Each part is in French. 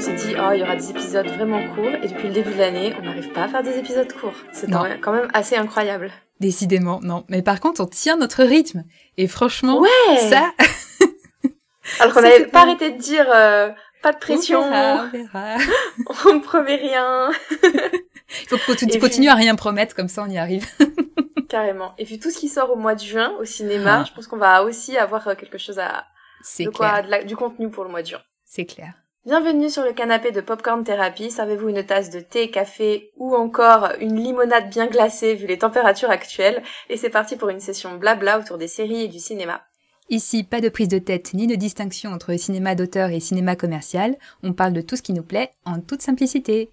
s'est dit, oh, il y aura des épisodes vraiment courts. Et depuis le début de l'année, on n'arrive pas à faire des épisodes courts. C'est quand même assez incroyable. Décidément, non. Mais par contre, on tient notre rythme. Et franchement, ouais ça... Alors qu'on n'avait pas arrêté de dire, euh, pas de pression. On verra, on verra. on ne promet rien. Il faut que tu continues à rien promettre, comme ça on y arrive. Carrément. Et puis tout ce qui sort au mois de juin au cinéma, ah. je pense qu'on va aussi avoir euh, quelque chose à... C'est clair. Quoi, du contenu pour le mois de juin. C'est clair. Bienvenue sur le canapé de Popcorn Therapy. Servez-vous une tasse de thé, café ou encore une limonade bien glacée vu les températures actuelles. Et c'est parti pour une session blabla autour des séries et du cinéma. Ici, pas de prise de tête ni de distinction entre cinéma d'auteur et cinéma commercial. On parle de tout ce qui nous plaît en toute simplicité.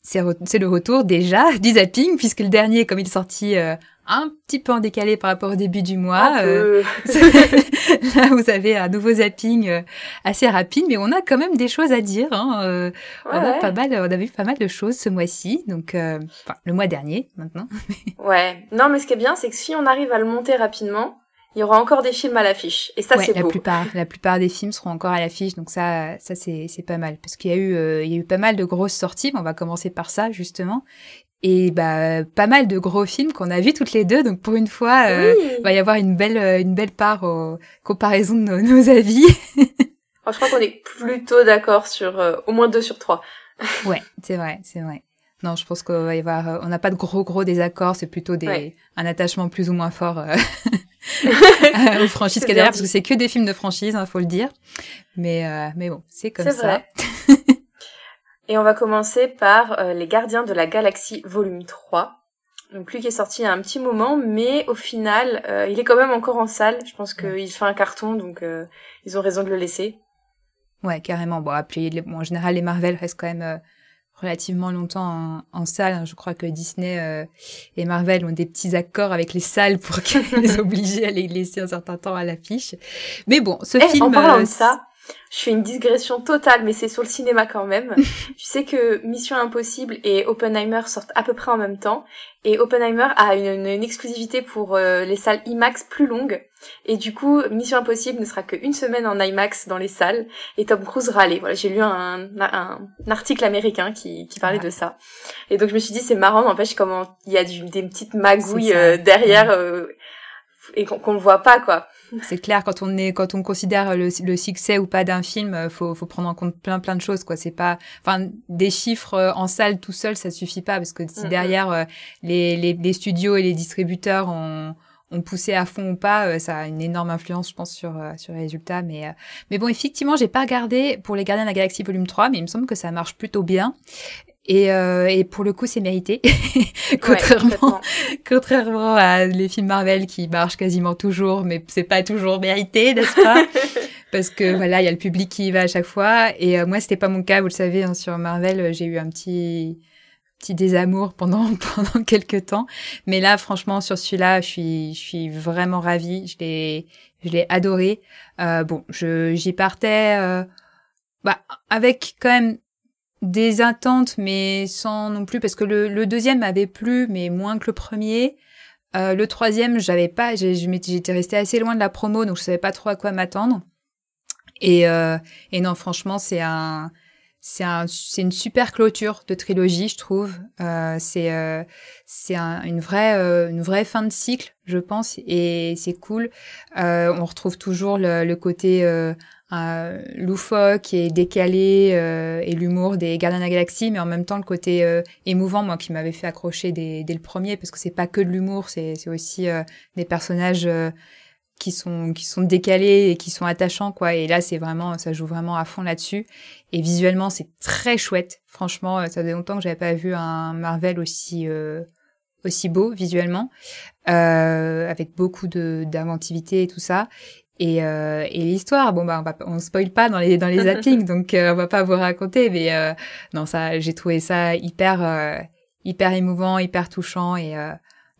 C'est le retour déjà du zapping, puisque le dernier, comme il est sorti euh, un petit peu en décalé par rapport au début du mois, euh, là vous avez un nouveau zapping euh, assez rapide, mais on a quand même des choses à dire. Hein, on, a pas mal, on a vu pas mal de choses ce mois-ci, donc enfin le mois dernier maintenant. ouais, non mais ce qui est bien, c'est que si on arrive à le monter rapidement, il y aura encore des films à l'affiche. Et ça, c'est beau. La plupart, la plupart des films seront encore à l'affiche, donc ça, ça c'est, pas mal. Parce qu'il y a eu, euh, il y a eu pas mal de grosses sorties. On va commencer par ça justement. Et bah pas mal de gros films qu'on a vus toutes les deux. Donc pour une fois, euh, il va y avoir une belle, euh, une belle part aux comparaisons de nos, nos avis. je crois qu'on est plutôt d'accord sur au moins deux sur trois. ouais, c'est vrai, c'est vrai. Non, je pense qu'on va y avoir, on n'a pas de gros gros désaccords, c'est plutôt des, un attachement plus ou moins fort euh, aux franchises qu'il derrière, parce que c'est que des films de franchise, il hein, faut le dire. Mais, euh, mais bon, c'est comme ça. Et on va commencer par euh, Les Gardiens de la Galaxie volume 3. Donc lui qui est sorti il y a un petit moment, mais au final, il est quand même encore en salle. Je pense qu'il fait un carton, donc ils ont raison de le laisser. Ouais, carrément. Bon, bon, en général, les Marvel restent quand même relativement longtemps en, salle. Hein. Je crois que Disney euh, et Marvel ont des petits accords avec les salles pour les obliger à les laisser un certain temps à l'affiche. Mais bon, ce eh, film... En parlant de euh, ça, je fais une digression totale, mais c'est sur le cinéma quand même. tu sais que Mission Impossible et Oppenheimer sortent à peu près en même temps, et Oppenheimer a une, une exclusivité pour euh, les salles IMAX plus longues, et du coup Mission Impossible ne sera qu'une semaine en IMAX dans les salles, et Tom Cruise râlait. Voilà, j'ai lu un, un, article américain qui, qui parlait de ça, et donc je me suis dit c'est marrant, n'empêche comment il y a du, des petites magouilles euh, derrière. Euh, et qu'on le voit pas quoi. C'est clair quand on est quand on considère le, le succès ou pas d'un film, euh, faut faut prendre en compte plein plein de choses quoi. C'est pas enfin des chiffres euh, en salle tout seul ça suffit pas parce que si mm-hmm. derrière euh, les, les, les studios et les distributeurs ont ont poussé à fond ou pas, ça a une énorme influence, je pense, sur sur les résultats. Mais mais bon, effectivement, j'ai pas regardé pour les Gardiens de la Galaxie volume 3, mais il me semble que ça marche plutôt bien. Et, euh, et pour le coup, c'est mérité. contrairement, contrairement à les films Marvel qui marchent quasiment toujours, mais c'est pas toujours mérité, n'est-ce pas? Parce que voilà, il y a le public qui y va à chaque fois. Et euh, moi, c'était pas mon cas, vous le savez, hein, sur Marvel, j'ai eu un petit petit désamour pendant pendant quelques temps. Mais là, franchement, sur celui-là, je suis je suis vraiment ravie. Je l'ai je l'ai adoré. Euh, bon, je j'y partais. Euh, bah, avec quand même des attentes, mais sans non plus, parce que le, le deuxième m'avait plu, mais moins que le premier. Euh, le troisième, j'avais pas, j'étais restée assez loin de la promo, donc je savais pas trop à quoi m'attendre. Et, euh, et non, franchement, c'est un, c'est un, une super clôture de trilogie, je trouve. Euh, c'est, euh, c'est un, une vraie, euh, une vraie fin de cycle, je pense, et c'est cool. Euh, on retrouve toujours le, le côté euh, loufoque et décalé euh, et l'humour des Gardiens de la Galaxie, mais en même temps le côté euh, émouvant, moi qui m'avait fait accrocher dès, dès, le premier, parce que c'est pas que de l'humour, c'est aussi euh, des personnages qui sont qui sont décalés et qui sont attachants quoi. Et là c'est vraiment ça joue vraiment à fond là-dessus. Et visuellement c'est très chouette. Franchement, ça faisait longtemps que j'avais pas vu un Marvel aussi aussi beau visuellement, euh, avec beaucoup de d'inventivité et tout ça. Et, euh, et l'histoire, bon bah on va on spoil pas dans les dans les zappings, donc euh, on va pas vous raconter, mais euh, non ça j'ai trouvé ça hyper euh, hyper émouvant, hyper touchant et euh,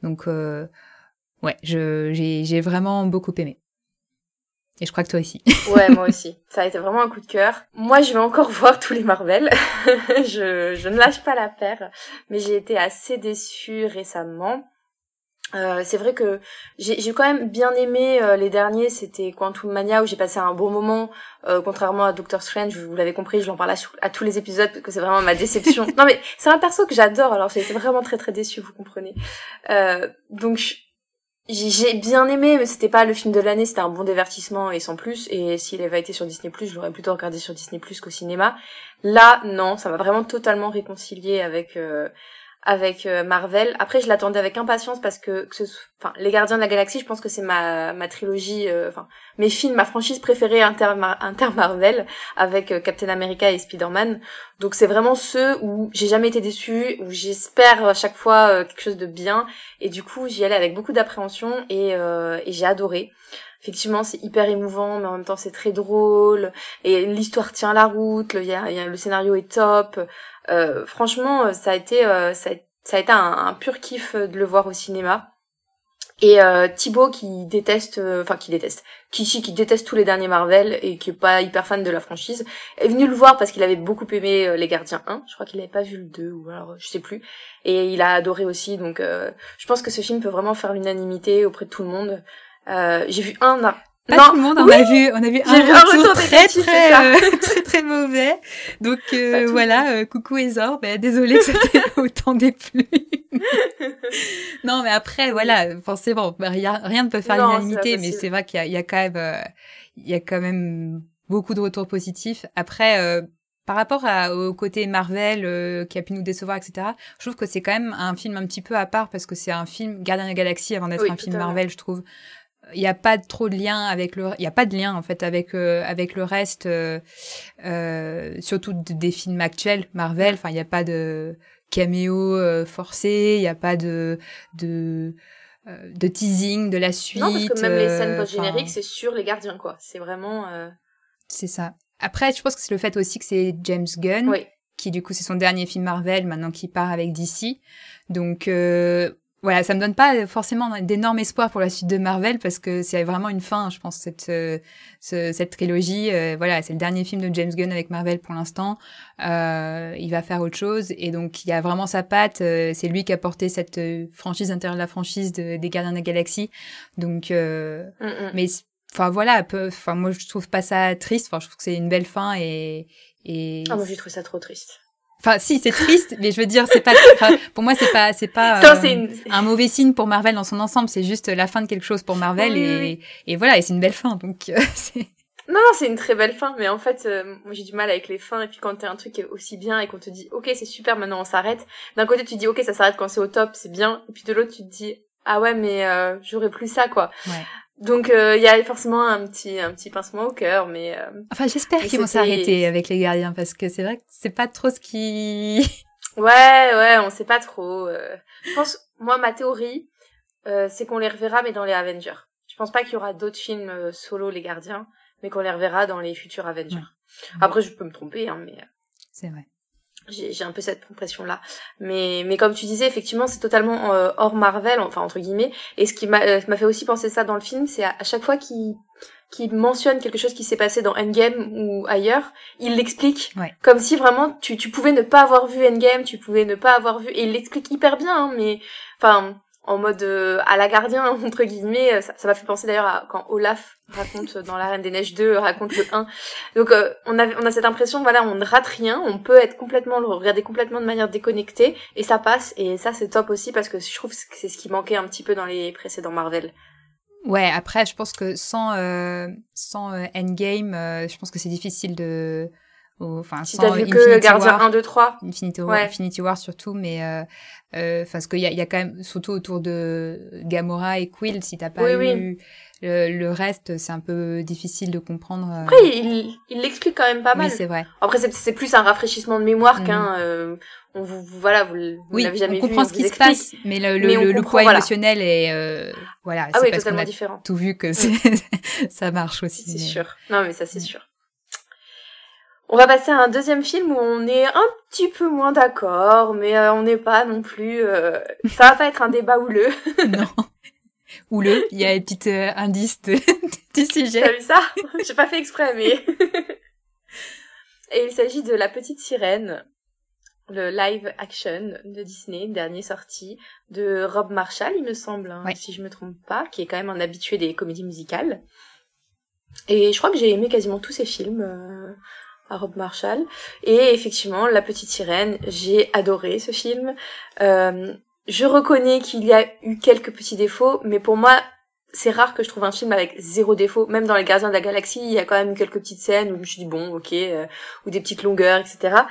donc ouais je j'ai j'ai vraiment beaucoup aimé. Et je crois que toi aussi. ouais, moi aussi. Ça a été vraiment un coup de cœur. Moi, je vais encore voir tous les Marvel. je, je ne lâche pas la paire. Mais j'ai été assez déçue récemment. Euh, c'est vrai que j'ai quand même bien aimé euh, les derniers, c'était Quantum Mania où j'ai passé un bon moment, euh, contrairement à Doctor Strange, vous l'avez compris, je l'en parle à, tous les épisodes parce que c'est vraiment ma déception. non mais c'est un perso que j'adore, alors j'ai été vraiment très très déçue, vous comprenez. donc j'ai bien aimé, mais c'était pas le film de l'année, c'était un bon divertissement et sans plus. Et s'il avait été sur Disney+, je l'aurais plutôt regardé sur Disney+, qu'au cinéma. Là, non, ça va vraiment totalement réconcilier avec avec euh, Marvel. Après, je l'attendais avec impatience parce que, que ce, enfin, Les Gardiens de la Galaxie, je pense que c'est ma, ma trilogie, euh, enfin, mes films, ma franchise préférée inter, inter Marvel avec euh, Captain America et Spider-Man. Donc c'est vraiment ceux où j'ai jamais été déçue, où j'espère à chaque fois quelque chose de bien. Et du coup, j'y allais avec beaucoup d'appréhension et, et j'ai adoré effectivement c'est hyper émouvant mais en même temps c'est très drôle et l'histoire tient la route le, scénario est top euh, franchement, euh, ça a été, euh, ça, a, été un, pur kiff de le voir au cinéma. Et euh, Thibaut qui déteste, enfin qui déteste, qui qui déteste tous les derniers Marvel et qui est pas hyper fan de la franchise, est venu le voir parce qu'il avait beaucoup aimé Les Gardiens 1. Je crois qu'il n'avait pas vu le 2 ou alors je sais plus. Et il a adoré aussi. Donc je pense que ce film peut vraiment faire l'unanimité auprès de tout le monde. J'ai vu un, pas non, tout le monde, on a vu, on a vu un retour, très très, euh, très très mauvais. Donc euh, voilà, euh, coucou Ezor, ben désolé que ça t'ait autant déplu. non, mais après voilà, forcément, ben, rien, rien ne peut faire l'unanimité, mais c'est vrai qu'il y, y a, quand même, il y a quand même beaucoup de retours positifs. Après. par rapport à, au côté Marvel qui a pu nous décevoir, etc., je trouve que c'est quand même un film un petit peu à part parce que c'est un film Gardien de la Galaxie avant d'être un film Marvel, je trouve il n'y a pas trop de lien avec le il y a pas de lien en fait avec euh, avec le reste euh, euh surtout des films actuels Marvel. Enfin il n'y a pas de caméo euh, forcé il n'y a pas de de de teasing de la suite non parce que même les scènes post génériques c'est sur les gardiens quoi. C'est vraiment c'est ça. Après je pense que c'est le fait aussi que c'est James Gunn qui du coup c'est son dernier film Marvel maintenant qu'il part avec DC donc voilà, ça me donne pas forcément d'énormes espoirs pour la suite de Marvel parce que c'est vraiment une fin, je pense, cette euh, cette trilogie. Euh, voilà, c'est le dernier film de James Gunn avec Marvel pour l'instant. Euh, il va faire autre chose et donc il y a vraiment sa patte. Euh, c'est lui qui a porté cette franchise intérieure de la franchise des Gardiens de la Galaxie. Donc, mm, mm. mais enfin voilà, enfin moi je trouve pas ça triste. Enfin, je trouve que c'est une belle fin et et. Ah moi j'ai trouvé ça trop triste. Enfin, si, c'est triste, mais je veux dire, c'est pas. Pour moi, c'est pas, c'est pas euh, un mauvais signe pour Marvel dans son ensemble. C'est juste la fin de quelque chose pour Marvel et, et voilà, et c'est une belle fin. Donc, euh, c'est. Non, non, c'est une très belle fin, mais en fait, euh, moi j'ai du mal avec les fins. Et puis quand t'as un truc qui est aussi bien et qu'on te dit, ok, c'est super, maintenant on s'arrête. D'un côté, tu dis, ok, ça s'arrête quand c'est au top, c'est bien. Et puis de l'autre, tu te dis, ah ouais, mais euh, j'aurais plus ça, quoi. Ouais. Donc euh, il y a forcément un petit un petit pincement au cœur, mais euh, enfin j'espère qu'ils vont s'arrêter avec les gardiens parce que c'est vrai que c'est pas trop ce qui. ouais ouais, on sait pas trop. Euh. Je pense moi ma théorie c'est qu'on les reverra mais dans les Avengers. Je pense pas qu'il y aura d'autres films solo les gardiens, mais qu'on les reverra dans les futurs Avengers. Après je peux me tromper hein, mais. C'est vrai j'ai un peu cette impression là mais mais comme tu disais effectivement c'est totalement euh, hors Marvel enfin entre guillemets. Et ce qui m'a euh, m'a fait aussi penser ça dans le film c'est à, chaque fois qu'il qui mentionne quelque chose qui s'est passé dans Endgame ou ailleurs, il l'explique. Comme si vraiment tu, tu pouvais ne pas avoir vu Endgame, tu pouvais ne pas avoir vu et il l'explique hyper bien hein, mais enfin en mode euh, à la gardien entre guillemets ça m'a fait penser d'ailleurs à quand Olaf raconte dans la Reine des Neiges 2 raconte le 1 donc euh, on a on a cette impression voilà on ne rate rien on peut être complètement le regarder complètement de manière déconnectée et ça passe et ça c'est top aussi parce que je trouve que c'est ce qui manquait un petit peu dans les précédents Marvel. Ouais après je pense que sans euh, sans Endgame je pense que c'est difficile de enfin si t'as vu que Gardien 1 2 3 Infinity War, Infinity War surtout mais euh, euh, parce qu'il y a, y a quand même surtout autour de Gamora et Quill si t'as pas vu Le, reste, c'est un peu difficile de comprendre. Euh. Après, il, il l'explique quand même pas mal. Oui, c'est vrai. Après, c'est plus un rafraîchissement de mémoire mm. qu'un. Euh, on vous, voilà, vous, vous oui, l'avez jamais on comprend ce qui se passe, mais le, le, le, poids émotionnel est euh, voilà. Ah oui, totalement différent. Tout vu que ça marche aussi. C'est sûr. Non, mais ça c'est sûr. On va passer à un deuxième film où on est un petit peu moins d'accord, mais euh, on n'est pas non plus. Euh, ça va pas être un débat houleux. non. Houleux, il y a un petit euh, indice de, du sujet. T'as vu ça? J'ai pas fait exprès, mais. Et il s'agit de La Petite Sirène. le live action de Disney, dernier sorti, de Rob Marshall, il me semble, hein, si je me trompe pas, qui est quand même un habitué des comédies musicales. Et je crois que j'ai aimé quasiment tous ses films euh, à Rob Marshall. Et effectivement, La Petite Sirène, j'ai adoré ce film. Euh, je reconnais qu'il y a eu quelques petits défauts, mais pour moi, c'est rare que je trouve un film avec zéro défaut. Même dans Les Gardiens de la Galaxie, il y a quand même quelques petites scènes où je me suis dit bon, ok, euh, ou des petites longueurs, etc.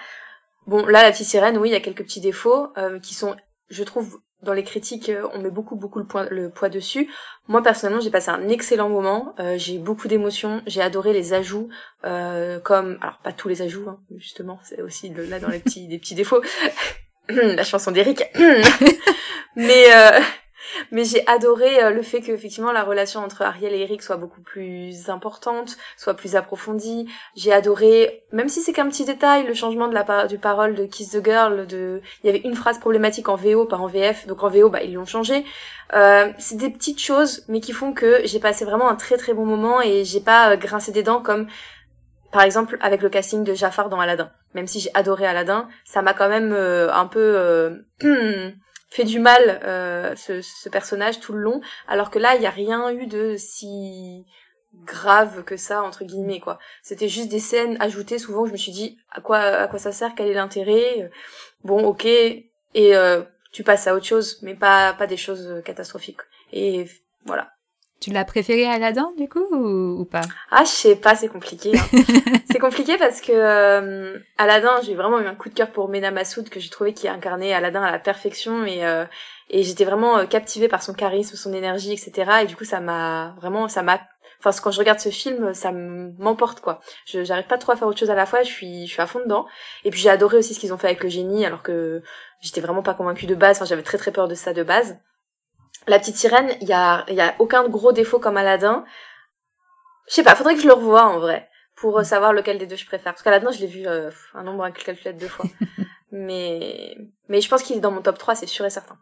Bon, là, La Petite Sirène, oui, il y a quelques petits défauts euh, qui sont, je trouve, dans les critiques, euh, on met beaucoup, beaucoup le, point, le poids dessus. Moi, personnellement, j'ai passé un excellent moment. j'ai eu beaucoup d'émotions. J'ai adoré les ajouts, comme, alors pas tous les ajouts, hein, justement, c'est aussi là dans les petits, des petits défauts. La chanson d'Eric. Mais mais j'ai adoré euh, le fait que effectivement la relation entre Ariel et Eric soit beaucoup plus importante, soit plus approfondie. J'ai adoré, même si c'est qu'un petit détail, le changement de la du parole de Kiss the Girl. De, il y avait une phrase problématique en VO, pas en VF, donc en VO, bah ils l'ont changé. Euh, c'est des petites choses, mais qui font que j'ai passé vraiment un très très bon moment et j'ai pas euh, grincé des dents comme par exemple avec le casting de Jafar dans Aladdin. Même si j'ai adoré Aladdin, ça m'a quand même un peu fait du mal euh, ce, ce, personnage tout le long, alors que là, il n'y a rien eu de si grave que ça entre guillemets quoi. C'était juste des scènes ajoutées souvent je me suis dit à quoi à quoi ça sert, quel est l'intérêt? Bon, OK et euh, tu passes à autre chose mais pas pas des choses catastrophiques. Et voilà. Tu l'as préféré à Aladdin du coup ou, pas? Ah je sais pas, c'est compliqué. Hein. c'est compliqué parce que euh, Aladdin, j'ai vraiment eu un coup de cœur pour Mena Massoud que j'ai trouvé qui incarnait Aladdin à la perfection et euh, et j'étais vraiment euh, captivée par son charisme, son énergie, etc. Et du coup ça m'a vraiment ça m'a enfin quand je regarde ce film ça m'emporte quoi. Je j'arrive pas trop à faire autre chose à la fois, je suis je suis à fond dedans. Et puis j'ai adoré aussi ce qu'ils ont fait avec le génie alors que j'étais vraiment pas convaincue de base, enfin j'avais très très peur de ça de base. La petite sirène, il y a, y a aucun gros défaut comme Aladdin. Je sais pas, faudrait que je le revoie en vrai pour euh, savoir lequel des deux je préfère. Parce qu'Aladdin, je l'ai vu euh, un nombre incalculable deux fois. mais mais je pense qu'il est dans mon top 3, c'est sûr et certain.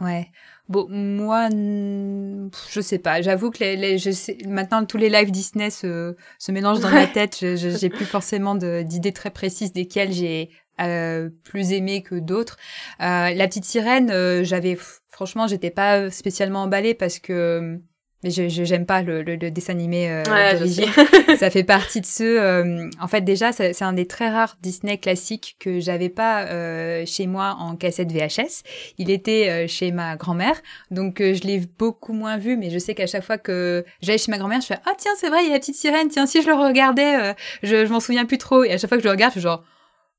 Ouais. Bon, moi, je sais pas. J'avoue que les, les, je sais, maintenant tous les lives Disney se, se mélangent dans ma tête. Je, j'ai plus forcément d'idées très précises desquelles j'ai euh, plus aimé que d'autres. Euh, la petite sirène, euh, j'avais franchement, j'étais pas spécialement emballée parce que je j'aime pas le, le, dessin animé euh, d'origine. ça fait partie de ceux. Euh, en fait, déjà, c'est un des très rares Disney classiques que j'avais pas euh, chez moi en cassette VHS. Il était euh, chez ma grand-mère, donc euh, je l'ai beaucoup moins vu. Mais je sais qu'à chaque fois que j'allais chez ma grand-mère, je fais ah tiens c'est vrai il y a la petite sirène. Tiens si je le regardais, je, je m'en souviens plus trop. Et à chaque fois que je le regarde, je suis genre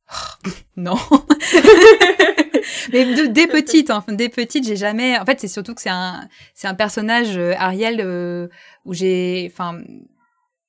non. mais de, des petites, enfin des petites, j'ai jamais. En fait, c'est surtout que c'est un, c'est un personnage euh, Ariel euh, où j'ai, enfin,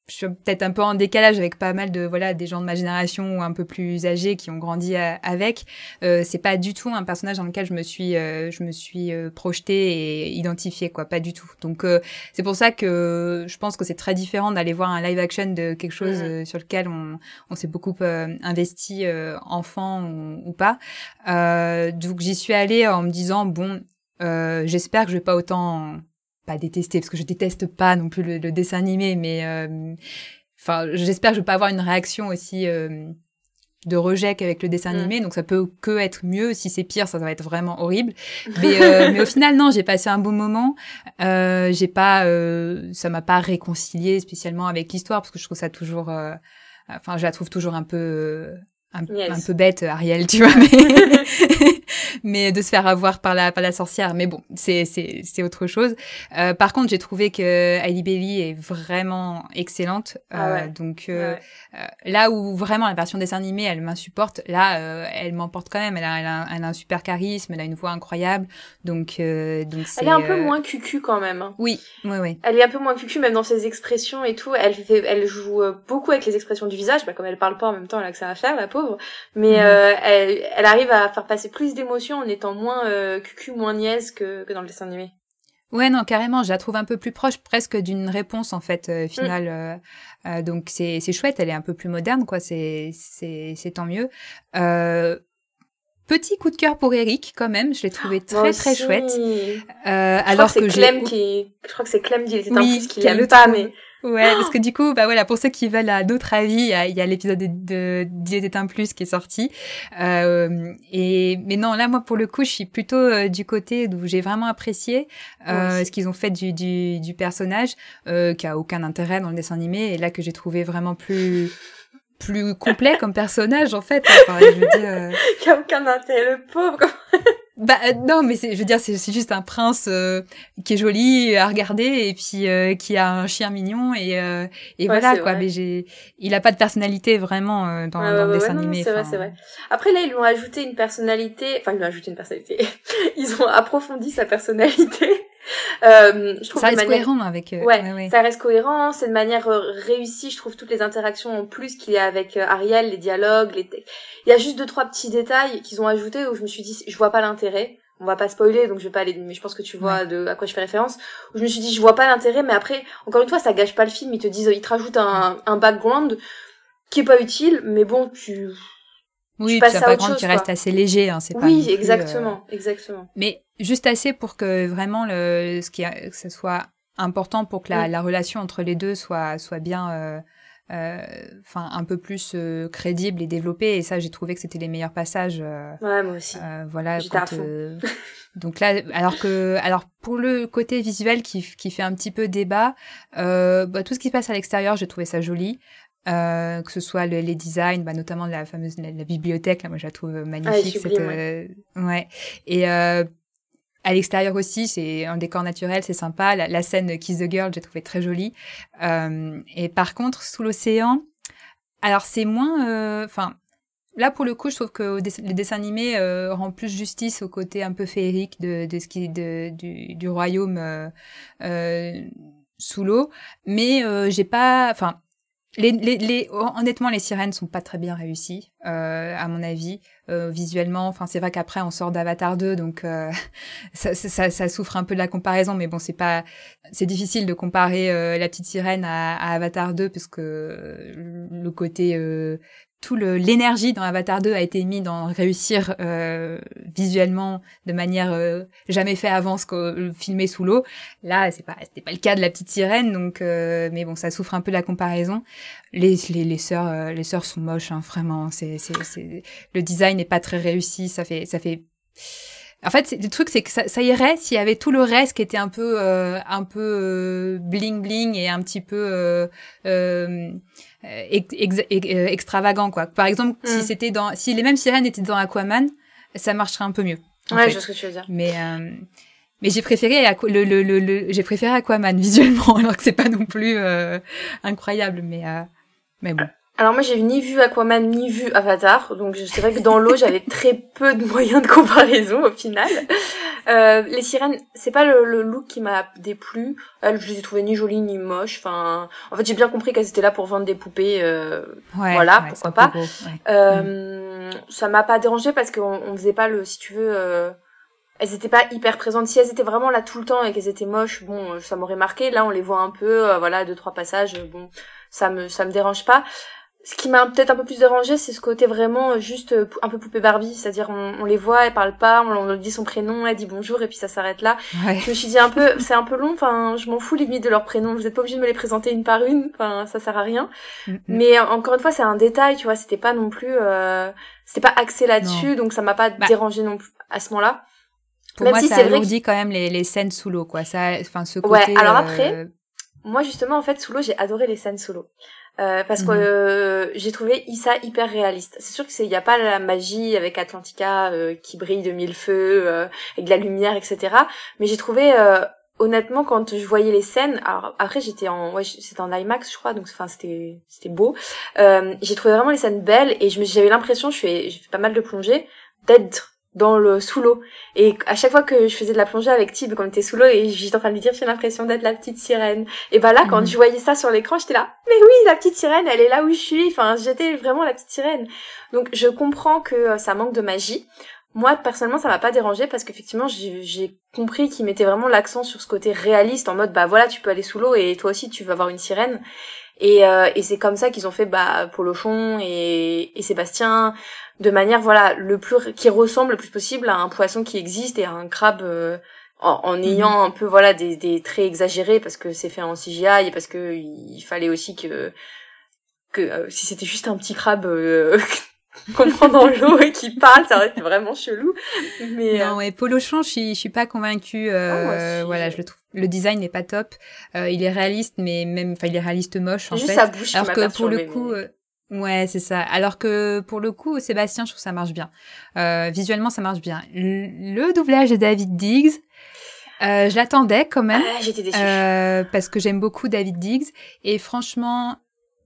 je suis peut-être un peu en décalage avec pas mal de voilà des gens de ma génération ou un peu plus âgés qui ont grandi avec. Euh, c'est pas du tout un personnage dans lequel je me suis euh, je me suis euh, projetée et identifiée quoi, pas du tout. Donc euh, c'est pour ça que je pense que c'est très différent d'aller voir un live action de quelque chose mm. sur lequel on on s'est beaucoup investi enfant ou, ou pas. donc j'y suis allée en me disant bon j'espère que je vais pas autant pas détester parce que je déteste pas non plus le, dessin animé, mais euh, enfin j'espère que je vais pas avoir une réaction aussi euh, de rejet qu'avec le dessin mm. animé, donc ça peut que être mieux. Si c'est pire, ça, va être vraiment horrible. Mais, euh, mais au final, non, j'ai passé un bon moment. Euh, j'ai pas, ça m'a pas réconcilié spécialement avec l'histoire parce que je trouve ça toujours, enfin, je la trouve toujours un peu un, un, peu bête Ariel tu vois mais mais de se faire avoir par la par la sorcière. Mais bon c'est c'est c'est autre chose. Euh, par contre j'ai trouvé que Hailey Bailey est vraiment excellente. Ah euh, donc euh, euh, là où vraiment la version dessin animé elle m'insupporte là euh, elle m'emporte quand même. Elle a, elle a, elle, a, un super charisme elle a une voix incroyable. Donc donc elle est un peu moins cucu quand même hein. oui oui oui. Elle est un peu moins cucu même dans ses expressions et tout. Elle fait elle joue beaucoup avec les expressions du visage bah, comme elle parle pas en même temps elle a que ça à faire la pauvre. Mais euh, elle, elle, arrive à faire passer plus d'émotions en étant moins euh, cucu, moins niaise que, que dans le dessin animé. Ouais, non, carrément, je la trouve un peu plus proche presque d'une réponse en fait euh, finale. Mm. Euh, donc c'est c'est chouette, elle est un peu plus moderne, quoi. C'est c'est c'est tant mieux. Euh, Petit coup de cœur pour Eric quand même, je l'ai trouvé très très chouette. Euh, alors que, que j'ai, qui... je crois que c'est Clem dit, était oui, un plus qu'il aime pas, mais Ouais, parce que du coup, bah voilà, pour ceux qui veulent un autre avis, il y a, l'épisode de, de Plus qui est sorti. Euh, et mais non, là, moi, pour le coup, je suis plutôt euh, du côté où j'ai vraiment apprécié euh, ce qu'ils ont fait du, du, du personnage, euh, qui a aucun intérêt dans le dessin animé, et là que j'ai trouvé vraiment plus plus complet comme personnage en fait. Enfin, je veux dire, euh... qui a aucun intérêt, le pauvre. Bah euh, non, mais je veux dire, c'est juste un prince euh, qui est joli à regarder et puis euh, qui a un chien mignon et, et voilà quoi. Mais j'ai, il a pas de personnalité vraiment dans, dans le dessin animé. C'est vrai, c'est vrai. Après là, ils lui ont ajouté une personnalité. Enfin, ils lui ont ajouté une personnalité. ils ont approfondi sa personnalité. Euh, je trouve ça reste cohérent avec. Euh, ouais, ça reste cohérent. C'est de manière réussie. Je trouve toutes les interactions en plus qu'il y a avec Ariel, les dialogues, les. Il y a juste deux trois petits détails qu'ils ont ajoutés où je me suis dit, je vois pas l'intérêt. On va pas spoiler, donc je vais pas aller, mais je pense que tu vois de à quoi je fais référence. Où je me suis dit, je vois pas l'intérêt, mais après, encore une fois, ça gâche pas le film. Ils te disent, ils te rajoutent un, un background qui est pas utile, mais bon, tu oui, tu un background qui reste assez léger, hein, c'est pas. Oui, exactement, exactement. Mais juste assez pour que vraiment le, ce qui, a, que ce soit important pour que la, la relation entre les deux soit soit bien euh, euh, enfin un peu plus euh, crédible et développée. Et ça j'ai trouvé que c'était les meilleurs passages euh, ouais moi aussi. voilà quand, donc là alors que alors pour le côté visuel qui, qui fait un petit peu débat bah, tout ce qui se passe à l'extérieur j'ai trouvé ça joli euh, que ce soit le, les designs, bah, notamment la fameuse la, bibliothèque, là, moi je la trouve magnifique. Ah, cette, ouais. ouais. Et euh, à l'extérieur aussi, c'est un décor naturel, c'est sympa. La, la, scène Kiss the Girl, j'ai trouvé très jolie. Euh, et par contre, sous l'océan, alors c'est moins, euh, enfin. Là, pour le coup, je trouve que le dessin animé euh, rend plus justice au côté un peu féerique de, de ce qui de, du, du royaume euh, euh, sous l'eau, mais euh, j'ai pas, enfin, les, les, les, honnêtement, les sirènes sont pas très bien réussies, euh, à mon avis, euh, visuellement. Enfin, c'est vrai qu'après on sort d'Avatar 2, donc euh, ça, ça, ça, souffre un peu de la comparaison, mais bon, c'est pas, c'est difficile de comparer euh, la petite sirène à, à Avatar 2 parce que le côté euh, tout l'énergie dans Avatar 2 a été mis dans réussir euh, visuellement de manière euh, jamais fait avant ce que filmer sous l'eau. Là, c'est pas c'était pas le cas de la petite sirène donc euh, mais bon, ça souffre un peu la comparaison. Les les les sœurs euh, les sœurs sont moches hein, vraiment, c'est c'est le design n'est pas très réussi, ça fait ça fait en fait, le truc, c'est que ça, ça irait s'il y avait tout le reste qui était un peu, euh, un peu euh, bling bling et un petit peu euh, euh extravagant, quoi. Par exemple, si mm. c'était dans, si les mêmes sirènes étaient dans Aquaman, ça marcherait un peu mieux. Ouais, je sais ce que tu veux dire. Mais mais j'ai préféré le, le, le, le j'ai préféré Aquaman visuellement, alors que c'est pas non plus incroyable, mais mais bon. Alors moi j'ai ni vu Aquaman ni vu Avatar, donc c'est vrai que dans l'eau j'avais très peu de moyens de comparaison au final. Euh, les sirènes, c'est pas le, look qui m'a déplu. Elles, je les ai trouvées ni jolies ni moches. Enfin, en fait j'ai bien compris qu'elles étaient là pour vendre des poupées. Euh, voilà, pourquoi pas. euh, Ça m'a pas dérangé parce qu'on on faisait pas le, si tu veux. Euh, elles étaient pas hyper présentes. Si elles étaient vraiment là tout le temps et qu'elles étaient moches, bon, ça m'aurait marqué. Là, on les voit un peu, euh, voilà, deux trois passages. Bon, ça me ça me dérange pas ce qui m'a peut-être un peu plus dérangé, c'est ce côté vraiment euh, juste euh, un peu poupée Barbie, c'est-à-dire on, les voit, elles parlent pas, on leur dit son prénom, elle dit bonjour et puis ça s'arrête là. Je me suis dit un peu, c'est un peu long, enfin je m'en fous limite de leur prénom, vous êtes pas obligé de me les présenter une par une, enfin ça sert à rien. Mais encore une fois, c'est un détail, tu vois, c'était pas non plus, euh, c'était pas axé là-dessus, donc ça m'a pas bah. dérangé non plus à ce moment-là. Pour moi, ça alourdit quand même les, les scènes sous l'eau, quoi. Ça, enfin ce côté. Ouais. Alors après, moi justement en fait sous l'eau, j'ai adoré les scènes sous l'eau. Euh, parce que mhm. euh, j'ai trouvé Issa hyper réaliste. C'est sûr que c'est il y a pas la magie avec Atlantica euh, qui brille de mille feux euh, avec de la lumière etc. Mais j'ai trouvé honnêtement quand je voyais les scènes alors après j'étais en ouais c'était en IMAX je crois donc enfin c'était c'était beau j'ai trouvé vraiment les scènes belles et je j'avais l'impression je fais j'ai fait pas mal de plongées d'être dans le sous l'eau. Et à chaque fois que je faisais de la plongée avec Tib quand on était sous l'eau et j'étais en train de lui dire j'ai l'impression d'être la petite sirène. Et bah là quand mhm. je voyais ça sur l'écran j'étais là mais oui la petite sirène elle est là où je suis. Enfin j'étais vraiment la petite sirène. Donc je comprends que euh, ça manque de magie. Moi personnellement ça m'a pas dérangé parce qu'effectivement j'ai compris qu'il mettait vraiment l'accent sur ce côté réaliste en mode bah voilà tu peux aller sous l'eau et toi aussi tu vas voir une sirène. Et, euh, et c'est comme ça qu'ils ont fait bah Polochon et, et Sébastien de manière voilà le plus qui ressemble le plus possible à un poisson qui existe et à un crabe euh, en, mhm. ayant un peu voilà des, des traits exagérés parce que c'est fait en CGI et parce que il fallait aussi que que euh, si c'était juste un petit crabe euh, qu'on prend dans l'eau et qui parle, ça aurait été vraiment chelou. Mais non, euh, ouais, Polochon, je suis je suis pas convaincue. Euh, ah, voilà, je le trouve. Le design n'est pas top. il est réaliste, mais même, enfin, il est réaliste moche en juste fait. Sa bouche Alors que pour le coup. Ouais, c'est ça. Alors que pour le coup, Sébastien, je trouve que ça marche bien. visuellement, ça marche bien. Le, doublage de David Diggs, euh, je l'attendais quand même. Ah, J'étais déçue. Euh, parce que j'aime beaucoup David Diggs. Et franchement,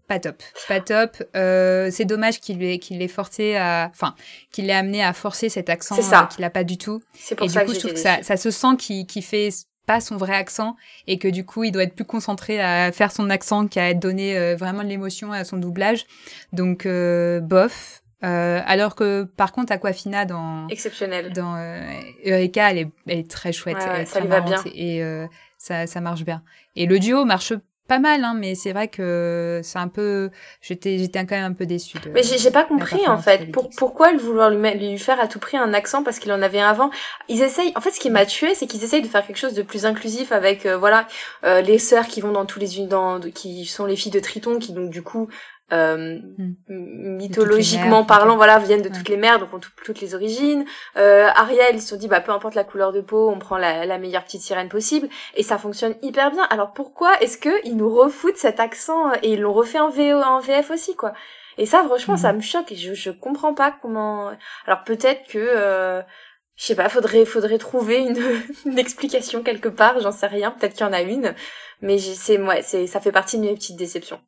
pas top. Pas top. Euh, c'est dommage qu'il l'ait qu'il l'ait forcé à, enfin, qu'il l'ait amené à forcer cet accent euh, qu'il a pas du tout. C'est pour et ça du coup, je trouve que ça, ça se sent qu'il qu'il fait pas son vrai accent et que du coup, il doit être plus concentré à faire son accent qu'à donner euh, vraiment de l'émotion à son doublage. Donc, euh, bof. Euh, alors que par contre Aquafina dans exceptionnel dans euh, Eureka elle est, elle est très chouette ouais, ça lui va bien et ça ça marche bien et le duo marche pas mal hein, mais c'est vrai que c'est un peu j'étais j'étais quand même un peu déçue mais j'ai pas compris en fait. pour, pourquoi le vouloir lui, lui faire à tout prix un accent parce qu'il en avait un avant? Ils essayent en fait ce qui m'a tué c'est qu'ils essayent de faire quelque chose de plus inclusif avec euh, voilà euh, les sœurs qui vont dans tous les dans qui sont les filles de Triton qui donc du coup euh, hmm. mythologiquement parlant, voilà, viennent de toutes les mers, donc ont toutes les origines. Euh, Ariel, ils se sont dit, bah peu importe la couleur de peau, on prend la, la meilleure petite sirène possible, et ça fonctionne hyper bien. Alors pourquoi est-ce que ils nous refoutent cet accent et ils l'ont refait en VO, en VF aussi, quoi? Et ça, franchement, ça hmm. me choque et je je comprends pas comment. Alors peut-être que euh, je sais pas, faudrait faudrait trouver une, une explication quelque part, j'en sais rien, peut-être qu'il y en a une, mais c'est ouais, c'est ça fait partie de mes petites déceptions.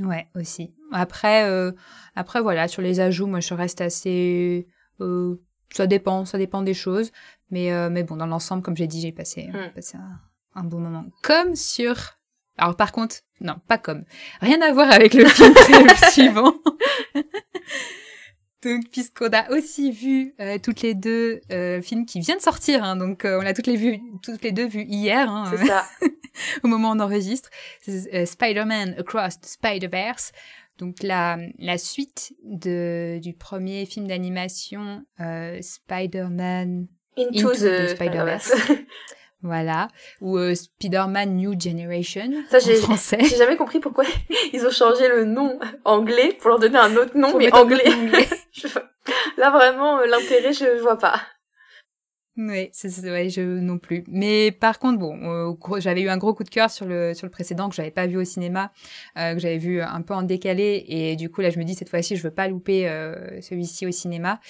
Ouais, aussi. Après, euh, après voilà, sur les ajouts, moi je reste assez. Euh, ça dépend, ça dépend des choses, mais euh, mais bon, dans l'ensemble, comme j'ai dit, j'ai passé, hmm. passé un, un, bon moment. Comme sur. Alors par contre, non, pas comme. Rien à voir avec le film suivant. Donc, puisqu'on a aussi vu euh, toutes les deux euh, films qui viennent de sortir, hein, donc euh, on a toutes les vues, toutes les deux vues hier. Hein, c'est ça. au moment où on enregistre, c'est Spider-Man Across the Spider-Verse. Donc la la suite de du premier film d'animation Spider-Man Into, the, Spider-Verse. Voilà, ou euh, Spider-Man New Generation Ça, j'ai. J'ai jamais compris pourquoi ils ont changé le nom anglais pour leur donner un autre nom, mais anglais. Là, vraiment, euh, l'intérêt, je vois pas. Oui, c'est, ouais, je non plus. Mais par contre, bon, euh, j'avais eu un gros coup de cœur sur le sur le précédent que j'avais pas vu au cinéma, euh, que j'avais vu un peu en décalé, et du coup là, je me dis cette fois-ci, je veux pas louper euh, celui-ci au cinéma.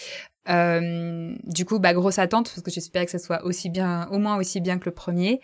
Euh, du coup, bah, grosse attente parce que j'espérais que ça soit aussi bien, au moins aussi bien que le premier.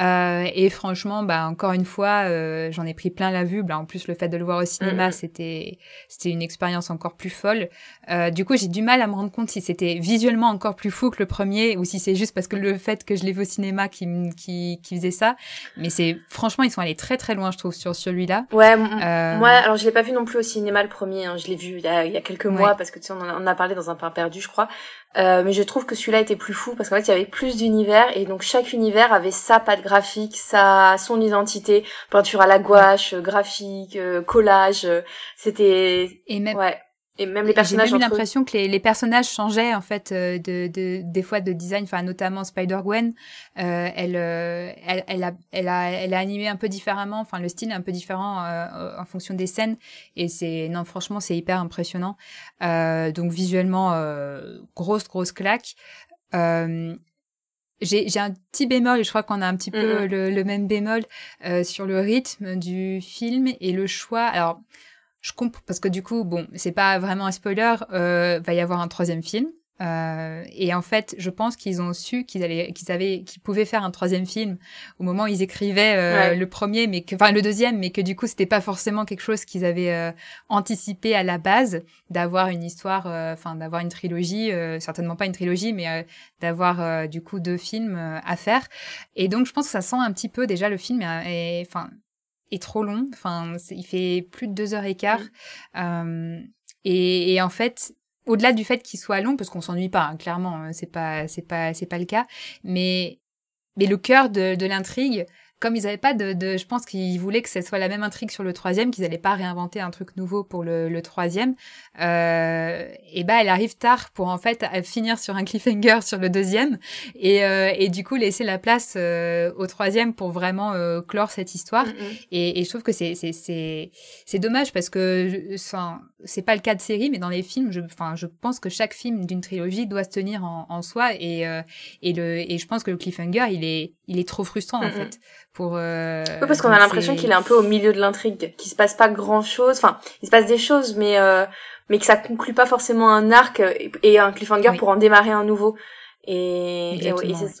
Euh, et franchement, bah, encore une fois, euh, j'en ai pris plein la vue. Bah, en plus, le fait de le voir au cinéma, c'était, c'était une expérience encore plus folle. Euh, du coup, j'ai du mal à me rendre compte si c'était visuellement encore plus fou que le premier ou si c'est juste parce que le fait que je l'ai vu au cinéma qui, qui, qui faisait ça. Mais c'est, franchement, ils sont allés très très loin, je trouve, sur celui-là. Ouais, euh, moi, alors je l'ai pas vu non plus au cinéma le premier. Hein. Je l'ai vu il y, a, il y a quelques mois parce que tu sais, on en a, parlé dans un pain perdu, je crois. Euh, mais je trouve que celui-là était plus fou parce qu'en fait il y avait plus d'univers et donc chaque univers avait sa patte graphique, sa son identité, peinture à la gouache, graphique, euh, collage. Euh, c'était et même ouais. Et même les personnages. J'ai même eu l'impression que les, les, personnages changeaient en fait euh, de, de, des fois de design, enfin notamment Spider Gwen, euh, elle, euh, elle, elle, a, elle a, elle a animé un peu différemment, enfin le style est un peu différent euh, en fonction des scènes et c'est non franchement c'est hyper impressionnant. donc visuellement grosse grosse claque. j'ai j'ai un petit bémol, et je crois qu'on a un petit peu mm-hmm. le, le, même bémol sur le rythme du film et le choix. Alors je comprends parce que du coup, bon, c'est pas vraiment un spoiler. Euh, va y avoir un troisième film. Euh, et en fait, je pense qu'ils ont su qu'ils allaient, qu'ils avaient, qu'ils pouvaient faire un troisième film au moment où ils écrivaient euh, le premier, mais que, enfin le deuxième, mais que du coup c'était pas forcément quelque chose qu'ils avaient euh, anticipé à la base d'avoir une histoire, euh, enfin d'avoir une trilogie, euh, certainement pas une trilogie, mais d'avoir du coup deux films à faire. Et donc je pense que ça sent un petit peu déjà le film, et enfin est trop long. Enfin, il fait plus de deux heures et quart. Euh, et, et, en fait, au-delà du fait qu'il soit long, parce qu'on s'ennuie pas, hein, clairement, hein, c'est pas, c'est pas, c'est pas le cas. Mais, mais le cœur de, de l'intrigue, comme ils avaient pas de, de je pense qu'ils voulaient que ce soit la même intrigue sur le troisième, qu'ils allaient pas réinventer un truc nouveau pour le, le troisième. Euh, et ben, elle arrive tard pour en fait finir sur un cliffhanger sur le deuxième, et, euh, et du coup laisser la place euh, au troisième pour vraiment euh, clore cette histoire. Mm, mm. Et, et, je trouve que c'est c'est c'est c'est dommage parce que enfin c'est pas le cas de série, mais dans les films, je enfin je pense que chaque film d'une trilogie doit se tenir en, en soi, et et le et je pense que le cliffhanger il est il est trop frustrant en fait pour. Euh, oui, parce qu'on a l'impression qu'il est un peu au milieu de l'intrigue, qu'il se passe pas grand chose. Enfin, il se passe des choses, mais euh, mais que ça conclut pas forcément un arc et, un cliffhanger pour en démarrer un nouveau. Et, et,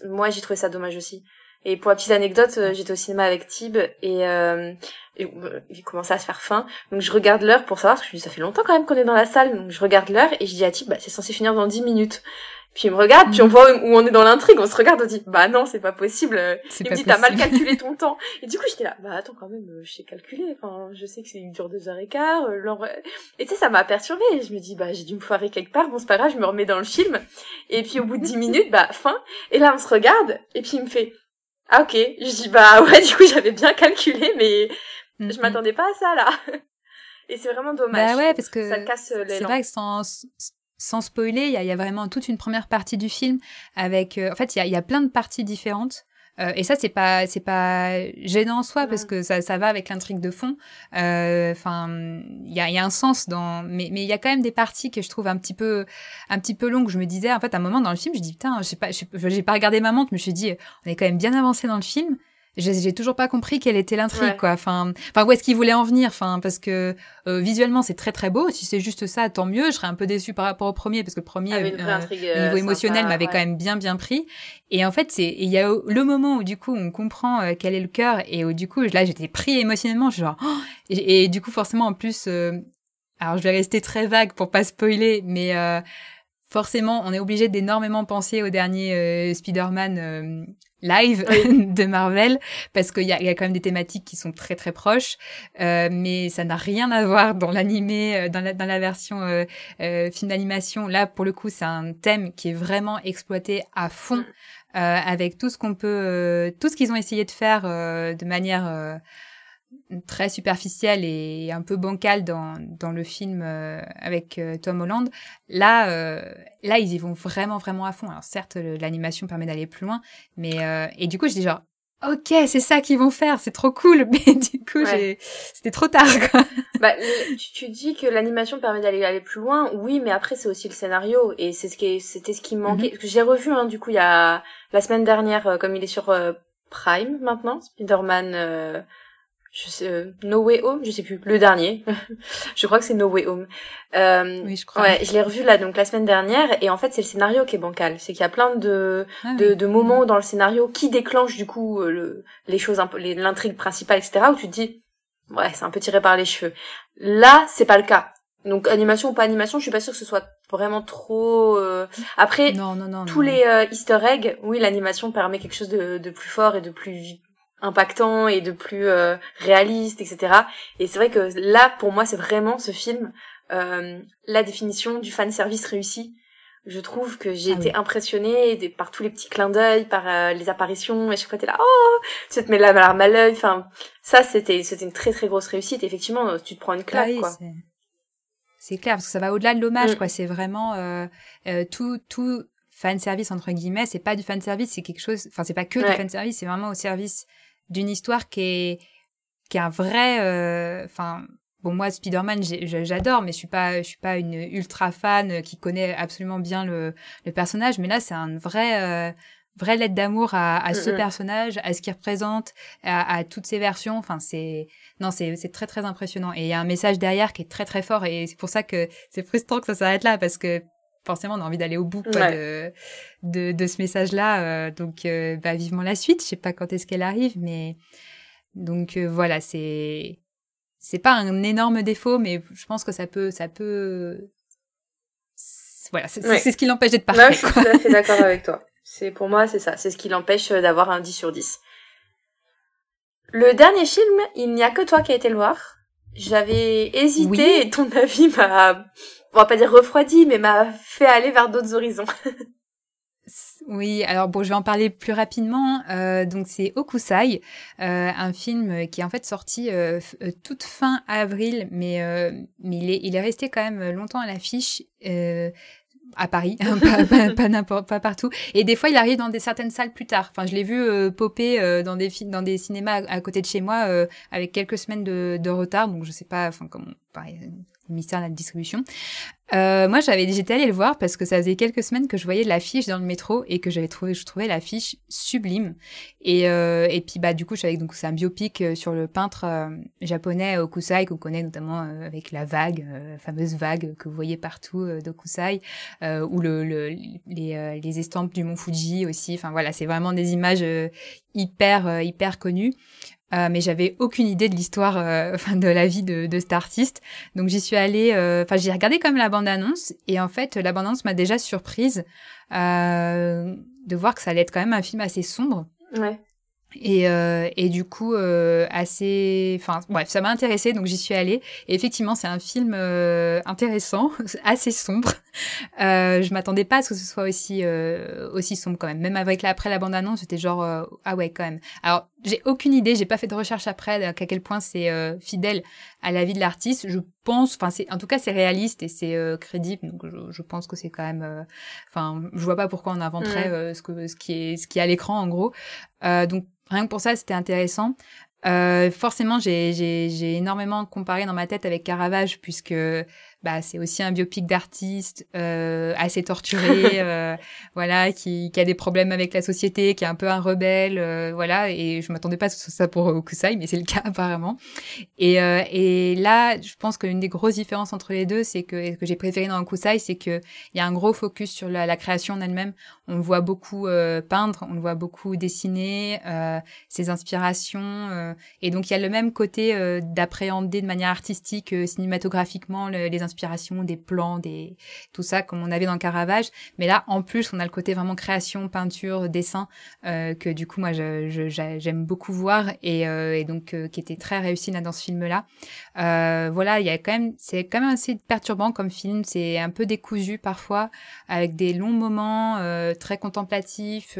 moi j'ai trouvé ça dommage aussi. Et pour la petite anecdote, euh, j'étais au cinéma avec Tib et, euh, et euh, il commençait à se faire faim. Donc je regarde l'heure pour savoir, parce que je dis, ça fait longtemps quand même qu'on est dans la salle. Donc je regarde l'heure et je dis à Tib, bah, c'est censé finir dans 10 minutes. Puis il me regarde, puis on mm. voit où on est dans l'intrigue, on se regarde, on dit bah non, c'est pas possible. Il me dit t'as mal calculé ton temps. Et du coup j'étais là, bah attends quand même, je sais calculer. Enfin, je sais que c'est une dure deux heures et quart. Et tu sais ça m'a perturbée. Je me dis bah j'ai dû me foirer quelque part. Bon c'est pas grave, je me remets dans le film. Et puis au bout de dix minutes, bah fin. Et là on se regarde. Et puis il me fait ah ok. Je dis bah ouais du coup j'avais bien calculé, mais je mm-hmm. m'attendais pas à ça là. Et c'est vraiment dommage. Bah ouais parce que ça casse C'est vrai que sans sans spoiler, il y a, y a, vraiment toute une première partie du film avec. Euh, en fait, il y a, y a, plein de parties différentes. Euh, et ça, c'est pas, c'est pas gênant en soi parce que ça, ça va avec l'intrigue de fond. Euh, enfin, il y a, y a un sens dans, mais, mais il y a quand même des parties que je trouve un petit peu, un petit peu longues. Je me disais, en fait, à un moment dans le film, je dis putain, je sais pas, j'ai pas regardé ma montre, mais je me suis dit, on est quand même bien avancé dans le film j'ai toujours pas compris quelle était l'intrigue quoi. Enfin enfin où est-ce qu'il voulait en venir? Enfin parce que euh, visuellement c'est très très beau. Si c'est juste ça tant mieux. Je serais un peu déçue par rapport au premier parce que le premier euh, au niveau émotionnel m'avait quand même bien bien pris. Et en fait c'est il y a le moment où du coup on comprend euh, quel est le cœur et où du coup là j'étais pris émotionnellement. Genre oh et, et, du coup forcément en plus alors je vais rester très vague pour pas spoiler mais forcément, on est obligé d'énormément penser au dernier euh, Spider-Man euh, live de Marvel parce qu'il y a, y a, quand même des thématiques qui sont très très proches, euh, mais ça n'a rien à voir dans l'animé, euh, dans la, dans la version film d'animation. Là, pour le coup, c'est un thème qui est vraiment exploité à fond. Mm. avec tout ce qu'on peut, tout ce qu'ils ont essayé de faire de manière très superficielle et un peu bancale dans, dans le film euh, avec euh, Tom Holland. Là, euh, là, ils y vont vraiment, vraiment à fond. Alors certes, l'animation permet d'aller plus loin, mais et du coup, je dis genre, ok, c'est ça qu'ils vont faire, c'est trop cool. Mais du coup, c'était trop tard. Quoi. Bah, tu, tu dis que l'animation permet d'aller aller plus loin. Oui, mais après, c'est aussi le scénario et c'est ce qui, c'était ce qui manquait. Mm J'ai revu, hein, du coup, il y a la semaine dernière, comme il est sur Prime maintenant, Spider-Man je sais, euh, No Way Home, je sais plus, le dernier. je crois que c'est No Way Home. Euh, oui, je crois. Ouais, je l'ai revu là donc la semaine dernière et en fait c'est le scénario qui est bancal. C'est qu'il y a plein de ah de, de, moments dans le scénario qui déclenchent du coup euh, le, les choses un peu, l'intrigue principale etc. où tu te dis ouais c'est un peu tiré par les cheveux. Là c'est pas le cas. Donc animation ou pas animation, je suis pas sûre que ce soit vraiment trop. Euh... Après, non, non, non, tous les euh, Easter eggs, oui, l'animation permet quelque chose de, de plus fort et de plus impactant et de plus euh, réaliste, etc. Et c'est vrai que là, pour moi, c'est vraiment ce film euh, la définition du fan service réussi. Je trouve que j'ai ah été impressionnée par tous les petits clins d'œil, par euh, les apparitions, et chaque fois t'es là, oh, tu te mets la larme à l'œil. Enfin, ça c'était c'était une très très grosse réussite. Effectivement, tu te prends une claque, quoi. C'est clair parce que ça va au-delà de l'hommage, mm. quoi. C'est vraiment tout tout fan service entre guillemets. C'est pas du fan service, c'est quelque chose. Enfin, c'est pas que du fan service, c'est vraiment au service d'une histoire qui est qui est un vrai euh, enfin bon moi Spider-Man j'adore mais je suis pas je suis pas une ultra fan qui connaît absolument bien le, le personnage mais là c'est un vrai euh, vraie lettre d'amour à, à ce personnage, à ce qu'il représente, à, à, toutes ses versions. Enfin, c'est non, c'est c'est très très impressionnant. Et il y a un message derrière qui est très très fort. Et c'est pour ça que c'est frustrant que ça s'arrête là parce que forcément on a envie d'aller au bout de, de, de, ce message-là. Euh, donc euh, bah, vivement la suite. Je sais pas quand est-ce qu'elle arrive, mais donc euh, voilà, c'est c'est pas un énorme défaut, mais je pense que ça peut ça peut voilà, c'est ce qui l'empêche d'être parfait. je suis tout à fait d'accord avec toi. C'est pour moi c'est ça, c'est ce qui l'empêche d'avoir un 10 sur 10. Le dernier film, il n'y a que toi qui as été le voir. J'avais hésité et ton avis m'a on va pas dire refroidi, mais m'a fait aller vers d'autres horizons. Oui, alors bon, je vais en parler plus rapidement. Euh, donc c'est Okusai, euh, un film qui est en fait sorti euh, toute fin avril, mais il est resté quand même longtemps à l'affiche. à Paris, hein, pas, pas, pas n'importe pas partout. Et des fois, il arrive dans des certaines salles plus tard. Enfin, je l'ai vu popper dans des cinémas à, côté de chez moi avec quelques semaines de, retard. Donc, je sais pas, comment, mystère de la distribution. Euh, moi, j'avais, j'étais allée le voir parce que ça faisait quelques semaines que je voyais l'affiche dans le métro et que j'avais trouvé, je trouvais l'affiche sublime. Et, euh, et puis, bah, du coup, je c'est un biopic euh, sur le peintre euh, japonais Okusai qu'on connaît notamment euh, avec la vague, la fameuse vague que vous voyez partout d'Okusai, ou le, le les, les estampes du mont Fuji aussi. Enfin voilà, c'est vraiment des images hyper hyper connues. Euh, mais j'avais aucune idée de l'histoire, euh, enfin de la vie de, de cet artiste. Donc j'y suis allée, euh, enfin j'ai regardé comme la bande annonce et en fait la bande annonce m'a déjà surprise de voir que ça allait être quand même un film assez sombre. Ouais. Et, euh, et du coup, euh, assez. Enfin, bref, ça m'a intéressé, donc j'y suis allée. Et effectivement, c'est un film euh, intéressant, assez sombre. Euh, je m'attendais pas à ce que ce soit aussi euh, aussi sombre quand même. Même avec la, après la bande annonce, j'étais genre euh, ah ouais quand même. Alors j'ai aucune idée, j'ai pas fait de recherche après à quel point c'est fidèle à la vie de l'artiste. Je pense, enfin c'est en tout cas c'est réaliste et c'est crédible, donc je, je, pense que c'est quand même. Enfin, je vois pas pourquoi on inventerait ce que ce qui est ce qui est à l'écran en gros. donc Rien que pour ça, c'était intéressant. Euh, forcément, j'ai énormément comparé dans ma tête avec Caravage puisque bah, c'est aussi un biopic d'artiste euh, assez torturé, euh, voilà, qui, qui, a des problèmes avec la société, qui est un peu un rebelle, euh, voilà. Et je m'attendais pas à ça pour Okusai, mais c'est le cas apparemment. Et, euh, et là, je pense que l'une des grosses différences entre les deux, c'est que que j'ai préféré dans Okusai, c'est que il y a un gros focus sur la, la création en elle-même. On le voit beaucoup euh, peindre, on le voit beaucoup dessiner, ses inspirations, et donc il y a le même côté d'appréhender de manière artistique, cinématographiquement les des plans, des tout ça comme on avait dans Caravage. Mais là, en plus, on a le côté vraiment création, peinture, dessin euh, que du coup moi j'aime beaucoup voir et, euh, et donc euh, qui était très réussi là dans ce film-là. Euh, voilà, il y a quand même c'est quand même assez perturbant comme film. C'est un peu décousu parfois avec des longs moments euh, très contemplatifs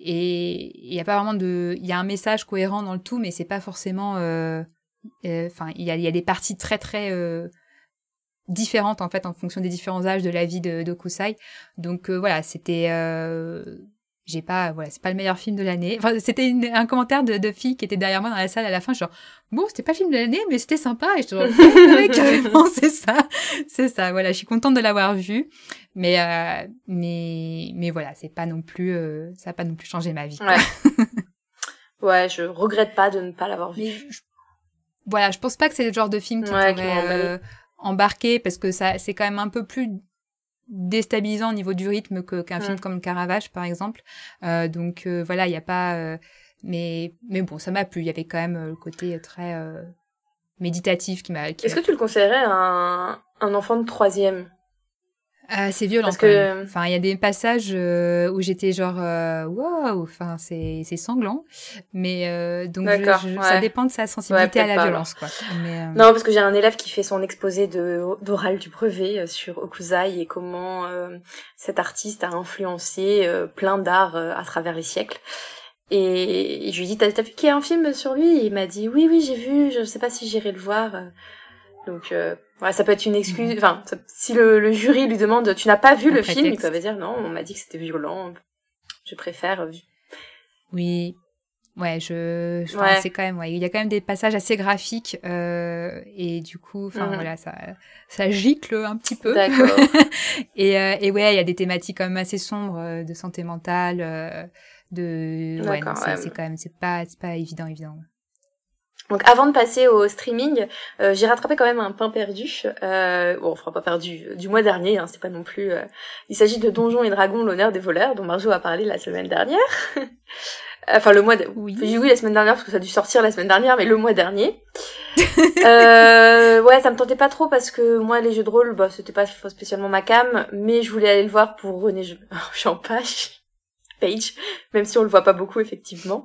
et il y a pas vraiment de il y a un message cohérent dans le tout, mais c'est pas forcément enfin il y a, y a des parties très très différentes en fait en fonction des différents âges de la vie de, de Kusai. Donc euh, voilà, c'était euh, j'ai pas voilà, c'est pas le meilleur film de l'année. Enfin, c'était un commentaire de, de filles qui étaient derrière moi dans la salle à la fin, genre bon, c'était pas le film de l'année, mais c'était sympa et je te carrément, c'est ça. C'est ça. Voilà, je suis contente de l'avoir vu, mais euh, mais mais voilà, c'est pas non plus euh, ça a pas non plus changé ma vie. Ouais. ouais, je regrette pas de ne pas l'avoir vu. voilà, je pense pas que c'est le genre de film qui ouais, embarqué parce que ça c'est quand même un peu plus déstabilisant au niveau du rythme que qu'un film comme Caravage par exemple. Euh, donc euh, voilà il y a pas euh, mais mais bon ça m'a plu. Il y avait quand même le côté très méditatif qui m'a est-ce que tu le conseillerais à un, un enfant de troisième? Ah, c'est violent. Parce que, enfin, il y a des passages euh, où j'étais genre, euh, wow, enfin, c'est c'est sanglant, mais euh, donc ça dépend de sa sensibilité à la violence, quoi. Mais, Non, parce que j'ai un élève qui fait son exposé d'oral du brevet sur Okuzai et comment cet artiste a influencé plein d'arts à travers les siècles. Et je lui dis, t'as vu qu'il y a un film sur lui? Et Il m'a dit, oui, oui, j'ai vu. Je sais pas si j'irai le voir. Donc, euh, ouais, ça peut être une excuse. Mhm. Enfin, si le, le, jury lui demande, tu n'as pas vu le film, il peut dire non, on m'a dit que c'était violent. Je préfère. Euh, oui. Ouais, je, je c'est quand même, ouais, il y a quand même des passages assez graphiques euh, et du coup, enfin mhm. voilà, ça, ça gicle un petit peu. D'accord. et, euh, et ouais, il y a des thématiques quand même assez sombres euh, de santé mentale, de, ouais, c'est quand même, c'est pas, c'est pas évident, évident. Donc avant de passer au streaming, euh, j'ai rattrapé quand même un pain perdu. Euh, bon, enfin pas perdu, euh, du mois dernier, hein, c'est pas non plus... Euh, il s'agit de Donjons et Dragons, l'honneur des voleurs, dont Marjo a parlé la semaine dernière. enfin le mois... De... Oui. oui, la semaine dernière, parce que ça a dû sortir la semaine dernière, mais le mois dernier. euh, ouais, ça me tentait pas trop parce que moi, les jeux de rôle, bah, c'était pas spécialement ma cam, mais je voulais aller le voir pour René Champagne. Page, même si on le voit pas beaucoup effectivement.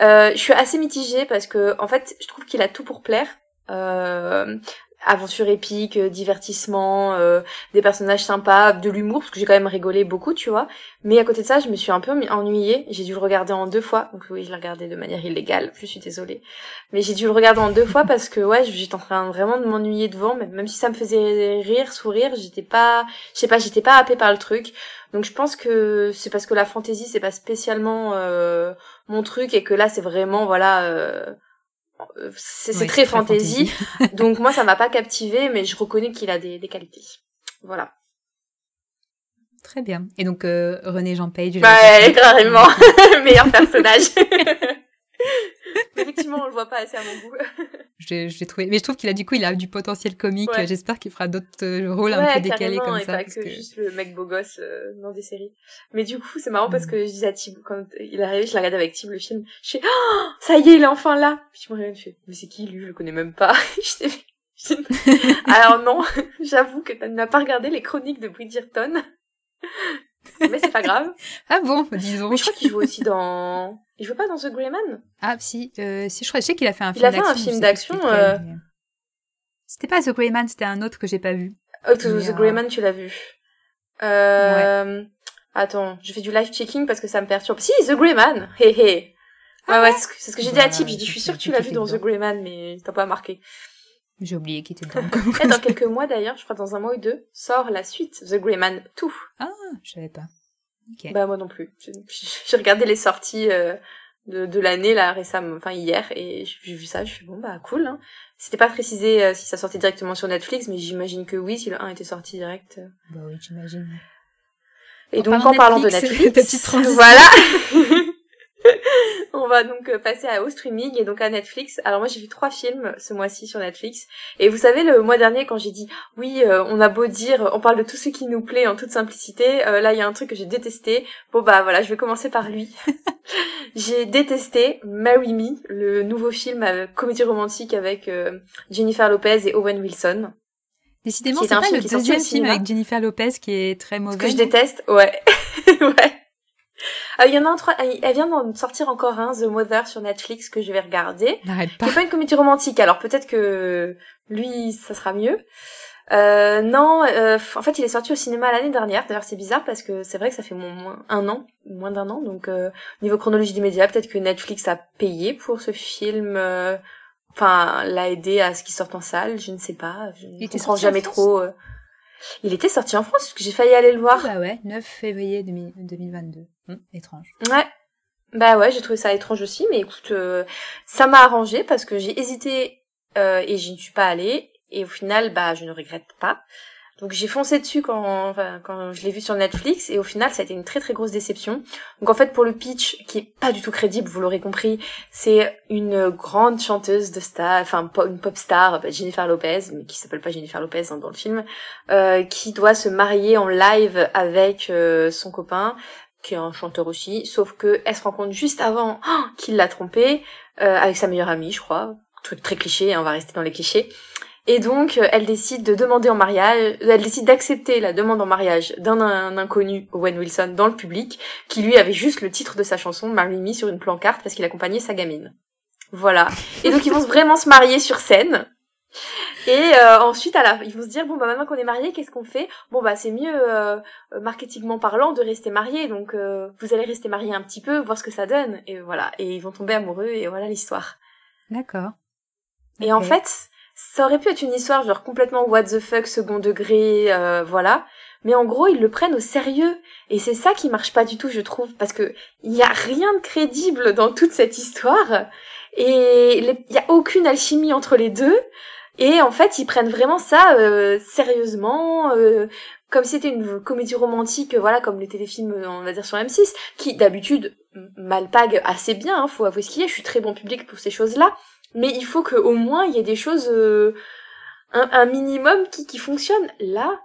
Euh, je suis assez mitigée parce que en fait, je trouve qu'il a tout pour plaire. Euh, aventure épique, euh, divertissement, euh, des personnages sympas, de l'humour parce que j'ai quand même rigolé beaucoup, tu vois. Mais à côté de ça, je me suis un peu ennuyée. J'ai dû le regarder en deux fois. Donc oui, je l'ai regardé de manière illégale. Je suis désolée, mais j'ai dû le regarder en deux fois parce que ouais, j'étais en train vraiment de m'ennuyer devant. Même si ça me faisait rire, sourire, j'étais pas, je sais pas, j'étais pas happée par le truc. Donc je pense que c'est parce que la fantaisie c'est pas spécialement euh, mon truc et que là c'est vraiment voilà euh, c'est très, fantasy. donc moi, ça m'a pas captivé, mais je reconnais qu'il a des, des, qualités. Voilà. Très bien. Et donc euh, René Jean Page. Ouais, carrément. Meilleur personnage. Effectivement, on le voit pas assez à mon goût. j'ai trouvé, mais je trouve qu'il a du coup, il a du potentiel comique. J'espère qu'il fera d'autres euh, rôles un peu décalés comme et ça. Pas que, juste le mec beau gosse euh, dans des séries. Mais du coup, c'est marrant parce mm. que je disais à Tib, quand il est arrivé, je l'ai regardé avec Tib le film. Je fais, oh, ça y est, il est enfin là. Puis je me regarde, je fais, mais c'est qui lui? Je le connais même pas. Alors non, j'avoue que tu n'as pas regardé les chroniques de Bridgerton. mais c'est pas grave. Ah bon, disons. Mais je crois qu'il joue aussi dans il joue pas dans The Grey Man? Ah si, euh, si je crois, je sais qu'il a fait un film d'action. Il a fait un film d'action. Euh... C'était pas The Grey Man, c'était un autre que j'ai pas vu. Oh, The euh... Grey Man, tu l'as vu. Euh... Ouais. Attends, je fais du live checking parce que ça me perturbe. Si, The Grey Man, hé hé. Ah ouais, c'est ce que j'ai dit à Tip. J'ai dit, je suis sûre que tu l'as vu dans The Grey Man, mais t'as pas marqué. J'ai oublié qu'il était dedans. Et dans quelques mois d'ailleurs, je crois dans un mois ou deux, sort la suite, The Grey Man 2. Ah, je savais pas. Bah moi non plus. J'ai regardé les sorties euh, de, de l'année là récemment, enfin hier, et j'ai vu ça, je suis bon bah cool. Hein. C'était pas précisé euh, si ça sortait directement sur Netflix, mais j'imagine que oui, si le 1 était sorti direct. Euh. Bah oui, j'imagine. Et donc en parlant de Netflix, voilà. On va donc euh, passer à, au streaming et donc à Netflix. Alors moi j'ai vu trois films ce mois-ci sur Netflix. Et vous savez le mois dernier quand j'ai dit oui euh, on a beau dire on parle de tout ce qui nous plaît en toute simplicité. Euh, là il y a un truc que j'ai détesté. Bon bah voilà je vais commencer par lui. j'ai détesté Marry Me, le nouveau film comédie romantique avec Jennifer Lopez et Owen Wilson. Décidément, c'est pas le deuxième film avec Jennifer Lopez qui est très mauvais. Que je déteste, ouais. ouais. Ah, il y en a un, elle vient d'en sortir encore un, The Mother, sur Netflix, que je vais regarder. N'arrête pas. C'est pas une comédie romantique, alors peut-être que lui, ça sera mieux. Euh, non, euh, en fait, il est sorti au cinéma l'année dernière. D'ailleurs, c'est bizarre parce que c'est vrai que ça fait moins un an, moins d'un an. Donc, euh, niveau chronologie des médias, peut-être que Netflix a payé pour ce film. Euh, enfin, l'a aidé à ce qu'il sorte en salle. Je ne sais pas. Je ne comprends jamais trop. Euh. Il était sorti en France, parce que j'ai failli aller le voir. bah ouais, 9 février 2022. Hum, étrange. Ouais. Bah ouais, j'ai trouvé ça étrange aussi, mais écoute, euh, ça m'a arrangé parce que j'ai hésité euh, et je ne suis pas allée. Et au final, bah je ne regrette pas. Donc j'ai foncé dessus quand, quand je l'ai vu sur Netflix et au final ça a été une très très grosse déception. Donc en fait pour le pitch qui est pas du tout crédible, vous l'aurez compris, c'est une grande chanteuse de star, enfin une pop star, bah, Jennifer Lopez, mais qui s'appelle pas Jennifer Lopez hein, dans le film, euh, qui doit se marier en live avec euh, son copain qui est un chanteur aussi, sauf que elle se rend compte juste avant oh, qu'il l'a trompé euh, avec sa meilleure amie, je crois, truc très cliché, hein, on va rester dans les clichés. Et donc, euh, elle décide de demander en mariage, elle décide d'accepter la demande en mariage d'un inconnu, Owen Wilson, dans le public, qui lui avait juste le titre de sa chanson, Marry Me, sur une pancarte parce qu'il accompagnait sa gamine. Voilà. Et donc, ils vont vraiment se marier sur scène. Et euh, ensuite, à la, ils vont se dire bon bah maintenant qu'on est mariés, qu'est-ce qu'on fait? Bon bah c'est mieux euh, marketingment parlant de rester mariés, donc vous allez rester mariés un petit peu, voir ce que ça donne, et voilà. Et ils vont tomber amoureux et voilà l'histoire. D'accord. Et en fait, ça aurait pu être une histoire genre complètement what the fuck, second degré, euh, voilà. Mais en gros, ils le prennent au sérieux. Et c'est ça qui marche pas du tout, je trouve. Parce que il y a rien de crédible dans toute cette histoire. Et il y a aucune alchimie entre les deux. Et en fait, ils prennent vraiment ça euh, sérieusement, euh, comme si c'était une comédie romantique, voilà, comme les téléfilms, on va dire sur M6, qui d'habitude malpague assez bien, hein, faut avouer ce qu'il y a. Je suis très bon public pour ces choses-là mais il faut qu'au moins il y ait des choses, euh, un, minimum qui, qui fonctionne. Là,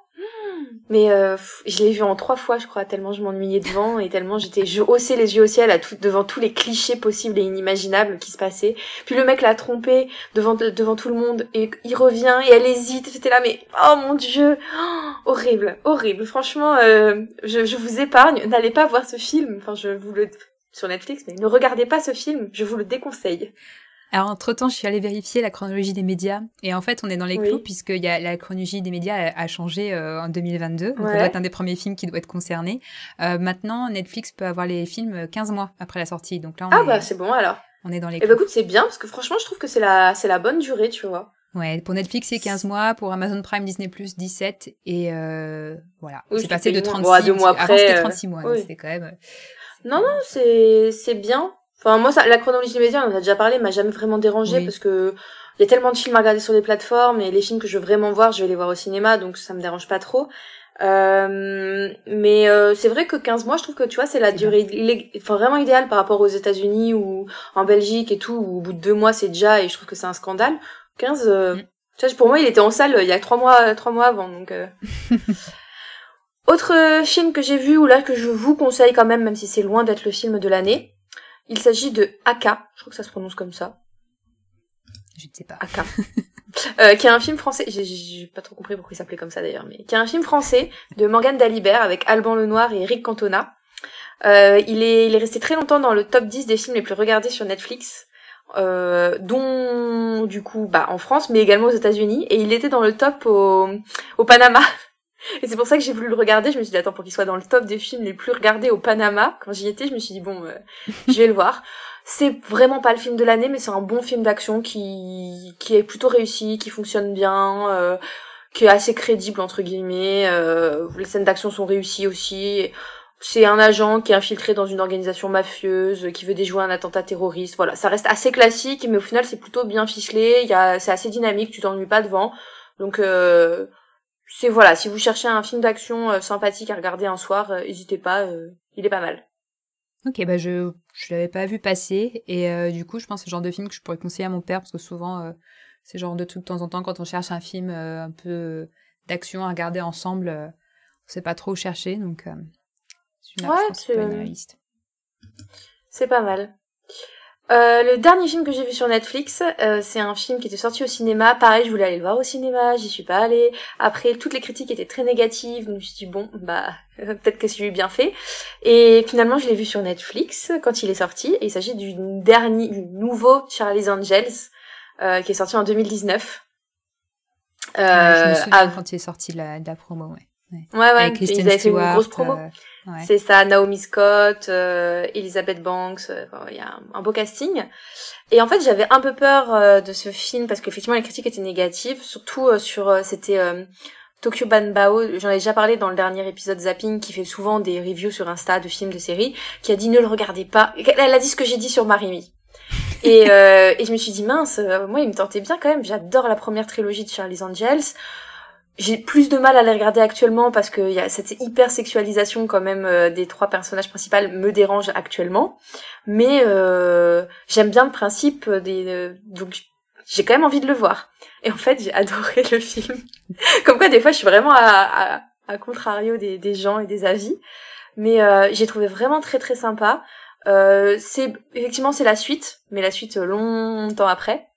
mais euh, je l'ai vu en trois fois, je crois, tellement je m'ennuyais devant et tellement j'étais, je haussais les yeux au ciel à tout, devant tous les clichés possibles et inimaginables qui se passaient. Puis le mec l'a trompé devant devant tout le monde et il revient et elle hésite. J'étais là, mais oh mon dieu, oh, horrible, horrible. Franchement, euh, je, je vous épargne. N'allez pas voir ce film. Enfin, je vous le sur Netflix, mais ne regardez pas ce film. Je vous le déconseille. Alors, entre-temps, je suis allée vérifier la chronologie des médias. Et en fait, on est dans les clous, puisque y a, la chronologie des médias a, changé euh, en 2022. Donc, ça doit être un des premiers films qui doit être concerné. Euh, maintenant, Netflix peut avoir les films 15 mois après la sortie. Donc là, on ah, est, bah, c'est bon alors. On est dans les clous. Eh bah, écoute, c'est bien, parce que franchement, je trouve que c'est la, c'est la bonne durée, tu vois. Ouais, pour Netflix, c'est 15 mois. Pour Amazon Prime, Disney+, 17. Et euh, voilà. c'est passé de 36 mois. Deux mois après. Avant, c'était 36 mois. C'était quand même... Non, non, c'est, c'est bien. Enfin, moi, ça, la chronologie des médias, on en a déjà parlé, m'a jamais vraiment dérangé parce que il y a tellement de films à regarder sur les plateformes et les films que je veux vraiment voir, je vais les voir au cinéma, donc ça me dérange pas trop. Euh, mais euh, c'est vrai que 15 mois, je trouve que tu vois, c'est la durée enfin, vraiment idéale par rapport aux États-Unis ou en Belgique et tout, où au bout de deux mois c'est déjà, et je trouve que c'est un scandale. 15, euh, mm. tu vois, pour moi, il était en salle il y a trois mois, trois mois avant, donc. Euh. Autre film que j'ai vu ou là que je vous conseille quand même, même si c'est loin d'être le film de l'année, il s'agit de Aka, je crois que ça se prononce comme ça. Je ne sais pas. Aka. euh, qui est un film français, j'ai pas trop compris pourquoi il s'appelait comme ça d'ailleurs, mais qui est un film français de Morgane Dalibert avec Alban Lenoir et Eric Cantona. Euh, il, est, il est resté très longtemps dans le top 10 des films les plus regardés sur Netflix, euh, dont du coup bah, en France, mais également aux États-Unis, et il était dans le top au, au Panama. Et c'est pour ça que j'ai voulu le regarder. Je me suis dit, attends, pour qu'il soit dans le top des films les plus regardés au Panama, quand j'y étais, je me suis dit, bon, euh, je vais le voir. C'est vraiment pas le film de l'année, mais c'est un bon film d'action qui, qui est plutôt réussi, qui fonctionne bien, euh, qui est assez crédible, entre guillemets. Euh, les scènes d'action sont réussies aussi. C'est un agent qui est infiltré dans une organisation mafieuse, qui veut déjouer un attentat terroriste. Voilà, ça reste assez classique, mais au final, c'est plutôt bien ficelé. Il y a, c'est assez dynamique, tu t'ennuies pas devant. Donc, euh, c'est voilà, si vous cherchez un film d'action euh, sympathique à regarder un soir, euh, n'hésitez pas, euh, il est pas mal. Ok, bah je je l'avais pas vu passer et du coup je pense que c'est le genre de film que je pourrais conseiller à mon père parce que souvent c'est genre de truc de temps en temps quand on cherche un film un peu d'action à regarder ensemble, on sait pas trop où chercher donc celui-là C'est pas mal. Euh, le dernier film que j'ai vu sur Netflix, euh, c'est un film qui était sorti au cinéma. Pareil, je voulais aller le voir au cinéma, j'y suis pas allée. Après, toutes les critiques étaient très négatives, donc je me suis dit bon, bah peut-être que c'est bien fait. Et finalement, je l'ai vu sur Netflix quand il est sorti. Et il s'agit du dernier, du nouveau Charlie's Angels euh, qui est sorti en 2019. Euh, je me souviens quand il est sorti de la, de la promo, ouais. Ouais, ouais, Avec ils avaient fait une grosse promo. C'est ça, Naomi Scott, euh, Elizabeth Banks, euh, il y a un, beau casting. Et en fait, j'avais un peu peur euh, de ce film parce qu'effectivement les critiques étaient négatives, surtout euh, sur c'était Tokyo Banbao, j'en ai déjà parlé dans le dernier épisode Zapping, qui fait souvent des reviews sur Insta de films, de séries, qui a dit ne le regardez pas. Elle a dit ce que j'ai dit sur Marimi. et, et je me suis dit mince, moi il me tentait bien quand même. J'adore la première trilogie de Charlie's Angels j'ai plus de mal à les regarder actuellement parce que y a cette hyper sexualisation quand même euh, des trois personnages principaux me dérange actuellement. Mais euh, j'aime bien le principe des euh, donc j'ai quand même envie de le voir. Et en fait j'ai adoré le film. Comme quoi des fois je suis vraiment à, à, à contrario des, des gens et des avis. Mais euh, j'ai trouvé vraiment très très sympa. C'est effectivement c'est la suite mais la suite longtemps après.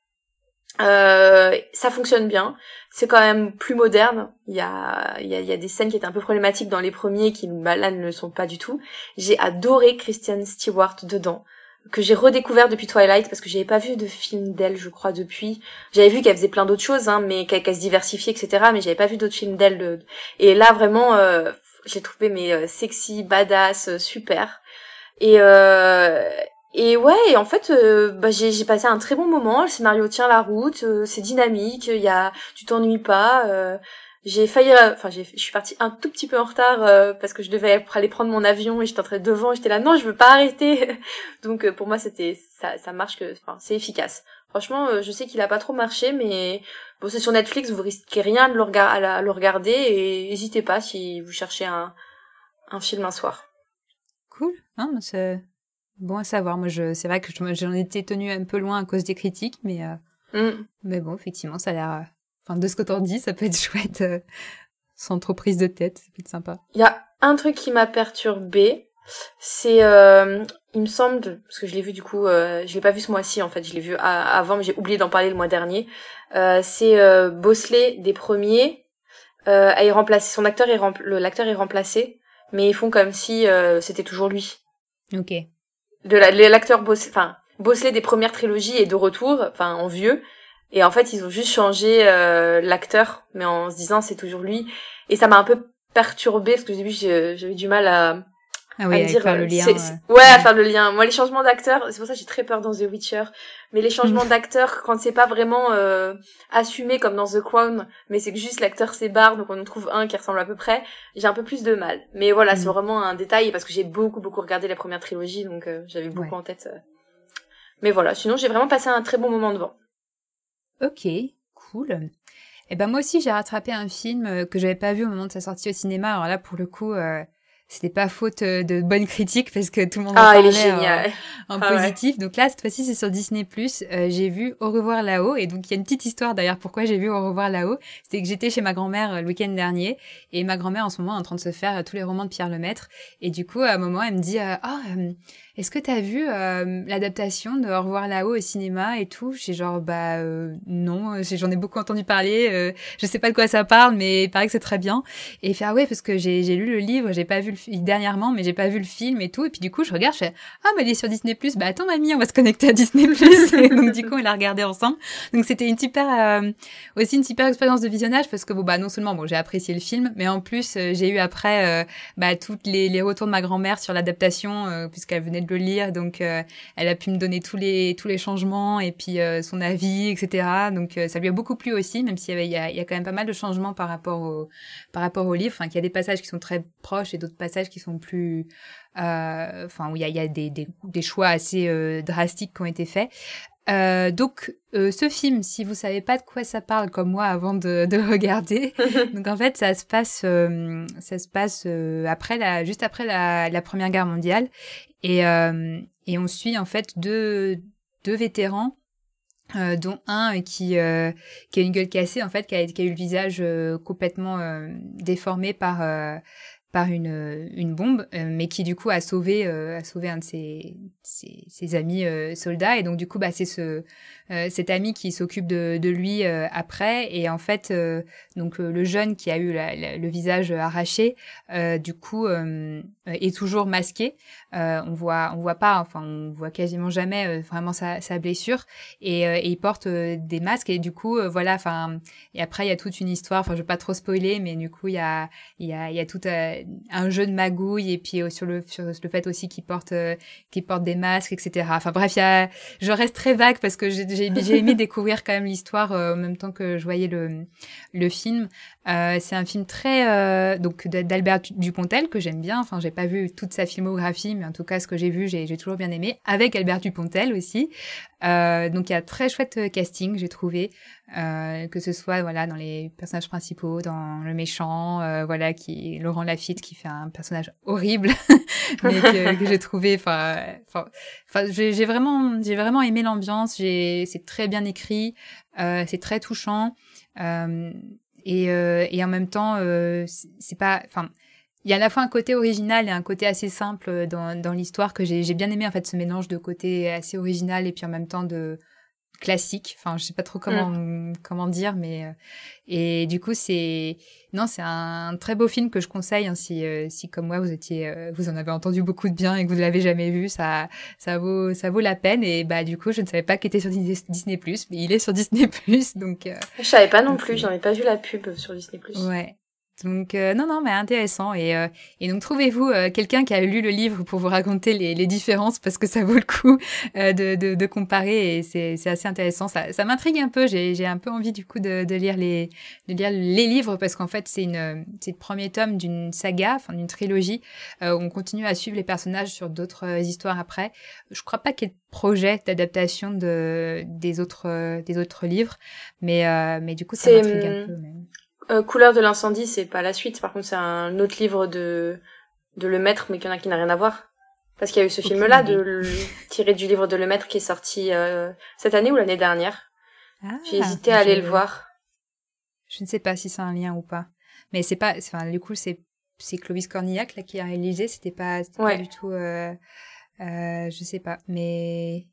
Ça fonctionne bien c'est quand même plus moderne. Il y a, il y, a, y a des scènes qui étaient un peu problématiques dans les premiers qui bah, là ne le sont pas du tout. J'ai adoré Christian Stewart dedans que j'ai redécouvert depuis Twilight parce que j'avais pas vu de film d'elle je crois depuis j'avais vu qu'elle faisait plein d'autres choses hein mais qu'elle se diversifiait etc mais j'avais pas vu d'autres films d'elle et là vraiment euh, j'ai trouvé mes euh, sexy badass euh, super et euh, et ouais, en fait, euh, bah, j'ai passé un très bon moment. Le scénario tient la route, euh, c'est dynamique, il y a, tu t'ennuies pas. Euh, j'ai failli, enfin, je suis partie un tout petit peu en retard parce que je devais aller prendre mon avion et j'étais entrée devant. J'étais là, non, je veux pas arrêter. Donc pour moi, c'était, ça, ça marche que, enfin, c'est efficace. Franchement, je sais qu'il a pas trop marché, mais bon, c'est sur Netflix, vous risquez rien de le, à le regarder et n'hésitez pas si vous cherchez un, un film un soir. Cool, hein, c'est Bon à savoir. Moi, je, c'est vrai que j'en étais tenue un peu loin à cause des critiques, mais, euh, mm. mais bon, effectivement, ça a l'air. Euh, enfin, de ce que t'en dis, ça peut être chouette, euh, sans trop prise de tête, ça peut être sympa. Il y a un truc qui m'a perturbée, c'est, euh, il me semble, parce que je l'ai vu du coup, euh, je l'ai pas vu ce mois-ci en fait, je l'ai vu avant, mais j'ai oublié d'en parler le mois dernier. c'est Bosley des premiers, a est remplacé, son acteur est l'acteur est remplacé, mais ils font comme si c'était toujours lui. Ok de l'acteur Bosley, enfin, Bosley des premières trilogies est de retour, enfin en vieux. Et en fait, ils ont juste changé euh, l'acteur, mais en se disant c'est toujours lui. Et ça m'a un peu perturbée parce que au début j'avais du mal à, ah oui, à dire, faire le lien. Ouais. à faire le lien. Moi, les changements d'acteurs, c'est pour ça que j'ai très peur dans The Witcher. Mais les changements d'acteurs, quand c'est pas vraiment euh, assumé comme dans The Crown, mais c'est que juste l'acteur s'est barre, donc on en trouve un qui ressemble à peu près, j'ai un peu plus de mal. Mais voilà, c'est mm. vraiment un détail parce que j'ai beaucoup beaucoup regardé la première trilogie, donc euh, j'avais beaucoup en tête. Euh. Mais voilà, sinon j'ai vraiment passé un très bon moment devant. Ok, cool. Et eh ben moi aussi j'ai rattrapé un film que j'avais pas vu au moment de sa sortie au cinéma. Alors là pour le coup c'était pas faute euh, de bonnes critiques parce que tout le monde en ah, parlait génial. en, ah, positif. Donc là, cette fois-ci, c'est sur Disney+. Euh, j'ai vu Au revoir là-haut. Et donc, il y a une petite histoire d'ailleurs pourquoi j'ai vu Au revoir là-haut. C'était que j'étais chez ma grand-mère euh, le week-end dernier. Et ma grand-mère, en ce moment, est en train de se faire tous les romans de Pierre Lemaitre. Et du coup, à un moment, elle me dit, ah, est-ce que t'as vu euh, l'adaptation de Au revoir là-haut au cinéma et tout? J'ai genre bah euh, non, j'en ai beaucoup entendu parler. Euh, je sais pas de quoi ça parle, mais il paraît que c'est très bien. Et fait ah ouais parce que j'ai lu le livre, j'ai pas vu le film dernièrement, mais j'ai pas vu le film et tout. Et puis du coup je regarde, je fais ah mais il est sur Disney Plus. Bah attends mamie, on va se connecter à Disney Plus. donc du coup on l'a regardé ensemble. Donc c'était une super aussi une super expérience de visionnage parce que bon bah non seulement bon j'ai apprécié le film, mais en plus j'ai eu après bah toutes les, les retours de ma grand-mère sur l'adaptation puisqu'elle venait de le lire, donc euh, elle a pu me donner tous les tous les changements et puis euh, son avis, etc. Donc euh, ça lui a beaucoup plu aussi, même s'il y avait il y a, il y a quand même pas mal de changements par rapport au par rapport au livre. Enfin, qu'il y a des passages qui sont très proches et d'autres passages qui sont plus enfin où il y a, il y a des, des, des choix assez drastiques qui ont été faits. Euh, donc, euh, ce film, si vous savez pas de quoi ça parle comme moi avant de, de le regarder, donc en fait, ça se passe, ça se passe après la, juste après la, la Première Guerre mondiale, et, euh, et on suit en fait deux, deux vétérans euh, dont un qui euh, qui a une gueule cassée en fait qui a, qui a eu le visage euh, complètement euh, déformé par par une, une bombe, euh, mais qui du coup a sauvé, euh, a sauvé un de ses, ses, ses amis euh, soldats. Et donc du coup, bah, c'est ce, cet ami qui s'occupe de, de lui après. Et en fait, donc le jeune qui a eu le visage arraché, du coup, est toujours masqué. on voit, on voit pas, enfin, on voit quasiment jamais vraiment sa, sa blessure. Et, et il porte des masques. Et du coup, voilà, enfin, et après il y a toute une histoire. Enfin, je vais pas trop spoiler, mais du coup, il y a, il y a, il y a tout un jeu de magouille et puis euh, sur le sur le fait aussi qu'ils portent euh, qu'ils portent des masques etc enfin bref il y a je reste très vague parce que j'ai j'ai aimé découvrir quand même l'histoire euh, en même temps que je voyais le le film c'est un film très donc d'Albert Dupontel que j'aime bien. Enfin j'ai pas vu toute sa filmographie mais en tout cas ce que j'ai vu j'ai toujours bien aimé. Avec Albert Dupontel aussi. Donc il y a très chouette casting j'ai trouvé. Euh, que ce soit voilà dans les personnages principaux, dans le méchant, euh, voilà qui Laurent Lafitte qui fait un personnage horrible, mais que, j'ai trouvé, enfin, enfin, j'ai vraiment, j'ai vraiment aimé l'ambiance. J'ai, c'est très bien écrit, euh, c'est très touchant, euh, et, et en même temps, c'est pas, enfin. Il y a à la fois un côté original et un côté assez simple dans, dans l'histoire que j'ai bien aimé en fait ce mélange de côté assez original et puis en même temps de classique. Enfin, je sais pas trop comment mm. comment dire, mais euh, et du coup c'est non, c'est un très beau film que je conseille. Hein, si euh, si comme moi vous étiez euh, vous en avez entendu beaucoup de bien et que vous ne l'avez jamais vu, ça ça vaut ça vaut la peine. Et bah du coup je ne savais pas qu'il était sur Disney Plus, mais il est sur Disney Plus, donc. je savais pas non plus. J'en ai pas vu la pub sur Disney Plus. Ouais. Donc euh, non, non, mais intéressant. Et, euh, et donc trouvez-vous euh, quelqu'un qui a lu le livre pour vous raconter les, les différences? Parce que ça vaut le coup de, de, de, comparer et c'est, assez intéressant. Ça, ça m'intrigue un peu. J'ai, un peu envie du coup de, de lire les de lire les livres parce qu'en fait c'est une c'est le premier tome d'une saga, enfin d'une trilogie. on continue à suivre les personnages sur d'autres histoires après. Je crois pas qu'il y ait de projet d'adaptation de des autres des autres livres, mais mais du coup ça m'intrigue un peu même. Euh, Couleur de l'incendie, c'est pas la suite. Par contre, c'est un autre livre de de Le Maître, mais qu'il y en a qui n'a rien à voir. Parce qu'il y a eu ce film-là, de tiré du livre de Le Maître, qui est sorti euh, cette année ou l'année dernière. Ah, J'ai hésité à aller le voir. Je ne sais pas si c'est un lien ou pas. Mais c'est pas... Enfin, du coup, c'est c'est Clovis Cornillac là, qui a réalisé. C'était pas, pas du tout... Euh, euh, je sais pas. Mais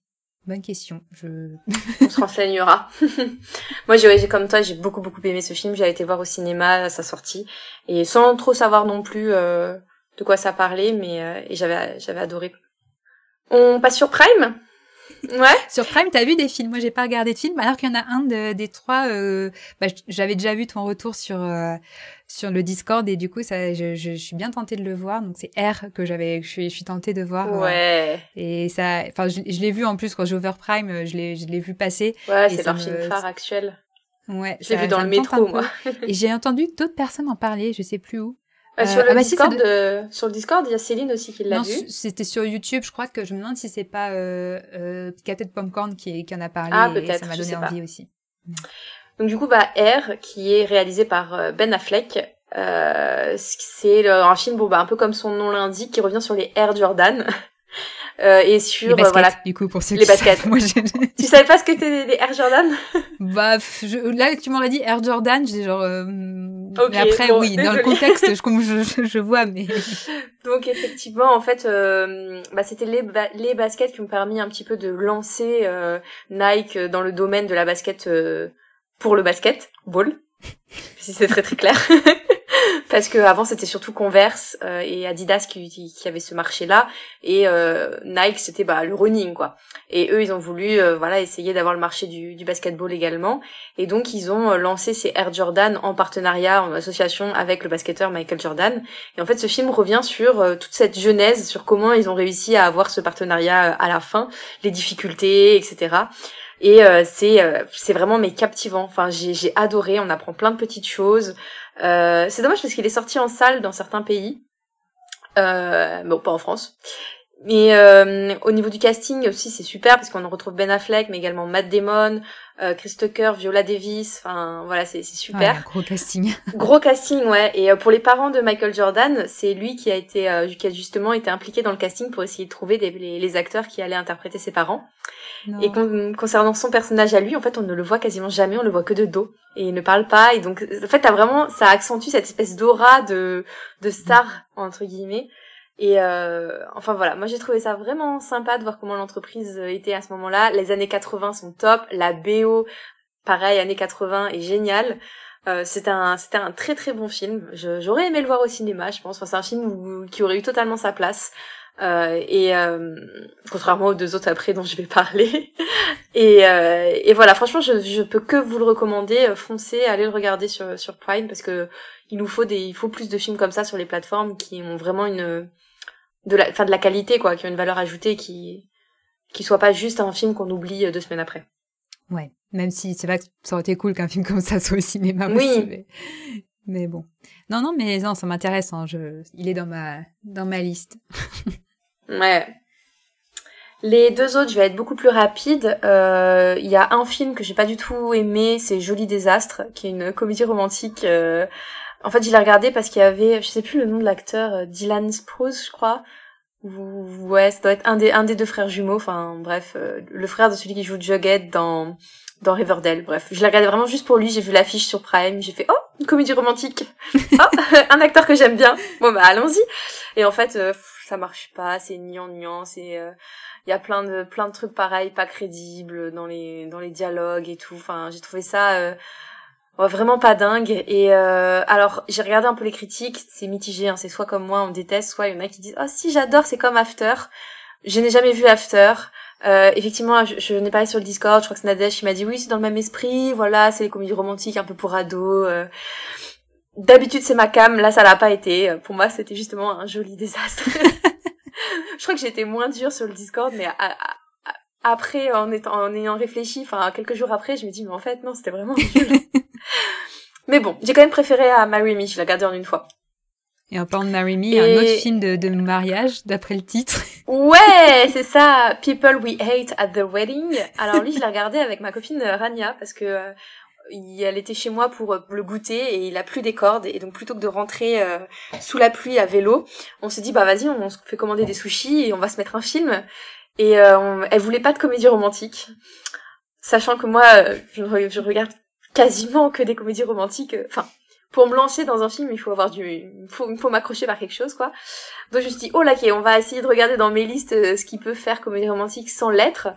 Bonne question. Je... On se renseignera. Moi, j'ai, comme toi, j'ai beaucoup beaucoup aimé ce film. J'ai été voir au cinéma à sa sortie et sans trop savoir non plus euh, de quoi ça parlait, mais euh, j'avais j'avais adoré. On passe sur Prime? Ouais. Sur Prime, t'as vu des films Moi, j'ai pas regardé de films, alors qu'il y en a un de, des trois. Euh, bah, J'avais déjà vu ton retour sur euh, sur le Discord et du coup, ça, je, je, je, suis bien tentée de le voir. Donc c'est R que j'avais, je suis, je suis tentée de voir. Euh, ouais. et ça, enfin, je, je l'ai vu en plus quand j'ai ouvert Prime, je l'ai, je l'ai vu passer. Ouais, c'est leur film phare actuel. Ouais. Je l'ai vu dans le métro, moi. et j'ai entendu d'autres personnes en parler, je sais plus où. Euh, sur, le ah bah Discord, si, de... sur le Discord, il y a Céline aussi qui l'a vu. C'était sur YouTube, je crois que je me demande si c'est pas euh, euh, de Popcorn qui, qui en a parlé. Ah, peut-être. Ça m'a donné envie aussi. Donc du coup, bah R, qui est réalisé par euh, Ben Affleck, euh, c'est un film bon bah un peu comme son nom l'indique, qui revient sur les Air Jordan. Euh, et sur les baskets, voilà du coup pour ceux les qui baskets. Savent, moi, tu savais pas ce que c'était les Air Jordan? Bah je, là tu m'aurais dit Air Jordan, j'ai genre euh, okay, mais après bon, oui, dans le contexte je, je, je vois mais Donc effectivement en fait euh, bah, c'était les ba les baskets qui ont permis un petit peu de lancer euh, Nike dans le domaine de la basket euh, pour le basket ball. si c'est très très clair. Parce que avant c'était surtout Converse euh, et Adidas qui, qui, avaient ce marché-là et euh, Nike c'était bah le running quoi. Et eux ils ont voulu euh, voilà essayer d'avoir le marché du, du basketball également et donc ils ont euh, lancé ces Air Jordan en partenariat en association avec le basketteur Michael Jordan. Et en fait ce film revient sur euh, toute cette genèse sur comment ils ont réussi à avoir ce partenariat à la fin, les difficultés etc. Et euh, c'est euh, c'est vraiment mais captivant. Enfin, j'ai adoré. On apprend plein de petites choses. Euh, c'est dommage parce qu'il est sorti en salle dans certains pays. Euh, bon, pas en France. Mais euh, au niveau du casting aussi, c'est super parce qu'on retrouve Ben Affleck, mais également Matt Damon, euh, Chris Tucker, Viola Davis. Enfin, voilà, c'est super. Ouais, gros casting. gros casting, ouais. Et euh, pour les parents de Michael Jordan, c'est lui qui a été, euh, qui a justement été impliqué dans le casting pour essayer de trouver des, les, les acteurs qui allaient interpréter ses parents. Et con concernant son personnage à lui, en fait, on ne le voit quasiment jamais, on le voit que de dos et il ne parle pas. Et donc, en fait, t'as vraiment, ça accentue cette espèce d'aura de de star entre guillemets. Et euh, enfin voilà, moi j'ai trouvé ça vraiment sympa de voir comment l'entreprise était à ce moment-là. Les années 80 sont top, la BO, pareil, années 80 est géniale. Euh, c'était un c'était un très très bon film. J'aurais aimé le voir au cinéma, je pense. Enfin, c'est un film où, qui aurait eu totalement sa place. Euh, et euh, contrairement aux deux autres après dont je vais parler. et, euh, et voilà, franchement, je, je peux que vous le recommander. Foncez, allez le regarder sur sur Prime parce que il nous faut des il faut plus de films comme ça sur les plateformes qui ont vraiment une de la enfin de la qualité quoi, qui ont une valeur ajoutée qui qui soit pas juste un film qu'on oublie deux semaines après. Ouais, même si c'est vrai que ça aurait été cool qu'un film comme ça soit au cinéma oui. aussi. Mais... mais bon. Non non, mais non, ça m'intéresse hein, je il est dans ma dans ma liste. Ouais. Les deux autres, je vais être beaucoup plus rapide. Il euh, y a un film que j'ai pas du tout aimé, c'est Joli désastre, qui est une comédie romantique. Euh... En fait, je l'ai regardé parce qu'il y avait, je sais plus le nom de l'acteur, euh, Dylan Sprouse, je crois. Ou ouais, ça doit être un des un des deux frères jumeaux. Enfin, bref, euh, le frère de celui qui joue Jughead dans dans Riverdale. Bref, je l'ai regardé vraiment juste pour lui. J'ai vu l'affiche sur Prime. J'ai fait oh une comédie romantique. oh un acteur que j'aime bien. Bon bah allons-y. Et en fait. Euh, ça marche pas, c'est gnangnan, c'est il euh, y a plein de plein de trucs pareils pas crédibles dans les dans les dialogues et tout. Enfin, j'ai trouvé ça euh, vraiment pas dingue et euh, alors, j'ai regardé un peu les critiques, c'est mitigé hein, c'est soit comme moi on déteste, soit il y en a qui disent "Oh si, j'adore, c'est comme After." Je n'ai jamais vu After. Euh, effectivement, je, je n'ai parlé sur le Discord, je crois que c'est Nadège qui m'a dit "Oui, c'est dans le même esprit, voilà, c'est les comédies romantiques un peu pour ados." Euh, D'habitude, c'est ma cam. Là, ça l'a pas été. Pour moi, c'était justement un joli désastre. je crois que j'étais moins dure sur le Discord, mais à, à, après, en, étant, en ayant réfléchi, enfin, quelques jours après, je me dis, mais en fait, non, c'était vraiment nul. mais bon, j'ai quand même préféré à Marry Me. Je l'ai regardé en une fois. Et en parlant de Marry Me, un autre film de, de mariage, d'après le titre. Ouais, c'est ça, People We Hate at the Wedding. Alors lui, je l'ai regardé avec ma copine Rania, parce que euh, elle était chez moi pour le goûter et il a plu des cordes et donc plutôt que de rentrer euh, sous la pluie à vélo, on s'est dit bah vas-y on se fait commander des sushis et on va se mettre un film et euh, elle voulait pas de comédie romantique, sachant que moi je, regarde quasiment que des comédies romantiques, enfin pour me lancer dans un film, il faut avoir du, il faut, faut m'accrocher par quelque chose, quoi. Donc je me suis dit, oh là, ok, on va essayer de regarder dans mes listes ce qui peut faire comédie romantique sans l'être.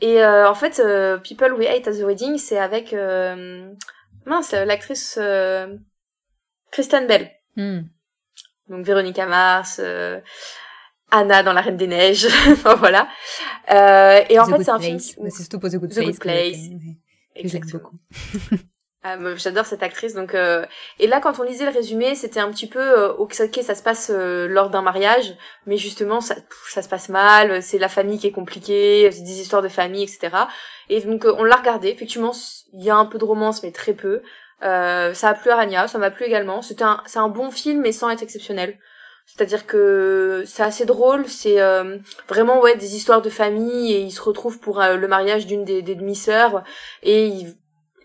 Et euh, en fait, euh, People We Hate at the Wedding, c'est avec euh, mince l'actrice euh, Kristen Bell. Mm. Donc Véronica Mars. Anna dans La Reine des Neiges. enfin, voilà. Euh, et en fait, c'est un film. C'est surtout pour The Good The Place. Good Place. que- que j'aime Exactement. beaucoup. Ah, J'adore cette actrice. Donc, euh, et là, quand on lisait le résumé, c'était un petit peu euh, ok, ça se passe euh, lors d'un mariage, mais justement, ça, ça se passe mal. C'est la famille qui est compliquée, c'est des histoires de famille, etc. Et donc, euh, on l'a regardé. Effectivement, il y a un peu de romance, mais très peu. Euh, ça a plu à Rania, ça m'a plu également. C'était un, c'est un bon film, mais sans être exceptionnel. C'est-à-dire que c'est assez drôle, c'est euh, vraiment ouais des histoires de famille et ils se retrouvent pour le mariage d'une des, des demi-sœurs et ils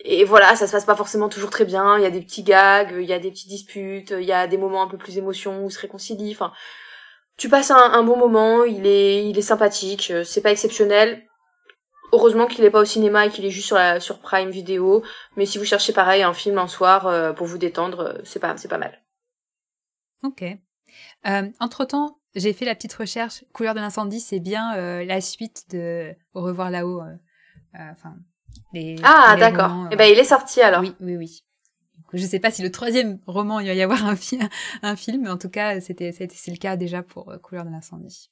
et voilà, ça se passe pas forcément toujours très bien. Il y a des petits gags, il y a des petites disputes, il y a des moments un peu plus émotion où se réconcilient. Enfin, tu passes un, bon moment. Il est, il est sympathique. euh, C'est pas exceptionnel. Heureusement qu'il est pas au cinéma et qu'il est juste sur sur Prime Video. Mais si vous cherchez pareil un film un soir euh, pour vous détendre, euh, c'est pas, c'est pas mal. Ok. Euh, entre temps, j'ai fait la petite recherche. Couleur de l'incendie, c'est bien la suite de Au revoir là-haut. Enfin, les. Ah d'accord. Eh euh, ben il est sorti alors. Oui, oui, oui. Je sais pas si le troisième roman il va y avoir un, fi- un film, mais en tout cas, c'était, c'était- c'est le cas déjà pour euh, Couleur de l'incendie.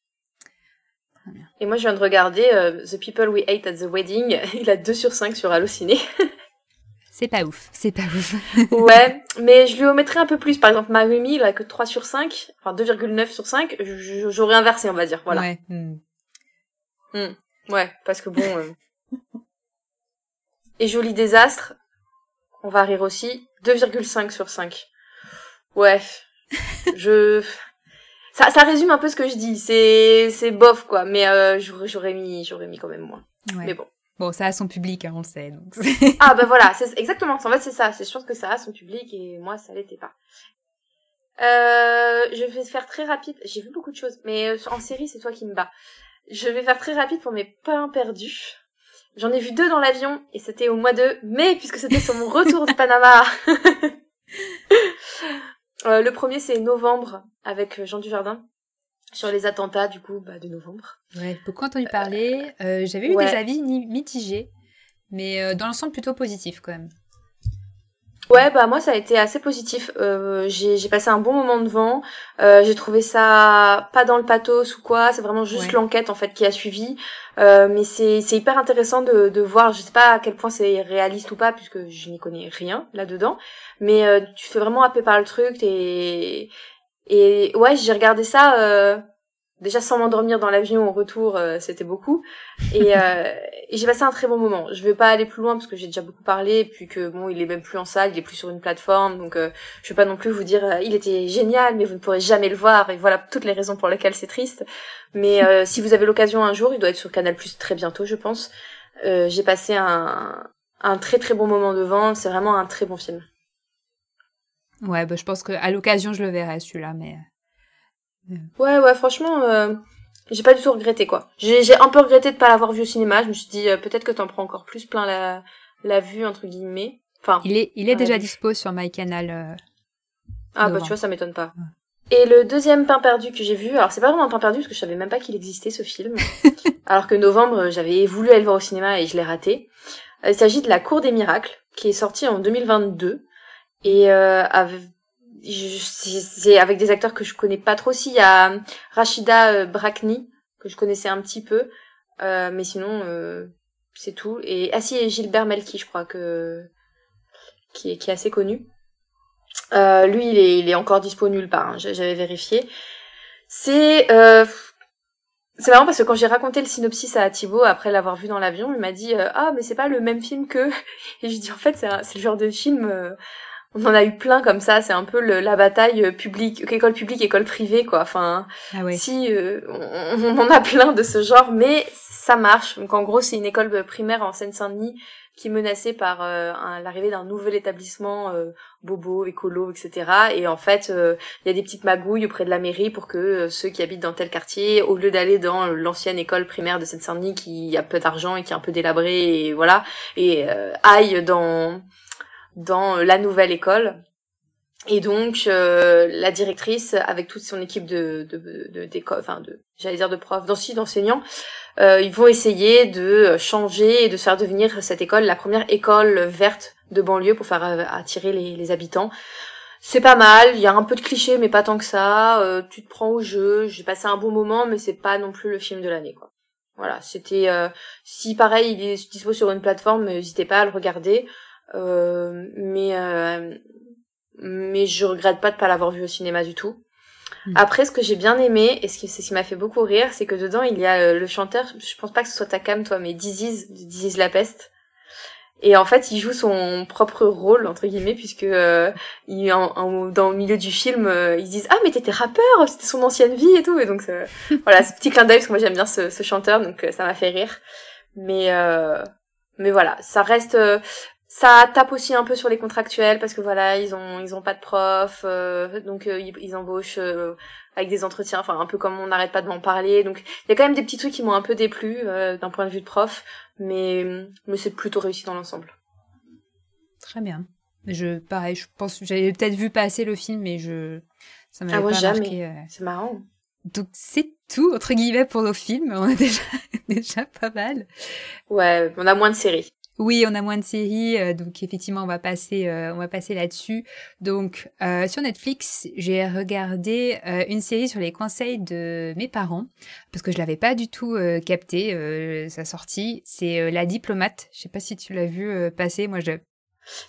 Et moi je viens de regarder euh, The People We Hate at the Wedding. Il a 2 sur 5 sur Allociné. C'est pas ouf, c'est pas ouf. Ouais, mais je lui omettrais un peu plus. Par exemple, Marumi, il a que 3 sur 5, enfin 2,9 sur 5. Je- je- J'aurais inversé, on va dire. Voilà. Ouais. hmm. Ouais, parce que bon. euh, Et Joli Désastre, on va rire aussi, 2,5 sur 5. Ouais. je. Ça, ça résume un peu ce que je dis. C'est, c'est bof, quoi. Mais euh, j'aurais mis, j'aurais mis quand même moins. Ouais. Mais bon. Bon, ça a son public, hein, on le sait. Donc Ah bah voilà, c'est exactement. En fait, c'est ça. C'est je pense que ça a son public et moi, ça l'était pas. Euh, je vais faire très rapide. J'ai vu beaucoup de choses, mais euh, en série, c'est toi qui me bats. Je vais faire très rapide pour mes pains perdus. J'en ai vu deux dans l'avion et c'était au mois de mai puisque c'était sur mon retour du Panama. Euh, le premier c'est novembre avec euh, Jean Dujardin sur les attentats du coup bah, de novembre. Ouais, beaucoup entendu parler. Euh, J'avais eu ouais. des avis mitigés, mais dans l'ensemble plutôt positifs quand même. Ouais, bah moi ça a été assez positif. Euh, j'ai passé un bon moment devant. Euh, j'ai trouvé ça pas dans le pathos ou quoi. C'est vraiment juste Ouais. l'enquête en fait qui a suivi. Euh, mais c'est c'est hyper intéressant de de voir. Je sais pas à quel point c'est réaliste ou pas puisque je n'y connais rien là dedans. Mais euh, tu fais vraiment happer par le truc et et ouais j'ai regardé ça. Déjà sans m'endormir dans l'avion au retour, euh, c'était beaucoup. Et, euh, et j'ai passé un très bon moment. Je vais pas aller plus loin parce que j'ai déjà beaucoup parlé, puis que bon, il est même plus en salle, il est plus sur une plateforme, donc euh, je vais pas non plus vous dire euh, il était génial, mais vous ne pourrez jamais le voir. Et voilà toutes les raisons pour lesquelles c'est triste. Mais euh, si vous avez l'occasion un jour, il doit être sur Canal Plus très bientôt, je pense. Euh, j'ai passé un, un très très bon moment devant. C'est vraiment un très bon film. Ouais, bah, je pense qu'à l'occasion, je le verrai celui-là, mais. Ouais, ouais, franchement, euh, j'ai pas du tout regretté quoi. J'ai un peu regretté de pas l'avoir vu au cinéma. Je me suis dit euh, peut-être que t'en prends encore plus plein la la vue entre guillemets. Enfin, Il est, il est déjà dispo sur MyCanal. euh, ah bah tu vois, ça m'étonne pas. Et le deuxième pain perdu que j'ai vu, alors c'est pas vraiment un pain perdu parce que je savais même pas qu'il existait ce film. alors que novembre, euh, j'avais voulu aller le voir au cinéma et je l'ai raté. Il s'agit de La Cour des Miracles, qui est sorti en 2022 et euh, avec, c'est avec des acteurs que je connais pas trop. Si il y a Rachida euh, Brakni que je connaissais un petit peu, euh, mais sinon euh, c'est tout. Et ah si, et Gilbert Melki, je crois que qui est qui est assez connu. Euh, lui, il est, il est encore dispo nulle part. hein, j'a- J'avais vérifié. C'est euh, c'est marrant parce que quand j'ai raconté le synopsis à Thibaut après l'avoir vu dans l'avion, il m'a dit euh, ah mais c'est pas le même film que et je dis en fait c'est le genre de film euh, on en a eu plein comme ça c'est un peu le- la bataille publique école publique école privée quoi. Enfin Ah ouais. si euh, on, on en a plein de ce genre mais ça marche. Donc en gros c'est une école primaire en Seine-Saint-Denis qui est menacée par euh, l'arrivée d'un nouvel établissement euh, bobo écolo etc et en fait euh, il y a des petites magouilles auprès de la mairie pour que ceux qui habitent dans tel quartier, au lieu d'aller dans l'ancienne école primaire de Seine-Saint-Denis qui a peu d'argent et qui est un peu délabrée et voilà, et euh, aillent dans dans la nouvelle école. Et donc euh, la directrice, avec toute son équipe de de de enfin de j'allais dire de profs, d'enseignants, euh, ils vont essayer de changer et de faire devenir cette école la première école verte de banlieue pour faire euh, attirer les, les habitants. C'est pas mal, il y a un peu de clichés mais pas tant que ça. Euh, tu te prends au jeu, j'ai passé un bon moment mais c'est pas non plus le film de l'année quoi. Voilà, c'était euh, si pareil il est dispo sur une plateforme, n'hésitez pas à le regarder. Euh, mais mais je regrette pas de pas l'avoir vu au cinéma du tout. Hmm. Après, ce que j'ai bien aimé, et ce qui, ce qui m'a fait beaucoup rire, c'est que dedans, il y a le chanteur, je pense pas que ce soit ta cam, toi, mais Diziz, Diziz La Peste. Et en fait, il joue son propre rôle entre guillemets puisque euh, il en, dans le milieu du film, euh, ils disent ah mais t'étais rappeur, c'était son ancienne vie et tout. Et donc voilà, ce petit clin d'œil parce que moi j'aime bien ce, ce, chanteur, donc euh, ça m'a fait rire. Mais mais voilà, ça reste ça tape aussi un peu sur les contractuels parce que voilà ils ont ils ont pas de prof donc ils, ils, embauchent avec des entretiens enfin un peu comme on n'arrête pas de m'en parler donc il y a quand même des petits trucs qui m'ont un peu déplu d'un point de vue de prof mais, mais c'est plutôt réussi dans l'ensemble. Très bien. Je, pareil, je pense, j'avais peut-être vu passer le film, mais je, ça m'avait ah, pas jamais. marqué. Euh. C'est marrant. Donc c'est tout entre guillemets pour nos films. On a déjà déjà pas mal. Ouais, on a moins de séries. Oui, on a moins de séries, euh, donc effectivement, on va passer, euh, on va passer là-dessus. Donc, euh, sur Netflix, j'ai regardé une série sur les conseils de mes parents parce que je l'avais pas du tout capté sa sortie. C'est La Diplomate. Je sais pas si tu l'as vu passer. Moi, je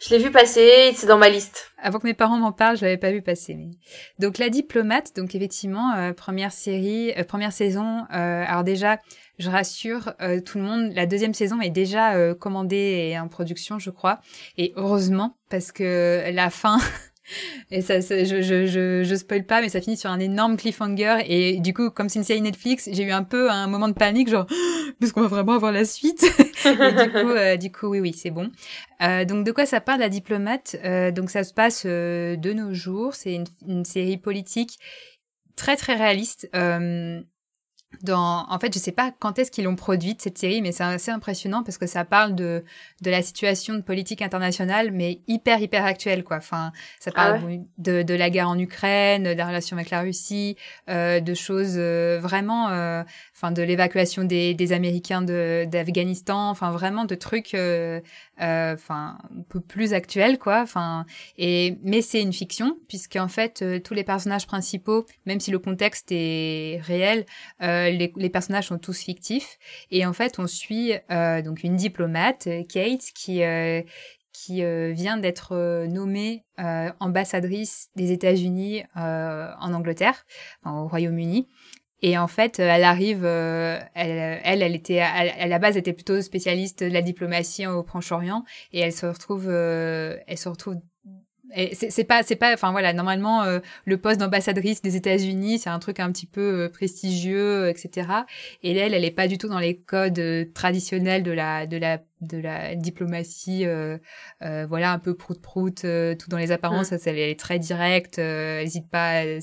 je l'ai vu passer, c'est dans ma liste. Avant que mes parents m'en parlent, je l'avais pas vu passer. Mais... Donc la diplomate, donc effectivement première série, première saison. alors déjà, je rassure euh, tout le monde, la deuxième saison est déjà euh, commandée et en production, je crois. Et heureusement, parce que la fin... Et ça, je, je, je, je spoil pas, mais ça finit sur un énorme cliffhanger. Et du coup, comme c'est une série Netflix, j'ai eu un peu un moment de panique, genre, parce qu'on va vraiment avoir la suite. et du coup, euh, du coup, oui, oui, c'est bon. Euh, donc, de quoi ça parle, La Diplomate? Euh, Donc, ça se passe de nos jours. C'est une, une, série politique très, très réaliste dans, en fait, je sais pas quand est-ce qu'ils l'ont produite cette série, mais c'est assez impressionnant parce que ça parle de de la situation de politique internationale, mais hyper hyper actuelle quoi. Enfin, ça ah parle de de la guerre en Ukraine, de la relation avec la Russie, euh, de choses euh, vraiment, euh, enfin de l'évacuation des des Américains de d'Afghanistan, enfin vraiment de trucs, euh, euh, enfin un peu plus actuels quoi. Enfin et mais c'est une fiction puisqu'en fait tous les personnages principaux, même si le contexte est réel. Euh, les, personnages sont tous fictifs. Et en fait, on suit euh, donc une diplomate, Kate, qui, euh, qui euh, vient d'être nommée ambassadrice des États-Unis en Angleterre, au Royaume-Uni. Et en fait, elle arrive, elle, elle, elle était, à la base, était plutôt spécialiste de la diplomatie au Proche-Orient, et elle se retrouve, elle se retrouve c'est pas c'est pas enfin voilà normalement euh, le poste d'ambassadrice des États-Unis c'est un truc un petit peu euh, prestigieux etc et elle elle est pas du tout dans les codes euh, traditionnels de la de la de la diplomatie, euh, euh, voilà, un peu prout-prout, euh, tout dans les apparences. Elle, est très directe, hésite pas. Elle,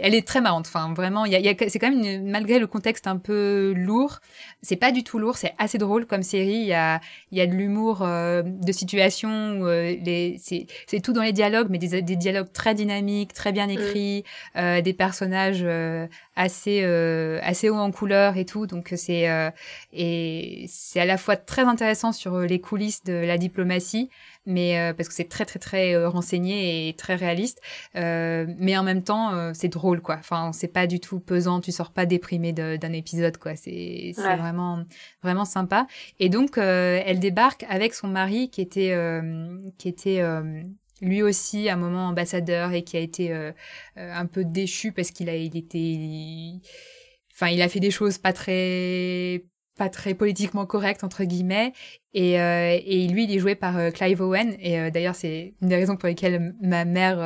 elle est très marrante. Enfin, vraiment, il y a, y a c'est quand même malgré le contexte un peu lourd, c'est pas du tout lourd. C'est assez drôle comme série. Il y a, il y a de l'humour de situation. les, c'est, c'est tout dans les dialogues, mais des, des dialogues très dynamiques, très bien écrits, des personnages assez, assez haut en couleur et tout. Donc c'est et c'est à la fois très intéressant sur euh, les coulisses de la diplomatie, mais euh, parce que c'est très très très euh, renseigné et très réaliste, mais en même temps c'est drôle quoi. Enfin c'est pas du tout pesant, tu sors pas déprimé d'un épisode quoi. C'est vraiment vraiment sympa. Et donc elle débarque avec son mari qui était qui était lui aussi à un moment ambassadeur et qui a été un peu déchu parce qu'il a il était enfin il a fait des choses pas très pas très politiquement correct entre guillemets. Et, euh, et lui il est joué par euh, Clive Owen. Et euh, d'ailleurs c'est une des raisons pour lesquelles ma mère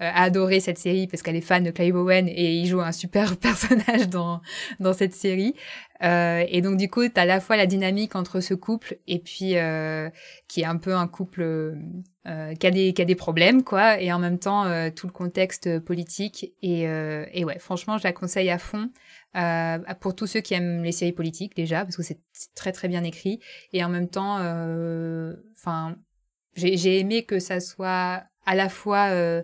a adoré cette série parce qu'elle est fan de Clive Owen et il joue un super personnage dans dans cette série. Et donc du coup t'as à la fois la dynamique entre ce couple et puis qui est un peu un couple qui a des qui a des problèmes quoi. Et en même temps tout le contexte politique. Et et ouais franchement je la conseille à fond euh, pour tous ceux qui aiment les séries politiques déjà, parce que c'est très très bien écrit, et en même temps, euh, enfin, j'ai aimé que ça soit à la fois euh,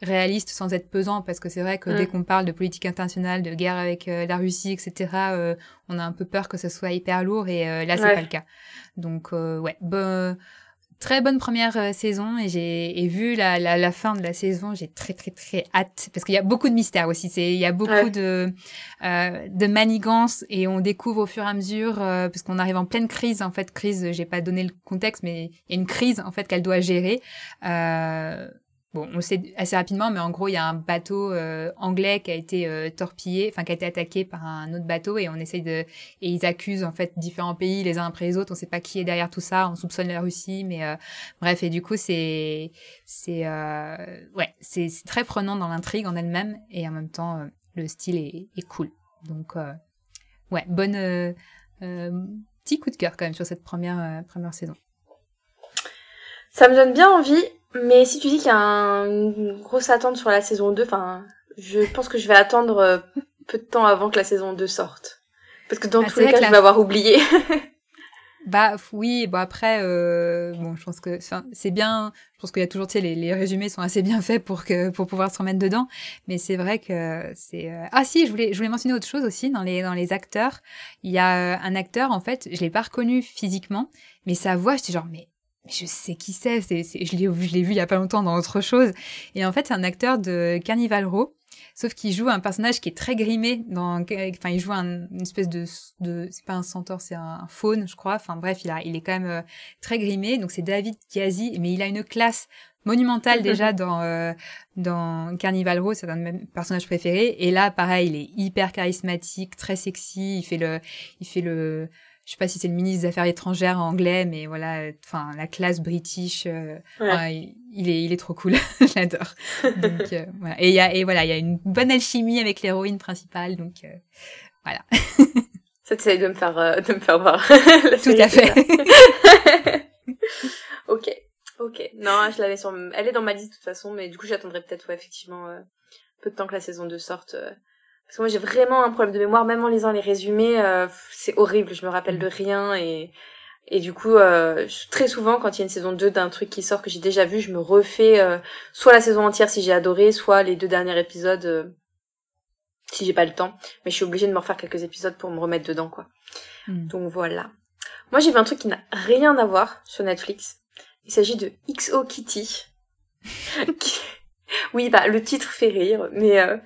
réaliste sans être pesant, parce que c'est vrai que dès mm. qu'on parle de politique internationale, de guerre avec euh, la Russie, etc., euh, on a un peu peur que ça soit hyper lourd, et là c'est pas le cas. Donc ouais, bon très bonne première saison et j'ai vu la, la, la, fin de la saison, j'ai très très très hâte parce qu'il y a beaucoup de mystères aussi. C'est il y a beaucoup de de manigances et on découvre au fur et à mesure parce qu'on arrive en pleine crise en fait crise. J'ai pas donné le contexte, mais il y a une crise en fait qu'elle doit gérer. Euh, Bon, on sait assez rapidement, mais en gros, il y a un bateau euh, anglais qui a été euh, torpillé, enfin qui a été attaqué par un autre bateau, et on essaye de, et ils accusent en fait différents pays les uns après les autres. On ne sait pas qui est derrière tout ça. On soupçonne la Russie, mais euh, bref, et du coup, c'est, c'est, ouais, c'est très prenant dans l'intrigue en elle-même, et en même temps, le style est, est cool. Donc, ouais, bonne petit coup de cœur quand même sur cette première première saison. Ça me donne bien envie. Mais si tu dis qu'il y a une grosse attente sur la saison 2, enfin, je pense que je vais attendre euh, peu de temps avant que la saison 2 sorte. Parce que dans bah, tous les cas, je vais avoir oublié. bah oui, bon après, euh, bon, je pense que c'est bien. Je pense qu'il y a toujours, tu sais, les, les, résumés sont assez bien faits pour que pour pouvoir se remettre dedans. Mais c'est vrai que c'est. Euh, ah si, je voulais je voulais mentionner autre chose aussi dans les dans les acteurs. Il y a un acteur en fait, je l'ai pas reconnu physiquement, mais sa voix, j'étais genre mais je sais qui c'est, c'est, je l'ai vu il y a pas longtemps dans autre chose. Et en fait, c'est un acteur de Carnival Row, sauf qu'il joue un personnage qui est très grimé. Dans, enfin, il joue un, une espèce de, de c'est pas un centaure, c'est un, faune, je crois. Enfin bref, il a, il est quand même euh, très grimé. Donc c'est David Kiazi, mais il a une classe monumentale déjà dans euh, dans Carnival Row, c'est un de mes personnages préférés. Et là, pareil, il est hyper charismatique, très sexy. Il fait le, il fait le je sais pas si c'est le ministre des Affaires étrangères anglais, mais voilà, enfin la classe british, euh, il, est il est trop cool, j'adore. donc euh, voilà. Et il y a et voilà, il y a une bonne alchimie avec l'héroïne principale, donc euh, voilà. Ça t'essaye de me faire de me faire voir. Tout à fait. ok, ok. Non, je l'avais sur, elle est dans ma liste de toute façon, mais du coup j'attendrai peut-être ouais, effectivement peu de temps que la saison 2 sorte parce que moi j'ai vraiment un problème de mémoire, même en lisant les résumés, euh, c'est horrible, je me rappelle de rien et et du coup euh, très souvent quand il y a une saison 2 d'un truc qui sort que j'ai déjà vu, je me refais euh, soit la saison entière si j'ai adoré, soit les deux derniers épisodes euh, si j'ai pas le temps, mais je suis obligée de me refaire quelques épisodes pour me remettre dedans quoi. Hmm. Donc voilà. Moi j'ai vu un truc qui n'a rien à voir sur Netflix. Il s'agit de XO Kitty. Oui, bah le titre fait rire, mais euh,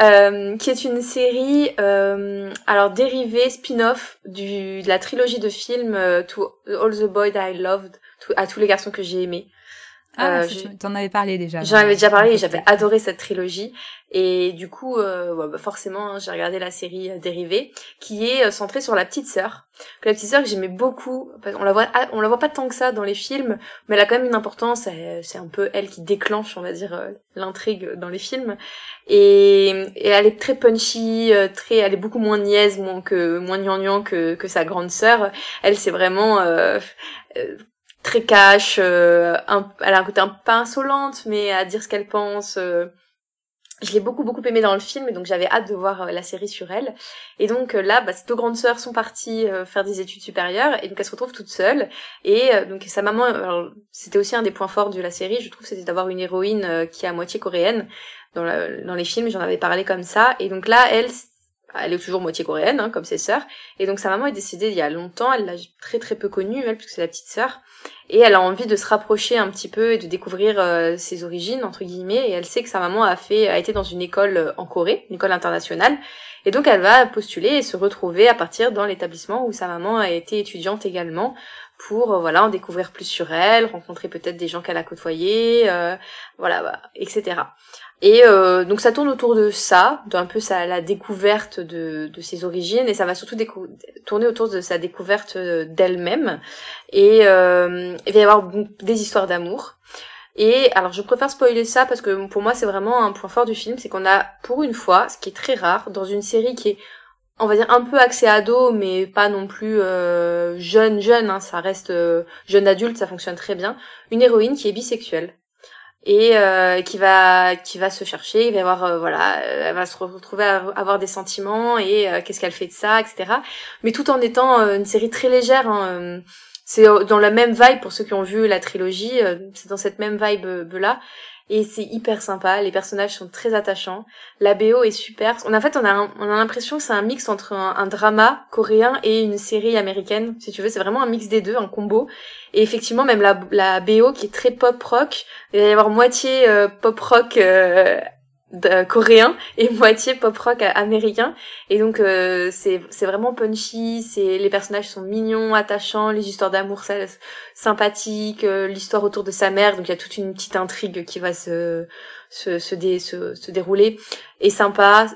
euh, qui est une série euh, alors dérivée spin-off du de la trilogie de films To All the Boys I Loved, à tous les garçons que j'ai aimés. Ah, euh, t'en avais parlé déjà. J'en avais déjà parlé et j'avais adoré cette trilogie. Et du coup, euh, bah forcément, hein, j'ai regardé la série euh, dérivée, qui est euh, centrée sur la petite sœur. Que la petite sœur que j'aimais beaucoup. On la voit, ah, on la voit pas tant que ça dans les films, mais elle a quand même une importance. C'est un peu elle qui déclenche, on va dire, l'intrigue dans les films. Et, et, elle est très punchy, très, elle est beaucoup moins niaise, moins que moins gnangnan que que sa grande sœur. Elle, c'est vraiment très cash, euh, elle a un côté un peu insolente, mais à dire ce qu'elle pense. Euh, je l'ai beaucoup beaucoup aimé dans le film, donc j'avais hâte de voir euh, la série sur elle. Et donc là, bah, ses deux grandes sœurs sont parties faire des études supérieures, et donc elle se retrouve toute seule. Et donc sa maman, c'était aussi un des points forts de la série, je trouve, c'était d'avoir une héroïne qui est à moitié coréenne. Dans, dans les films, j'en avais parlé comme ça. Et donc là, elle, elle est toujours moitié coréenne, hein, comme ses sœurs. Et donc sa maman est décédée il y a longtemps, elle l'a très très peu connue, elle, puisque c'est la petite sœur. Et elle a envie de se rapprocher un petit peu et de découvrir euh, ses origines, entre guillemets. Et elle sait que sa maman a fait, a été dans une école euh, en Corée, une école internationale. Et donc elle va postuler et se retrouver à partir dans l'établissement où sa maman a été étudiante également pour euh, voilà en découvrir plus sur elle, rencontrer peut-être des gens qu'elle a côtoyés, voilà, bah, etc. Et euh, donc ça tourne autour de ça, d'un peu sa, la découverte de, de ses origines, et ça va surtout tourner autour de sa découverte euh, d'elle-même. Et euh, il va y avoir des histoires d'amour. Et alors je préfère spoiler ça parce que pour moi c'est vraiment un point fort du film, c'est qu'on a pour une fois, ce qui est très rare, dans une série qui est on va dire un peu axée ado mais pas non plus euh, jeune jeune hein, ça reste euh, jeune adulte ça fonctionne très bien une héroïne qui est bisexuelle et euh, qui va qui va se chercher, il va avoir euh, voilà, euh, elle va se retrouver à avoir des sentiments et qu'est-ce qu'elle fait de ça, etc. Mais tout en étant une série très légère. Hein, c'est dans la même vibe pour ceux qui ont vu la trilogie. c'est dans cette même vibe là et c'est hyper sympa. Les personnages sont très attachants. La BO est super. En fait, on a, on a l'impression que c'est un mix entre un, drama coréen et une série américaine. Si tu veux, c'est vraiment un mix des deux, un combo. Et effectivement, même la, la BO qui est très pop rock, il va y avoir moitié euh, pop rock euh, coréen et moitié pop rock américain. Et donc euh, c'est c'est vraiment punchy c'est les personnages sont mignons attachants les histoires d'amour sympathiques euh, l'histoire autour de sa mère. Donc il y a toute une petite intrigue qui va se se se, se, se dérouler. Et sympa.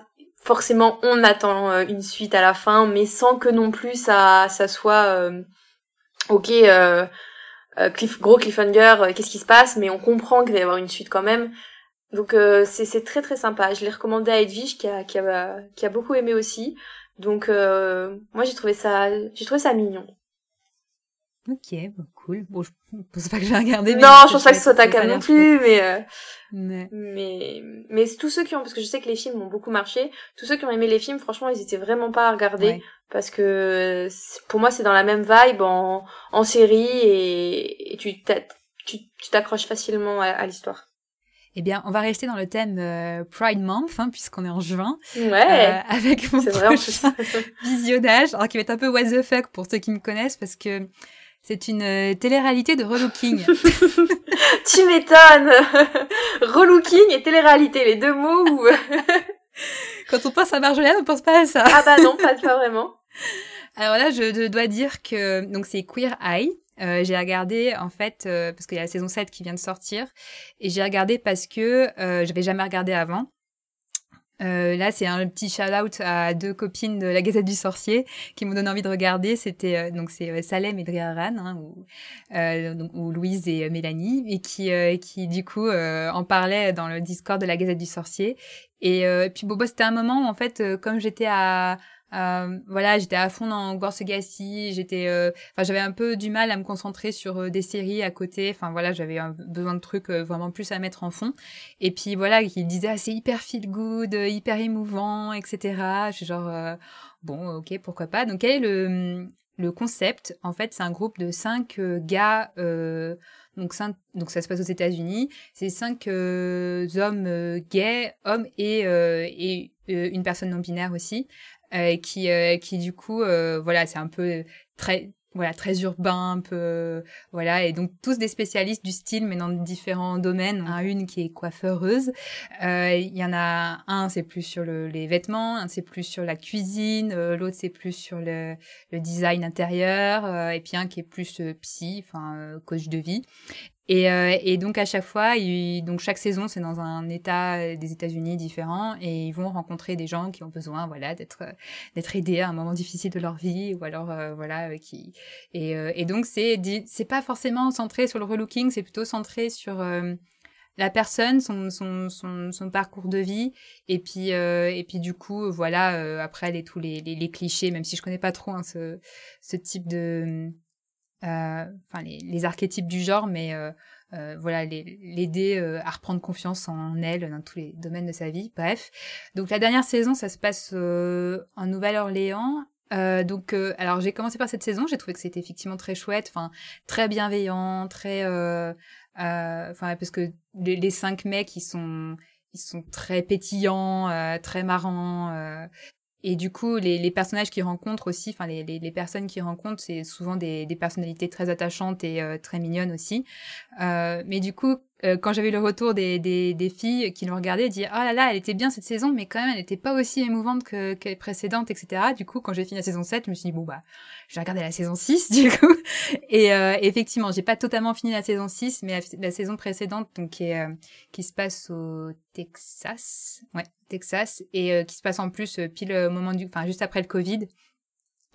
Forcément on attend euh, une suite à la fin mais sans que non plus ça ça soit ok cliff, gros cliffhanger qu'est-ce qui se passe? Mais on comprend qu'il va y avoir une suite quand même donc euh, c'est très très sympa. Je l'ai recommandé à Edwige qui a, qui a, qui a beaucoup aimé aussi. Donc euh, moi j'ai trouvé ça j'ai trouvé ça mignon. Ok, bon, cool. Bon, je pense pas que j'ai regardé. non, je pense pas que ce soit ta cam non plus, mais, euh, mais mais mais tous ceux qui ont parce que je sais que les films ont beaucoup marché. Tous ceux qui ont aimé les films, franchement, ils étaient vraiment pas à regarder parce que pour moi c'est dans la même vibe en en série et, et tu t'accroches facilement à l'histoire. Eh bien, on va rester dans le thème euh, Pride Month, hein, puisqu'on est en juin. Ouais. Euh, avec mon prochain visionnage, alors qui va être un peu what the fuck pour ceux qui me connaissent, parce que c'est une euh, télé-réalité de relooking. tu m'étonnes Relooking et télé-réalité, les deux mots où... Quand on pense à Marjolaine, on pense pas à ça. ah bah non, pas, pas vraiment. Alors là, je dois dire que donc c'est Queer Eye. Euh, j'ai regardé en fait euh, parce qu'il y a la saison 7 qui vient de sortir et j'ai regardé parce que euh, j'avais jamais regardé avant. Euh, là, c'est un petit shout-out à deux copines de la Gazette du Sorcier qui m'ont donné envie de regarder. C'était donc c'est Salem et Driaran, hein, ou, donc, ou Louise et Mélanie, et qui qui du coup en parlaient dans le Discord de la Gazette du Sorcier. Et puis bon, bah, c'était un moment où en fait, comme j'étais à euh, voilà, j'étais à fond dans Gorsegasi, j'étais, euh, enfin, j'avais un peu du mal à me concentrer sur euh, des séries à côté. Enfin voilà, j'avais besoin de trucs vraiment plus à mettre en fond. Et puis voilà, il disait ah, c'est hyper feel good, hyper émouvant, etc. Je suis genre bon, ok, pourquoi pas. Donc quel est le le concept? En fait, c'est un groupe de cinq gars. donc, cinq, donc ça se passe aux États-Unis. C'est cinq hommes gays, hommes et, et une personne non binaire aussi, euh, qui, euh, qui du coup, euh, voilà, c'est un peu très voilà très urbain un peu voilà. Et donc tous des spécialistes du style mais dans différents domaines. Un une qui est coiffeureuse. Il y en a un c'est plus sur le, les vêtements. Un c'est plus sur la cuisine. L'autre c'est plus sur le, le design intérieur. Et puis un qui est plus psy enfin coach de vie et, euh, et, donc à chaque fois, donc chaque saison, c'est dans un État euh, des États-Unis différent, et ils vont rencontrer des gens qui ont besoin, voilà, d'être euh, d'être aidés à un moment difficile de leur vie, ou alors voilà, qui et, et donc c'est c'est pas forcément centré sur le relooking, c'est plutôt centré sur la personne, son, son, son, son, parcours de vie, et puis, et puis du coup, voilà, après les, tous les, les, les, clichés, même si je connais pas trop hein, ce, ce type de, euh, enfin les, les, archétypes du genre, mais euh, euh, voilà, l'aider à reprendre confiance en elle dans tous les domaines de sa vie. Bref, donc la dernière saison, ça se passe en Nouvelle-Orléans. Euh, donc, alors j'ai commencé par cette saison, j'ai trouvé que c'était effectivement très chouette, enfin très bienveillant, très, enfin parce que les, les, cinq mecs ils sont ils sont très pétillants, très marrants, et du coup, les, les personnages qu'ils rencontrent aussi, enfin les, les, les, personnes qu'ils rencontrent, c'est souvent des, des, personnalités très attachantes et euh, très mignonnes aussi. Euh, mais du coup, euh, quand j'avais le retour des, des, des, filles qui l'ont regardé, disaient oh là là, elle était bien cette saison, mais quand même, elle n'était pas aussi émouvante que, que les précédentes, etc. Du coup, quand j'ai fini la saison 7, je me suis dit bon bah, je vais regarder la saison 6 du coup. Et euh, effectivement, j'ai pas totalement fini la saison 6, mais la, saison précédente, donc qui, est, euh, qui se passe au Texas, ouais, Texas, et euh, qui se passe en plus pile au moment du, enfin juste après le Covid.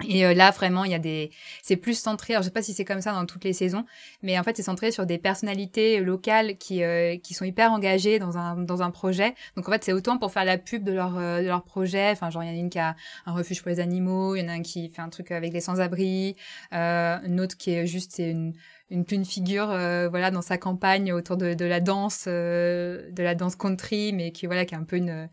Et euh, là, vraiment, il y a des, c'est plus centré. Alors, je sais pas si c'est comme ça dans toutes les saisons, mais en fait, c'est centré sur des personnalités locales qui euh, qui sont hyper engagées dans un dans un projet. Donc, en fait, c'est autant pour faire la pub de leur de leur projet. Enfin, genre, il y en a une qui a un refuge pour les animaux, il y en a un qui fait un truc avec les sans-abri, euh, une autre qui est juste c'est une une une figure voilà dans sa campagne autour de, de la danse de la danse country mais qui voilà qui est un peu une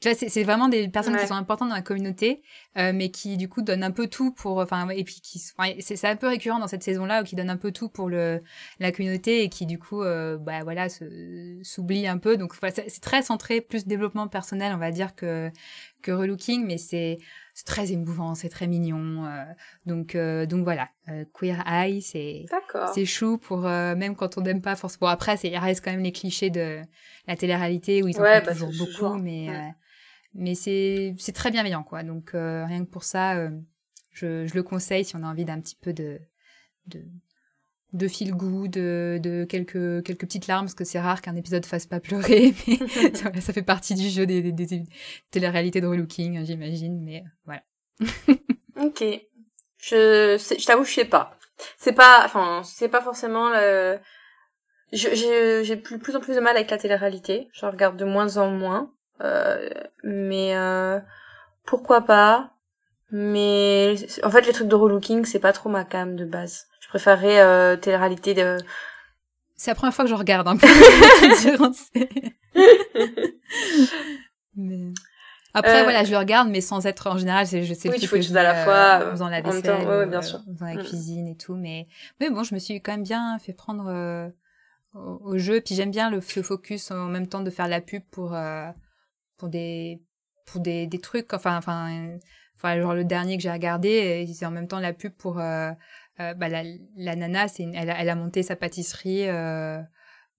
tu vois, c'est vraiment des personnes qui sont importantes dans la communauté, euh, mais qui du coup donnent un peu tout pour, enfin, et puis qui, c'est un peu récurrent dans cette saison-là, qui donnent un peu tout pour le la communauté et qui du coup, euh, bah voilà, s'oublient un peu. Donc voilà, c'est très centré, plus développement personnel, on va dire que que relooking, mais c'est très émouvant, c'est très mignon. Euh, donc euh, donc voilà, Queer Eye, c'est c'est chou pour même quand on n'aime pas forcément. Bon, après, il reste quand même les clichés de la télé-réalité où ils en ouais, bah, toujours beaucoup, mais mais c'est c'est très bienveillant quoi. Donc euh, rien que pour ça, euh, je, je le conseille si on a envie d'un petit peu de de de feel good, de, de quelques quelques petites larmes parce que c'est rare qu'un épisode fasse pas pleurer, mais ça, ça, fait partie du jeu des, des, des télé-réalités de relooking, j'imagine, mais voilà. ok, je je t'avoue je sais pas, c'est pas enfin c'est pas forcément le j'ai plus, plus en plus de mal avec la télé-réalité, je regarde de moins en moins. Euh, mais euh, pourquoi pas? Mais en fait les trucs de relooking c'est pas trop ma cam de base je préférerais euh, télé-réalité de c'est la première fois que je regarde un peu mais... Après, euh, voilà, je le regarde, mais sans être en général, je sais oui, tu fais tout à la fois, euh, faisant la vaisselle, ouais, bien sûr. faisant la mm. cuisine et tout, mais mais bon, je me suis quand même bien fait prendre euh, au, au, jeu, puis j'aime bien le ce focus en même temps de faire la pub pour pour des pour des, des trucs enfin enfin enfin genre le dernier que j'ai regardé c'est en même temps la pub pour euh, euh, bah, la, la nana c'est elle, a, elle a monté sa pâtisserie euh,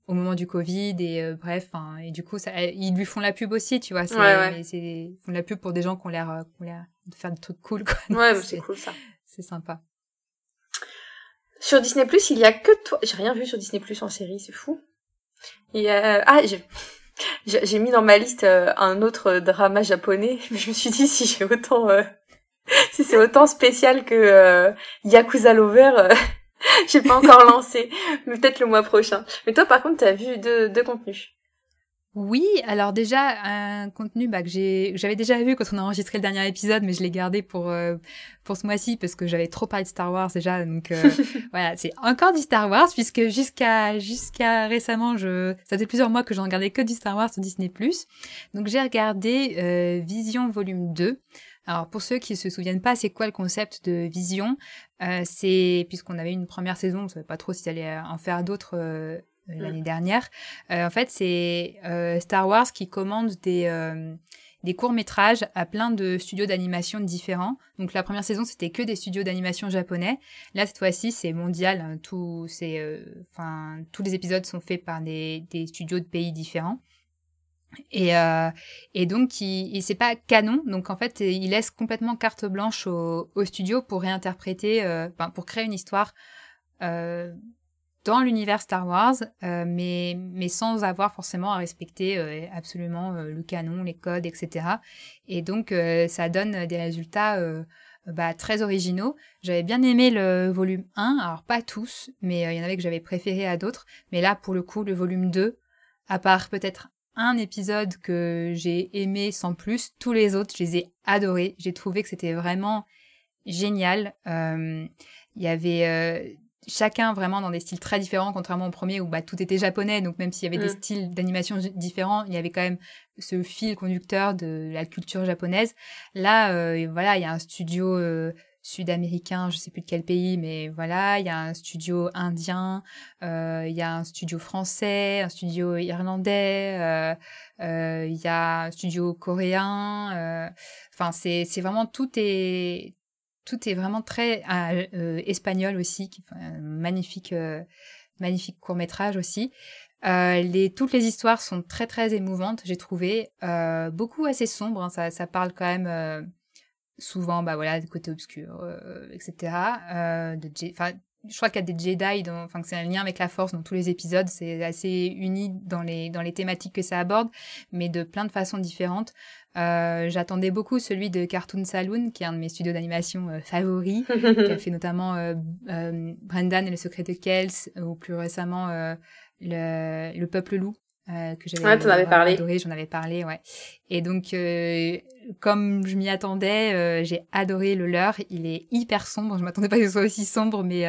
au moment du Covid et bref et du coup ça, ils lui font la pub aussi tu vois c'est ouais, ils font la pub pour des gens qui ont l'air qui ont l'air de faire des trucs cool quoi. Ouais c'est cool ça. c'est sympa. Sur Disney Plus il y a que toi j'ai rien vu sur Disney Plus en série c'est fou. Il y a ah j'ai j'ai mis dans ma liste euh, un autre drama japonais, mais je me suis dit si j'ai autant, euh, si c'est autant spécial que euh, Yakuza Lover, j'ai pas encore lancé, mais peut-être le mois prochain. Mais toi, par contre, t'as vu deux, deux contenus. Oui, alors déjà un contenu bah, que j'avais déjà vu quand on a enregistré le dernier épisode, mais je l'ai gardé pour euh, pour ce mois-ci parce que j'avais trop parlé de Star Wars déjà, donc euh, voilà c'est encore du Star Wars puisque jusqu'à jusqu'à récemment je ça fait plusieurs mois que j'en regardais que du Star Wars sur Disney+. Donc j'ai regardé euh, Vision volume 2. Alors pour ceux qui se souviennent pas, c'est quoi le concept de Vision? C'est puisqu'on avait une première saison, on savait pas trop si ça allait en faire d'autres euh. L'année dernière. Euh, en fait, c'est euh, Star Wars qui commande des des courts-métrages à plein de studios d'animation différents. Donc la première saison, c'était que des studios d'animation japonais. Là, cette fois-ci, c'est mondial. Hein. Tout, c'est, enfin, tous les épisodes sont faits par des, des studios de pays différents. Et, euh, et donc, il, il c'est pas canon. Donc, en fait, il laisse complètement carte blanche au, au studio pour réinterpréter, euh, pour créer une histoire euh, dans l'univers Star Wars, euh, mais, mais sans avoir forcément à respecter euh, absolument euh, le canon, les codes, etc. Et donc, ça donne des résultats bah, très originaux. J'avais bien aimé le volume 1, alors pas tous, mais il y en avait que j'avais préféré à d'autres. Mais là, pour le coup, le volume 2, à part peut-être un épisode que j'ai aimé sans plus, tous les autres, je les ai adorés. J'ai trouvé que c'était vraiment génial. Il y avait chacun vraiment dans des styles très différents, contrairement au premier où bah, tout était japonais, donc même s'il y avait des mm. styles d'animation différents, il y avait quand même ce fil conducteur de la culture japonaise. Là, euh, voilà, il y a un studio euh, sud-américain, je sais plus de quel pays, mais voilà, il y a un studio indien, euh, il y a un studio français, un studio irlandais, il y a un studio coréen. Enfin, c'est vraiment tout est tout est vraiment très euh, euh, espagnol aussi, magnifique, euh, magnifique court métrage aussi. toutes les histoires sont très très émouvantes, j'ai trouvé. beaucoup assez sombres, hein, ça, parle quand même souvent, bah voilà, du côté obscur, etc. je crois qu'il y a des Jedi, enfin que c'est un lien avec la Force dans tous les épisodes, c'est assez uni dans les dans les thématiques que ça aborde, mais de plein de façons différentes. Euh, J'attendais beaucoup celui de Cartoon Saloon, qui est un de mes studios d'animation euh, favoris, qui a fait notamment euh, euh, Brendan et le secret de Kells, ou plus récemment euh, le, le Peuple Loup, euh, que j'avais ouais, parlé. adoré, j'en avais parlé, ouais. Et donc, euh, comme je m'y attendais, euh, j'ai adoré le leur. Il est hyper sombre. Je m'attendais pas que ce soit aussi sombre, mais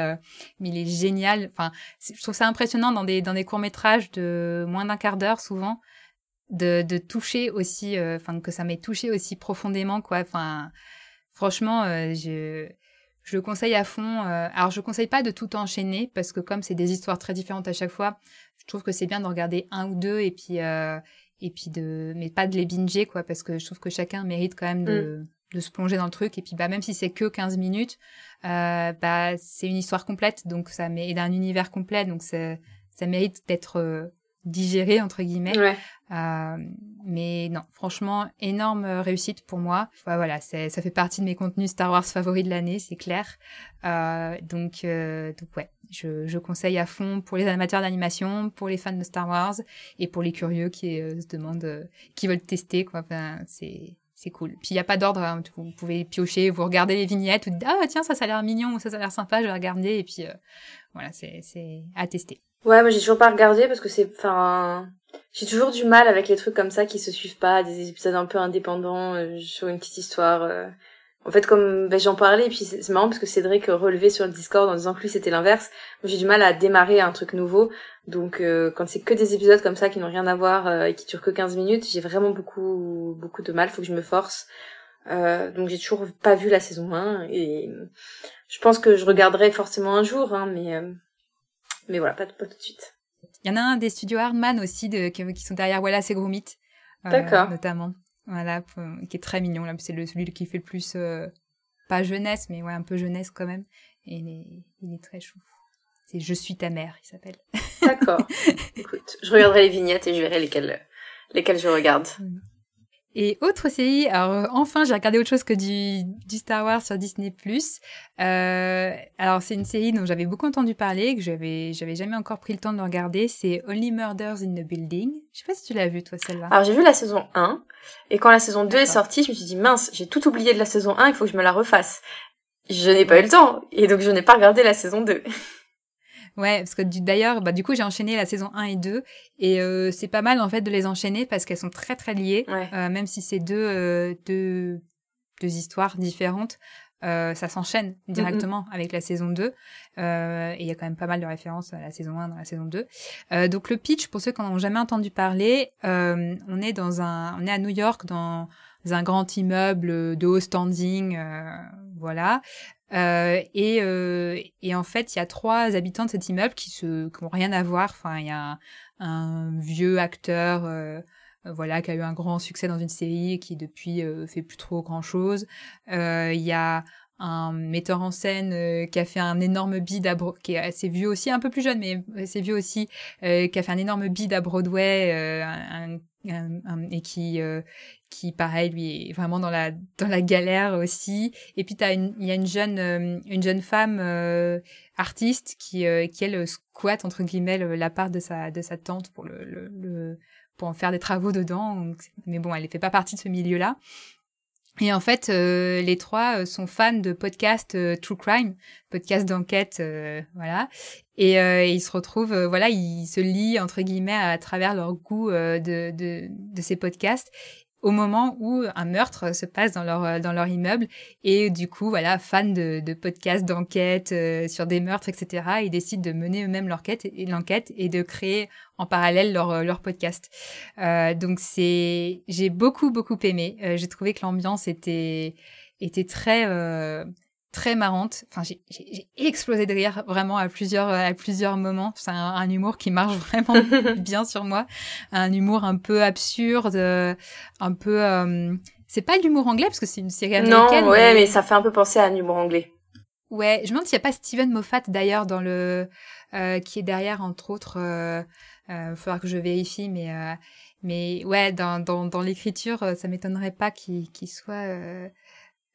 mais il est génial. Enfin, je trouve ça impressionnant dans des dans des courts métrages de moins d'un quart d'heure souvent de, de toucher aussi, enfin que ça m'ait touché aussi profondément, quoi. Enfin, franchement, je je le conseille à fond. alors, je conseille pas de tout enchaîner parce que comme c'est des histoires très différentes à chaque fois, je trouve que c'est bien de regarder un ou deux et puis et puis de mais pas de les binger quoi parce que je trouve que chacun mérite quand même de, mm. de se plonger dans le truc et puis bah même si c'est que 15 minutes euh, bah c'est une histoire complète donc ça met d'un univers complet donc ça ça mérite d'être euh, digéré entre guillemets ouais. Euh, mais non franchement énorme réussite pour moi voilà c'est ça fait partie de mes contenus Star Wars favoris de l'année c'est clair euh, donc euh, donc ouais je, je, conseille à fond pour les amateurs d'animation, pour les fans de Star Wars et pour les curieux qui euh, se demandent, euh, qui veulent tester. Quoi. Enfin, c'est c'est cool. Puis il n'y a pas d'ordre, hein. vous pouvez piocher, vous regardez les vignettes, vous dites ah tiens ça ça a l'air mignon ou ça ça a l'air sympa, je vais regarder et puis euh, voilà c'est c'est à tester. Ouais, moi j'ai toujours pas regardé parce que c'est enfin j'ai toujours du mal avec les trucs comme ça qui se suivent pas, des épisodes un peu indépendants sur une petite histoire. En fait, comme ben, j'en parlais, et puis c'est marrant parce que Cédric relevait sur le Discord en disant que lui c'était l'inverse. J'ai du mal à démarrer un truc nouveau. Donc euh, quand c'est que des épisodes comme ça qui n'ont rien à voir euh, et qui durent que 15 minutes, j'ai vraiment beaucoup beaucoup de mal, faut que je me force. Euh, donc j'ai toujours pas vu la saison 1 et je pense que je regarderai forcément un jour, hein, mais euh, mais voilà, pas, pas tout de suite. Il y en a un des studios Hardman aussi de, qui, sont derrière Wallace et Gromit. D'accord. Notamment. Voilà, qui est très mignon. Là, c'est celui qui fait le plus, euh, pas jeunesse, mais ouais, un peu jeunesse quand même. Et il est, il est très chou. C'est Je suis ta mère, il s'appelle. D'accord. Écoute, je regarderai les vignettes et je verrai lesquelles, lesquelles je regarde. Et autre série, alors enfin j'ai regardé autre chose que du, du Star Wars sur Disney+. Euh, alors c'est une série dont j'avais beaucoup entendu parler, que j'avais j'avais jamais encore pris le temps de regarder, c'est Only Murders in the Building. Je sais pas si tu l'as vu toi celle-là. Alors j'ai vu la saison 1, et quand la saison 2 est sortie, je me suis dit mince, j'ai tout oublié de la saison 1, il faut que je me la refasse. Je n'ai pas eu le temps, et donc je n'ai pas regardé la saison 2. Ouais, parce que d'ailleurs, bah, du coup, j'ai enchaîné la saison 1 et 2, et euh, c'est pas mal en fait de les enchaîner parce qu'elles sont très très liées, euh, même si c'est deux, euh, deux, deux histoires différentes. Euh, ça s'enchaîne directement avec la saison 2 euh, et il y a quand même pas mal de références à la saison 1 dans la saison 2. Euh, donc le pitch pour ceux qui n'en ont jamais entendu parler, euh, on est dans un on est à New York dans un grand immeuble de haut standing voilà euh, et, euh, et, en fait, il y a trois habitants de cet immeuble qui se qui ont rien à voir. Enfin, il y a un, un vieux acteur, euh, voilà, qui a eu un grand succès dans une série, qui depuis euh, fait plus trop grand chose. Euh, il y a un metteur en scène qui a fait un énorme bid à qui est assez vieux aussi, un peu plus jeune, mais assez vieux aussi, qui a fait un énorme bid à Broadway, un, un, et qui qui pareil lui est vraiment dans la dans la galère aussi. Et puis t'as il y a une jeune une jeune femme artiste qui qui elle squatte entre guillemets la part de sa de sa tante pour le, le, pour en faire des travaux dedans. Mais bon elle ne fait pas partie de ce milieu là et en fait, les trois sont fans de podcasts true crime, podcasts d'enquête, voilà. Et ils se retrouvent, voilà, ils se lient entre guillemets à travers leur goût de, de, de ces podcasts au moment où un meurtre se passe dans leur dans leur immeuble. Et du coup voilà fans de, de podcasts d'enquête euh, sur des meurtres etc ils décident de mener eux-mêmes l'enquête et l'enquête et de créer en parallèle leur leur podcast. Euh, donc c'est j'ai beaucoup beaucoup aimé. Euh, j'ai trouvé que l'ambiance était était très euh, très marrante. Enfin, j'ai explosé de rire vraiment à plusieurs à plusieurs moments. C'est un, humour qui marche vraiment bien sur moi. Un humour un peu absurde, un peu. Euh, c'est pas l'humour anglais parce que c'est une série américaine. Non, ouais, mais... ça fait un peu penser à un humour anglais. Ouais, je me demande s'il n'y a pas Steven Moffat d'ailleurs dans le euh, qui est derrière entre autres. Euh, euh, faudra que je vérifie, mais euh, mais ouais, dans dans, dans l'écriture, ça m'étonnerait pas qu'il qu'il soit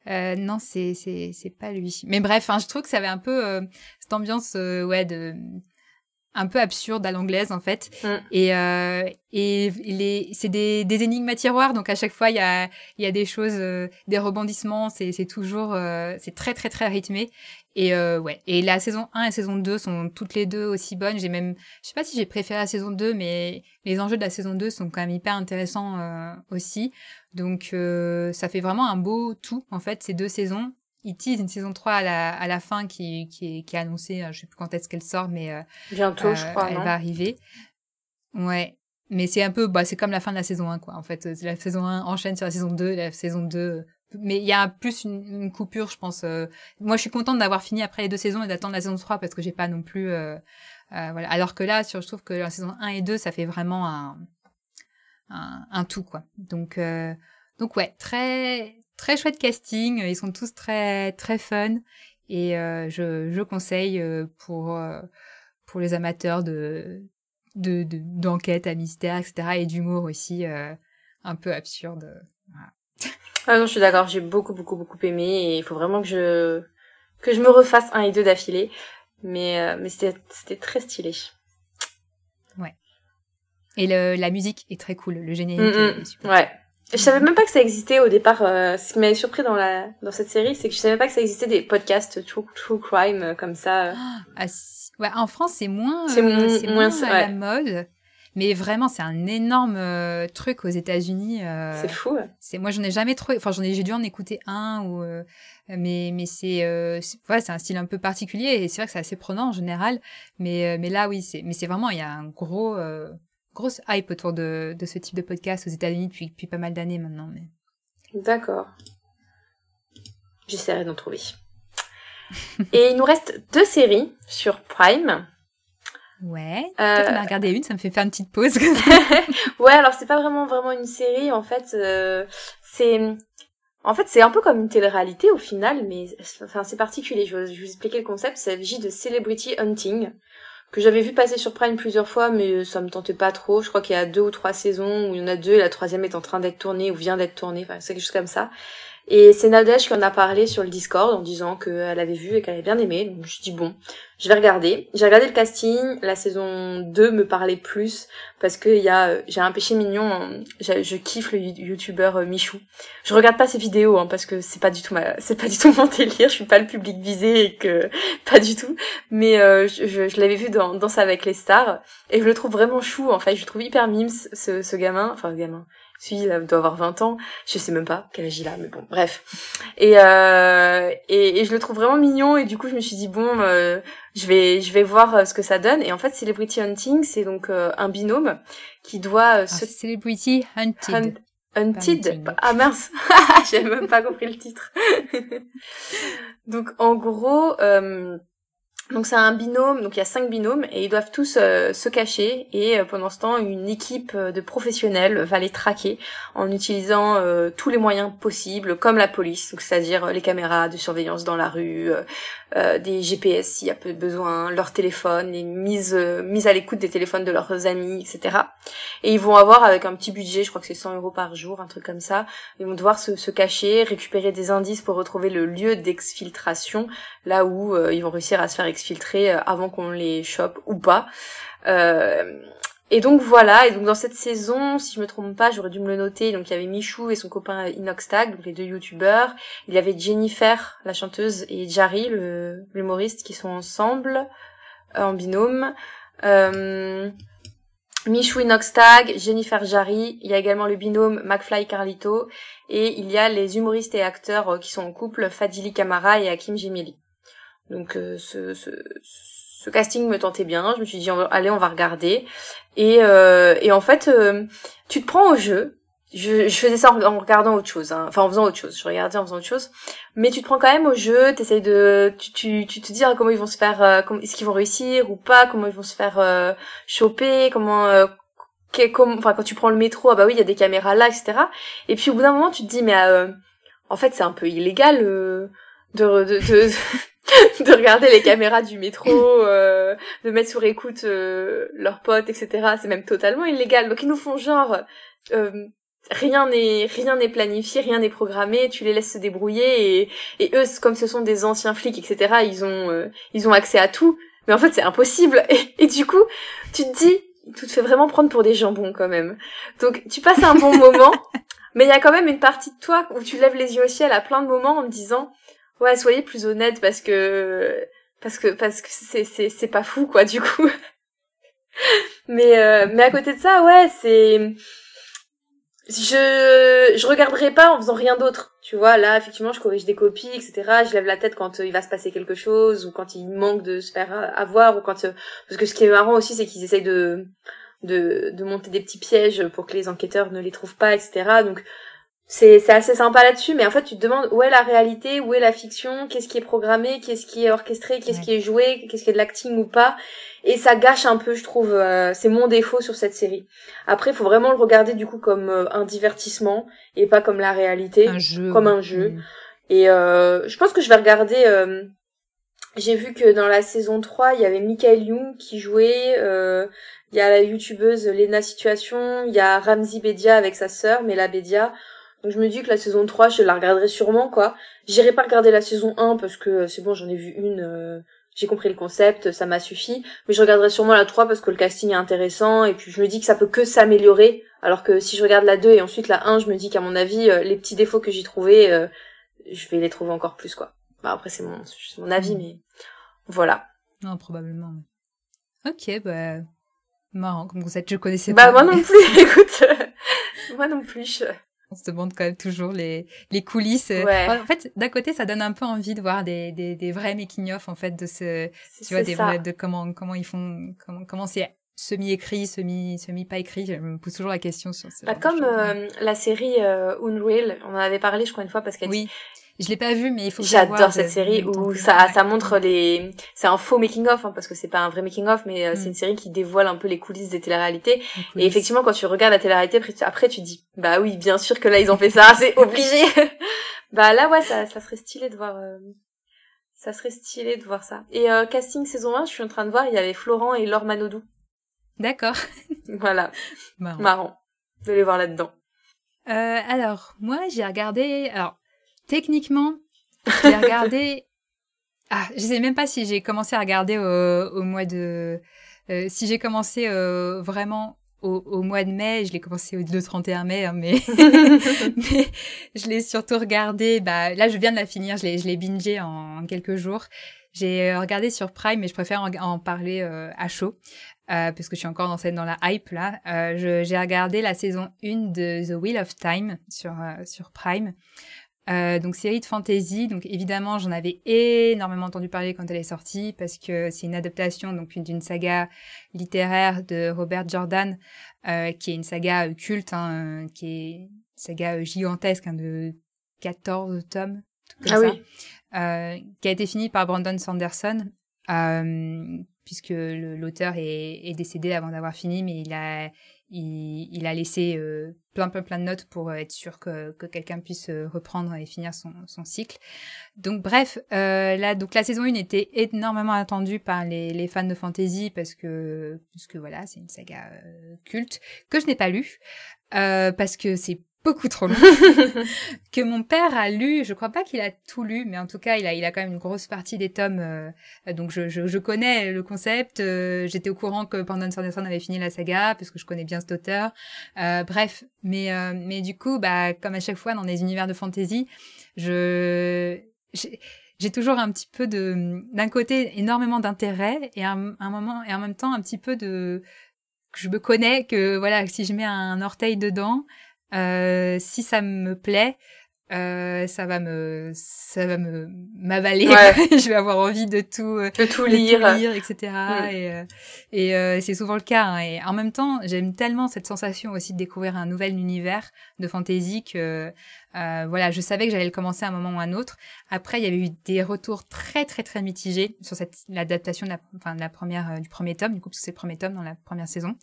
euh, non, c'est c'est c'est pas lui. Mais bref, hein, je trouve que ça avait un peu euh, cette ambiance, euh, ouais, de un peu absurde à l'anglaise en fait. Mm. Et euh, et les c'est des des énigmes à tiroir, donc à chaque fois il y a il y a des choses, des rebondissements. C'est c'est toujours c'est très très très rythmé. Et ouais. Et la saison 1 et la saison 2 sont toutes les deux aussi bonnes. J'ai même je sais pas si j'ai préféré la saison 2, mais les enjeux de la saison 2 sont quand même hyper intéressants aussi. Donc euh, ça fait vraiment un beau tout en fait ces deux saisons. Ils teasent une saison 3 à la, à la fin qui, qui, est, qui est annoncée, euh, je sais plus quand est-ce qu'elle sort, mais euh, bientôt je crois. Elle va arriver. Ouais. mais c'est un peu, bah, c'est comme la fin de la saison 1, quoi. En fait, la saison 1 enchaîne sur la saison 2, la saison 2. Mais il y a plus une, coupure, je pense. Euh. Moi, je suis contente d'avoir fini après les deux saisons et d'attendre la saison 3 parce que j'ai pas non plus, euh, euh, voilà. Alors que là, sur, je trouve que la saison 1 et 2, ça fait vraiment un, un, un tout, quoi. Donc, euh, donc ouais, très, très chouette casting. Ils sont tous très, très fun. Et je, je conseille pour, pour les amateurs de, de d'enquête à mystère, etc. et d'humour aussi euh, un peu absurde. Ah non, je suis d'accord, j'ai beaucoup beaucoup beaucoup aimé et il faut vraiment que je que je me refasse un et deux d'affilée. Mais euh, mais c'était c'était très stylé. Ouais. Et le, la musique est très cool, le générique est super. Ouais. Je savais même pas que ça existait au départ. Euh, ce qui m'avait surpris dans la dans cette série, c'est que je savais pas que ça existait des podcasts true, true crime comme ça. Ah, Ouais, en France, c'est moins, c'est euh, moins, à la mode. Mais vraiment, c'est un énorme euh, truc aux États-Unis. Euh, c'est fou. C'est moi, j'en ai jamais trop. Enfin, j'en ai, j'ai dû en écouter un ou. mais mais c'est ouais, c'est un style un peu particulier et c'est vrai que c'est assez prenant en général. Mais mais là, oui, c'est mais c'est vraiment il y a un gros grosse hype autour de de ce type de podcast aux États-Unis depuis depuis pas mal d'années maintenant. Mais d'accord. J'essaierai d'en trouver. Et il nous reste deux séries sur Prime. Ouais. Euh... Toi, regardé une, ça me fait faire une petite pause. ouais, alors c'est pas vraiment vraiment une série en fait. Euh, c'est en fait c'est un peu comme une télé-réalité au final, mais enfin c'est particulier. Je vais, vous expliquer le concept. Il s'agit de Celebrity Hunting que j'avais vu passer sur Prime plusieurs fois, mais ça me tentait pas trop. Je crois qu'il y a deux ou trois saisons où il y en a deux et la troisième est en train d'être tournée ou vient d'être tournée. Enfin c'est quelque chose comme ça. Et c'est Nadège qui en a parlé sur le Discord en disant qu'elle avait vu et qu'elle avait bien aimé. Donc je dis bon, je vais regarder. J'ai regardé le casting. La saison 2 me parlait plus parce que y a, j'ai un péché mignon. Je, kiffe le youtubeur euh, Michou. Je regarde pas ses vidéos hein, parce que c'est pas du tout ma, c'est pas du tout mon délire. Je suis pas le public visé et que pas du tout. Mais euh, je, je, l'avais vu dans Danse avec les stars et je le trouve vraiment chou. En fait, je le trouve hyper mimes ce, ce gamin. Enfin, gamin si, il doit avoir 20 ans. Je sais même pas quel âge il a, mais bon, bref. Et, euh, et, et, je le trouve vraiment mignon et du coup, je me suis dit, bon, euh, je vais je vais voir euh, ce que ça donne. Et en fait, Celebrity Hunting, c'est donc euh, un binôme qui doit... Ah, se... Celebrity Hunted. Hunted? Ah mince J'avais même pas compris le titre. donc, en gros... Donc c'est un binôme, donc il y a cinq binômes et ils doivent tous euh, se cacher et euh, pendant ce temps une équipe euh, de professionnels va les traquer en utilisant tous les moyens possibles comme la police, donc c'est-à-dire les caméras de surveillance dans la rue, des GPS s'il y a peu besoin, leur téléphone, les mises mises à l'écoute des téléphones de leurs amis, etc. Et ils vont avoir avec un petit budget, je crois que c'est 100 euros par jour, un truc comme ça, ils vont devoir se, se cacher, récupérer des indices pour retrouver le lieu d'exfiltration, là où ils vont réussir à se faire filtrer euh, avant qu'on les chope ou pas. Euh, et donc voilà, et donc dans cette saison, si je me trompe pas, j'aurais dû me le noter, donc il y avait Michou et son copain Inoxtag, donc les deux youtubeurs, il y avait Jennifer, la chanteuse, et le l'humoriste, qui sont ensemble, euh, en binôme. Euh, Michou Inoxtag, Jennifer Jarry, il y a également le binôme McFly Carlito, et il y a les humoristes et acteurs qui sont en couple, Fadili Kamara et Hakim Jemili. Donc euh, ce, ce, ce, casting me tentait bien. Je me suis dit allez on va regarder. Et, euh, et en fait euh, tu te prends au jeu. Je, je faisais ça en, regardant autre chose, hein. enfin en faisant autre chose. Je regardais en faisant autre chose, mais tu te prends quand même au jeu. T'essayes de, tu, tu, tu te dis ah, comment ils vont se faire, euh, est-ce qu'ils vont réussir ou pas, comment ils vont se faire euh, choper, comment, enfin quand tu prends le métro, ah bah oui il y a des caméras là, etc. Et puis au bout d'un moment tu te dis mais en fait c'est un peu illégal de, de, de de regarder les caméras du métro, euh, de mettre sur écoute euh, leurs potes, etc. C'est même totalement illégal. Donc ils nous font genre euh, rien n'est rien n'est planifié, rien n'est programmé. Tu les laisses se débrouiller et, et eux, comme ce sont des anciens flics, etc. Ils ont euh, ils ont accès à tout. Mais en fait, c'est impossible. Et, et, du coup, tu te dis, tu te fais vraiment prendre pour des jambons quand même. Donc tu passes un bon moment, mais il y a quand même une partie de toi où tu lèves les yeux au ciel à plein de moments en te disant Ouais, soyez plus honnête parce que parce que parce que c'est c'est c'est pas fou quoi du coup. mais euh, mais à côté de ça, ouais, c'est je je regarderai pas en faisant rien d'autre. Tu vois, là effectivement, je corrige des copies, etc. Je lève la tête quand euh, il va se passer quelque chose ou quand il manque de se faire avoir ou quand euh, parce que ce qui est marrant aussi, c'est qu'ils essayent de de, de monter des petits pièges pour que les enquêteurs ne les trouvent pas, etc. Donc c'est c'est assez sympa là-dessus, mais en fait tu te demandes où est la réalité, où est la fiction, qu'est-ce qui est programmé, qu'est-ce qui est orchestré, qu'est-ce qui est joué, qu'est-ce qui est de l'acting ou pas, et ça gâche un peu, je trouve. Euh, c'est mon défaut sur cette série. Après, il faut vraiment le regarder du coup comme euh, un divertissement et pas comme la réalité, un jeu, comme un jeu. Et euh, je pense que je vais regarder. Euh, j'ai vu que dans la saison 3, il y avait Michael Young qui jouait. Il y a la youtubeuse Lena Situation. Il y a Ramzi Bedia avec sa sœur, Mela Bedia. Donc je me dis que la saison 3, je la regarderai sûrement, quoi. J'irai pas regarder la saison 1 parce que c'est bon, j'en ai vu une j'ai compris le concept, ça m'a suffi. Mais je regarderai sûrement la 3 parce que le casting est intéressant et puis je me dis que ça peut que s'améliorer. Alors que si je regarde la 2 et ensuite la 1, je me dis qu'à mon avis, euh, les petits défauts que j'y trouvais, euh, je vais les trouver encore plus, quoi. Bah, après, c'est mon, mon avis, mm. mais voilà. Non, probablement. Ok, bah, marrant comme concept, je connaissais bah, pas. Bah, moi non plus, écoute. moi non plus. On se demande quand même toujours les, les coulisses. En fait, d'un côté, ça donne un peu envie de voir des, des, des vrais making-of, en fait, de ce, tu vois, des vrais, de comment, comment ils font, comment, comment c'est semi-écrit, semi, semi pas écrit. Je me pose toujours la question sur ça. Bah, comme euh, la série euh, Unreal, on en avait parlé, je crois, une fois, parce qu'elle oui. Je l'ai pas vu, mais il faut. J'adore cette série où ça, ça montre les. C'est un faux making of, hein, parce que c'est pas un vrai making of, mais euh, c'est mm. une série qui dévoile un peu les coulisses des téléréalités. Et effectivement, quand tu regardes la télé-réalité, après, tu dis, bah oui, bien sûr que là ils ont fait ça, c'est obligé. bah là, ouais, ça, ça serait stylé de voir. Euh, ça serait stylé de voir ça. Et euh, casting saison 1, je suis en train de voir, il y avait Florent et Laure Manodou. D'accord. voilà. Marrant. Marrant. De les voir là-dedans. Euh, alors, moi, j'ai regardé. Alors, Techniquement, j'ai regardé. Ah, je sais même pas si j'ai commencé à regarder au, mois de. Euh, si j'ai commencé euh, vraiment au, mois de mai, je l'ai commencé le 31 mai, hein, mais... mais je l'ai surtout regardé. Bah, là, je viens de la finir, je l'ai, je l'ai bingé en, quelques jours. J'ai euh, regardé sur Prime, mais je préfère en, parler à chaud. parce que je suis encore dans cette dans la hype là. j'ai regardé la saison 1 de The Wheel of Time sur sur Prime. Euh, donc série de fantasy, donc évidemment j'en avais énormément entendu parler quand elle est sortie parce que c'est une adaptation donc d'une saga littéraire de Robert Jordan euh, qui est une saga culte, hein, qui est une saga gigantesque hein, de 14 tomes, comme ah ça, oui. euh, qui a été finie par Brandon Sanderson euh, puisque l'auteur est, est, décédé avant d'avoir fini, mais il a il, a laissé euh, plein plein plein de notes pour euh, être sûr que, que quelqu'un puisse euh, reprendre et finir son, cycle. Donc bref, là donc la saison 1 était énormément attendue par les, fans de fantasy parce que puisque voilà c'est une saga culte que je n'ai pas lu parce que c'est beaucoup trop long, que mon père a lu. Je crois pas qu'il a tout lu, mais en tout cas, il a, il a quand même une grosse partie des tomes. Euh, donc, je, je, je, connais le concept. Euh, j'étais au courant que Brandon Sanderson avait fini la saga, parce que je connais bien cet auteur. Euh, bref, mais, mais du coup, bah, comme à chaque fois dans les univers de fantasy, je j'ai toujours un petit peu de d'un côté énormément d'intérêt et un, un moment et en même temps un petit peu de je me connais que voilà si je mets un orteil dedans euh, si ça me plaît, euh, ça va me ça va me m'avaler. Je vais avoir envie de tout euh, de tout lire, lire etc et euh, et euh, c'est souvent le cas hein. et en même temps j'aime tellement cette sensation aussi de découvrir un nouvel univers de fantasy que voilà je savais que j'allais le commencer à un moment ou à un autre. Après il y avait eu des retours très très très mitigés sur cette l'adaptation de la enfin de la première du premier tome du coup parce que c'est le premier tome dans la première saison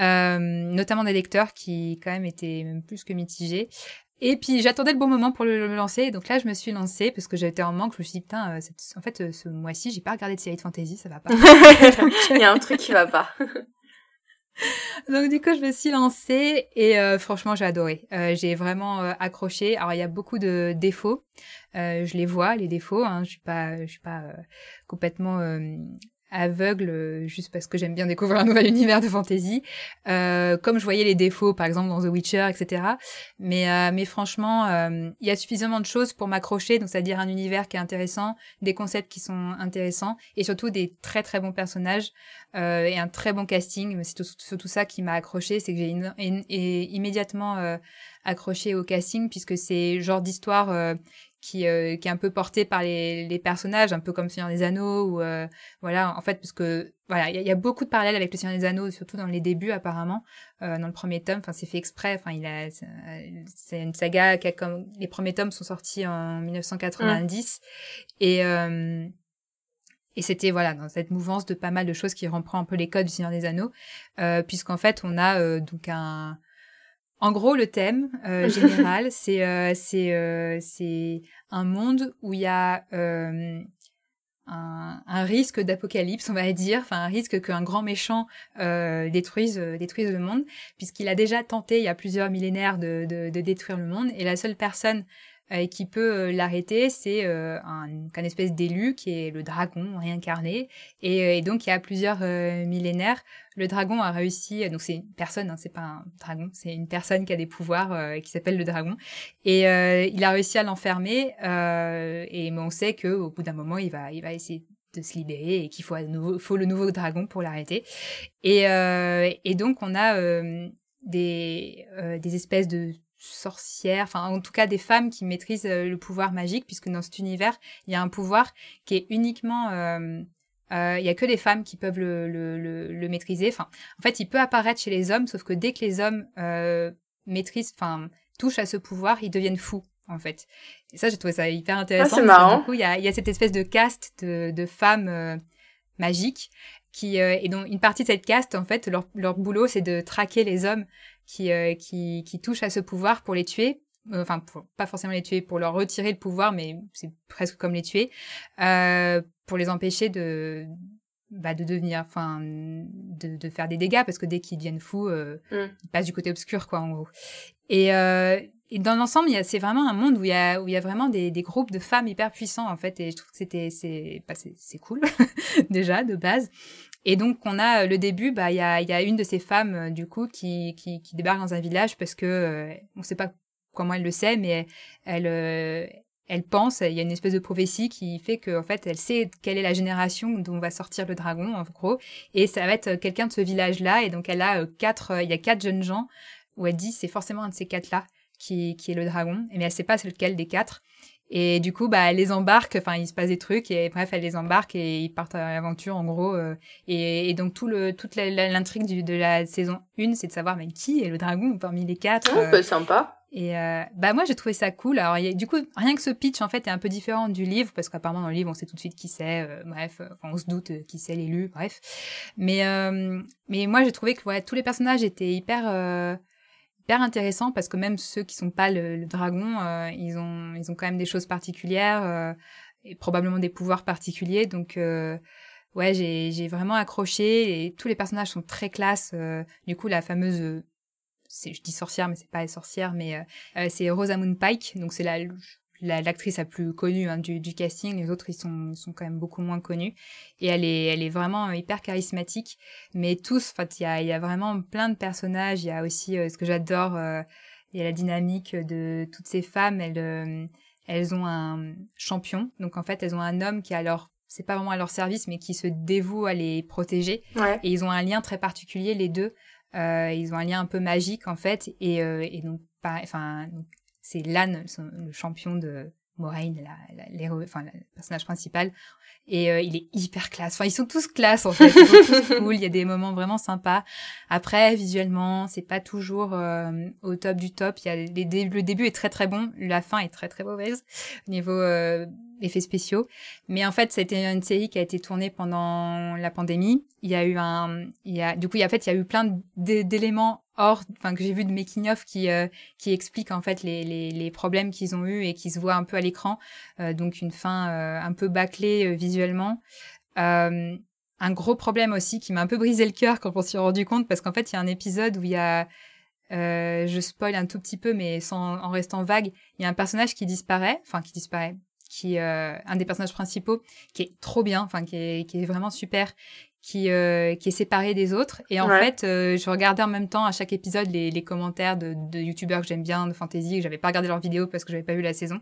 euh, notamment des lecteurs qui quand même étaient même plus que mitigés. Et puis j'attendais le bon moment pour le, lancer, donc là je me suis lancée parce que j'étais en manque. Je me suis dit putain, euh, en fait euh, ce mois-ci j'ai pas regardé de série de fantasy, ça va pas. Il y a un truc qui va pas. donc du coup je me suis lancée et franchement j'ai adoré. j'ai vraiment accroché. Alors il y a beaucoup de défauts, je les vois les défauts. Hein. Je suis pas, je suis pas complètement aveugle euh, juste parce que j'aime bien découvrir un nouvel univers de fantasy. Euh, comme je voyais les défauts par exemple dans The Witcher etc mais euh, mais franchement il y a suffisamment de choses pour m'accrocher donc c'est à dire un univers qui est intéressant des concepts qui sont intéressants et surtout des très très bons personnages et un très bon casting. C'est surtout ça qui m'a accroché c'est que j'ai immédiatement accroché au casting puisque c'est genre d'histoire qui, euh, qui est un peu porté par les, les personnages, un peu comme Seigneur des Anneaux, ou euh, voilà, en fait, parce que voilà, il y, a beaucoup de parallèles avec le Seigneur des Anneaux, surtout dans les débuts apparemment, euh, dans le premier tome. Enfin, c'est fait exprès. Enfin, il a, c'est une saga qui a comme les premiers tomes sont sortis en 1990 et et c'était voilà dans cette mouvance de pas mal de choses qui reprend un peu les codes du Seigneur des Anneaux, euh, puisqu'en fait on a donc un en gros, le thème euh, général, c'est euh, c'est euh, c'est un monde où il y a un, un, risque d'apocalypse, on va dire, enfin un risque qu'un grand méchant détruise détruise le monde, puisqu'il a déjà tenté il y a plusieurs millénaires de, de, de détruire le monde, et la seule personne euh, qui peut euh, l'arrêter, c'est euh, un, un, espèce d'élu qui est le dragon réincarné. Et, et donc, il y a plusieurs millénaires, le dragon a réussi. Donc, c'est une personne, hein, c'est pas un dragon, c'est une personne qui a des pouvoirs qui s'appelle le dragon. Et il a réussi à l'enfermer. et on sait que au bout d'un moment, il va, il va essayer de se libérer et qu'il faut, faut le nouveau dragon pour l'arrêter. Et, et donc, on a des, des espèces de sorcières, enfin en tout cas des femmes qui maîtrisent euh, le pouvoir magique, puisque dans cet univers, il y a un pouvoir qui est uniquement... Euh, euh, il y a que les femmes qui peuvent le, le, le, maîtriser. Enfin, en fait, il peut apparaître chez les hommes, sauf que dès que les hommes maîtrisent, enfin, touchent à ce pouvoir, ils deviennent fous, en fait. Et ça, j'ai trouvé ça hyper intéressant. Ah, c'est marrant. Du coup, il y a, y a, cette espèce de caste de, de femmes magiques qui, et donc une partie de cette caste, en fait, leur, leur boulot, c'est de traquer les hommes qui, euh, qui, qui touchent à ce pouvoir pour les tuer. Euh, enfin, pas forcément les tuer, pour leur retirer le pouvoir, mais c'est presque comme les tuer, euh, pour les empêcher de, bah, de devenir, enfin, de, de, faire des dégâts, parce que dès qu'ils deviennent fous, euh, mm. ils passent du côté obscur, quoi, en gros. Et, euh, et dans l'ensemble, c'est vraiment un monde où il y a, où il y a vraiment des, des groupes de femmes hyper puissants, en fait, et je trouve que c'était, c'est, bah, c'est cool, déjà, de base. Et donc, on a euh, le début, bah, il y a, y a une de ces femmes, euh, du coup, qui, qui, qui débarque dans un village parce que, euh, on sait pas comment elle le sait, mais elle, elle, pense, il y a une espèce de prophétie qui fait qu'en fait, elle sait quelle est la génération dont va sortir le dragon, en gros, et ça va être quelqu'un de ce village-là, et donc elle a quatre, il y a quatre jeunes gens où elle dit c'est forcément un de ces quatre-là qui, qui est le dragon, mais elle sait pas lequel des quatre. Et du coup, bah, elle les embarque, enfin, il se passe des trucs, et bref, elle les embarque et ils partent à l'aventure, en gros. Euh, et, et, donc, tout le, toute l'intrigue de la saison 1, c'est de savoir, mais qui est le dragon parmi les quatre oh, bah, sympa. Et euh, bah moi j'ai trouvé ça cool. Alors y a, du coup rien que ce pitch en fait est un peu différent du livre parce qu'apparemment dans le livre on sait tout de suite qui c'est. Euh, bref, on se doute qui c'est l'élu. Bref, mais mais moi j'ai trouvé que ouais, tous les personnages étaient hyper hyper intéressant parce que même ceux qui sont pas le, dragon, euh, ils ont ils ont quand même des choses particulières euh, et probablement des pouvoirs particuliers. Donc euh, ouais, j'ai j'ai vraiment accroché et tous les personnages sont très classe. du coup, la fameuse c'est je dis sorcière mais c'est pas sorcière mais c'est Rosamund Pike donc c'est la l'actrice la, plus connue hein, du, du, casting. Les autres, ils sont, sont quand même beaucoup moins connus. Et elle est, elle est vraiment hyper charismatique. Mais tous, en fait, il y a, y a vraiment plein de personnages. Il y a aussi euh, ce que j'adore, euh, il y a la dynamique de toutes ces femmes. Elles, euh, elles ont un champion. Donc en fait, elles ont un homme qui a leur c'est pas vraiment à leur service, mais qui se dévoue à les protéger. Et ils ont un lien très particulier, les deux. ils ont un lien un peu magique en fait, et, et donc, enfin, c'est Lan, le champion de Moraine, la, enfin, le personnage principal. Et euh, il est hyper classe. Enfin, ils sont tous classe en fait. Ils sont tous cool. Il y a des moments vraiment sympas. Après, visuellement, c'est pas toujours euh, au top du top. Il y a les le début est très très bon. La fin est très très mauvaise au niveau euh, effets spéciaux. Mais en fait, c'était une série qui a été tournée pendant la pandémie. Il y a eu un, il y a, du coup, il y a, en fait, il y a eu plein d'éléments hors, enfin que j'ai vu de making of qui euh, qui explique en fait les, les, les problèmes qu'ils ont eu et qui se voient un peu à l'écran. Euh, donc une fin euh, un peu bâclée visuellement. un gros problème aussi qui m'a un peu brisé le cœur quand on s'y est rendu compte parce qu'en fait il y a un épisode où il y a je spoil un tout petit peu mais sans en restant vague, il y a un personnage qui disparaît, enfin qui disparaît, qui un des personnages principaux qui est trop bien, enfin qui est, qui est vraiment super qui, euh, qui est séparé des autres. Et en fait, euh, je regardais en même temps à chaque épisode les, les commentaires de, de youtubeurs que j'aime bien, de fantasy, que j'avais pas regardé leurs vidéos parce que j'avais pas vu la saison.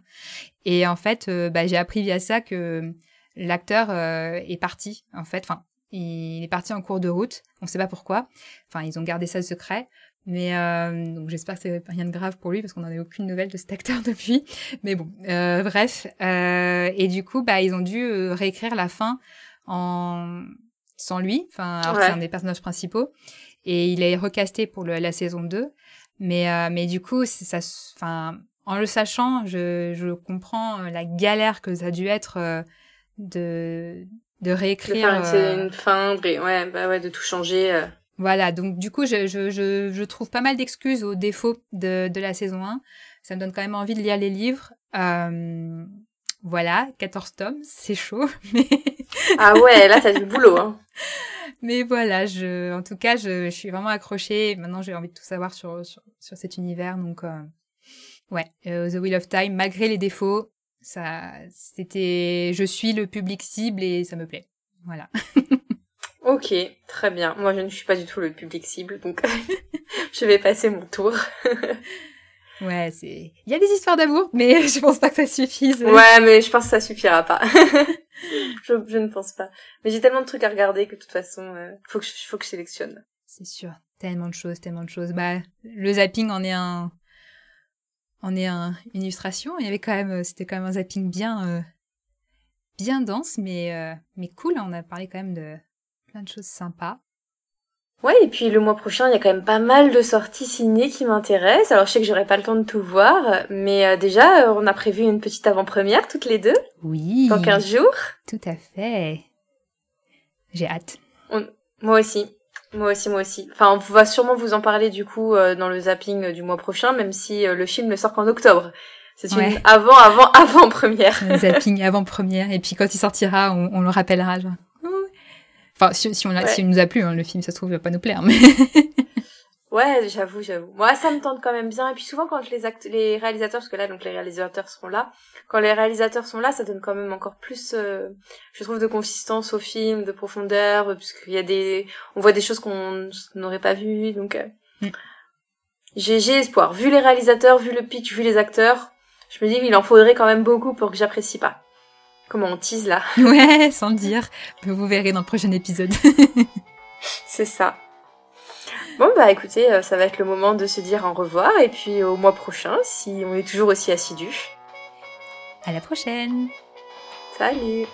Et en fait, euh, bah, j'ai appris via ça que l'acteur est parti, en fait. Enfin, il est parti en cours de route. On ne sait pas pourquoi. Enfin, ils ont gardé ça secret. Mais euh, donc j'espère que c'est rien de grave pour lui parce qu'on n'en a aucune nouvelle de cet acteur depuis. Mais bon, euh, bref. Euh, et du coup, bah ils ont dû euh, réécrire la fin en sans lui. Enfin, alors c'est un des personnages principaux. Et il est recasté pour le, la saison 2. Mais euh, mais du coup, ça, enfin, en le sachant, je, je comprends la galère que ça a dû être de de réécrire. De faire une, fin, ouais, bah ouais, de tout changer. Voilà, donc du coup, je, je, je, je trouve pas mal d'excuses aux défauts de, de la saison 1. Ça me donne quand même envie de lire les livres. Euh, voilà, 14 tomes, c'est chaud. Mais... ah ouais, là, t'as du boulot. Hein. Mais voilà, je, en tout cas, je, suis vraiment accrochée. Maintenant, j'ai envie de tout savoir sur, sur, sur cet univers. Donc, euh, ouais, euh, The Wheel of Time, malgré les défauts, ça, c'était, je suis le public cible et ça me plaît. Voilà. Ok, très bien. Moi, je ne suis pas du tout le public cible, donc je vais passer mon tour. ouais, c'est. Il y a des histoires d'amour, mais je pense pas que ça suffise. Ouais, mais je pense que ça suffira pas. je, je, ne pense pas. Mais j'ai tellement de trucs à regarder que de toute façon, euh, faut que je, faut que je sélectionne. C'est sûr, tellement de choses, tellement de choses. Bah, le zapping en est un, en est un, une illustration. Il y avait quand même, euh, c'était quand même un zapping bien, euh, bien dense, mais, euh, mais cool. On a parlé quand même de plein de choses sympas. Ouais, et puis le mois prochain, il y a quand même pas mal de sorties ciné qui m'intéressent. Alors je sais que j'aurai pas le temps de tout voir, mais euh, déjà, euh, on a prévu une petite avant-première toutes les deux. Oui. Dans 15 jours. Tout à fait. J'ai hâte. Moi aussi. Moi aussi, moi aussi. Enfin, on va sûrement vous en parler du coup euh, dans le zapping du mois prochain, même si le film ne sort qu'en octobre. C'est une avant, avant, avant première. zapping avant première, et puis quand il sortira, on, on le rappellera. Genre. Enfin, si, si on, si on nous a plu, hein, le film, ça se trouve, il va pas nous plaire, mais. ouais, j'avoue, j'avoue. Moi, ça me tente quand même bien. Et puis souvent, quand les actes, les réalisateurs, parce que là, donc les réalisateurs seront là. Quand les réalisateurs sont là, ça donne quand même encore plus, euh, je trouve, de consistance au film, de profondeur, puisqu'il y a des, on voit des choses qu'on n'aurait pas vues, donc. Euh... Mm. J'ai, j'ai espoir. Vu les réalisateurs, vu le pitch, vu les acteurs, je me dis qu'il en faudrait quand même beaucoup pour que j'apprécie pas. Comment on tease là Ouais, sans le dire. Vous verrez dans le prochain épisode. C'est ça. Bon bah écoutez, euh, ça va être le moment de se dire au revoir et puis au mois prochain si on est toujours aussi assidus. À la prochaine. Salut.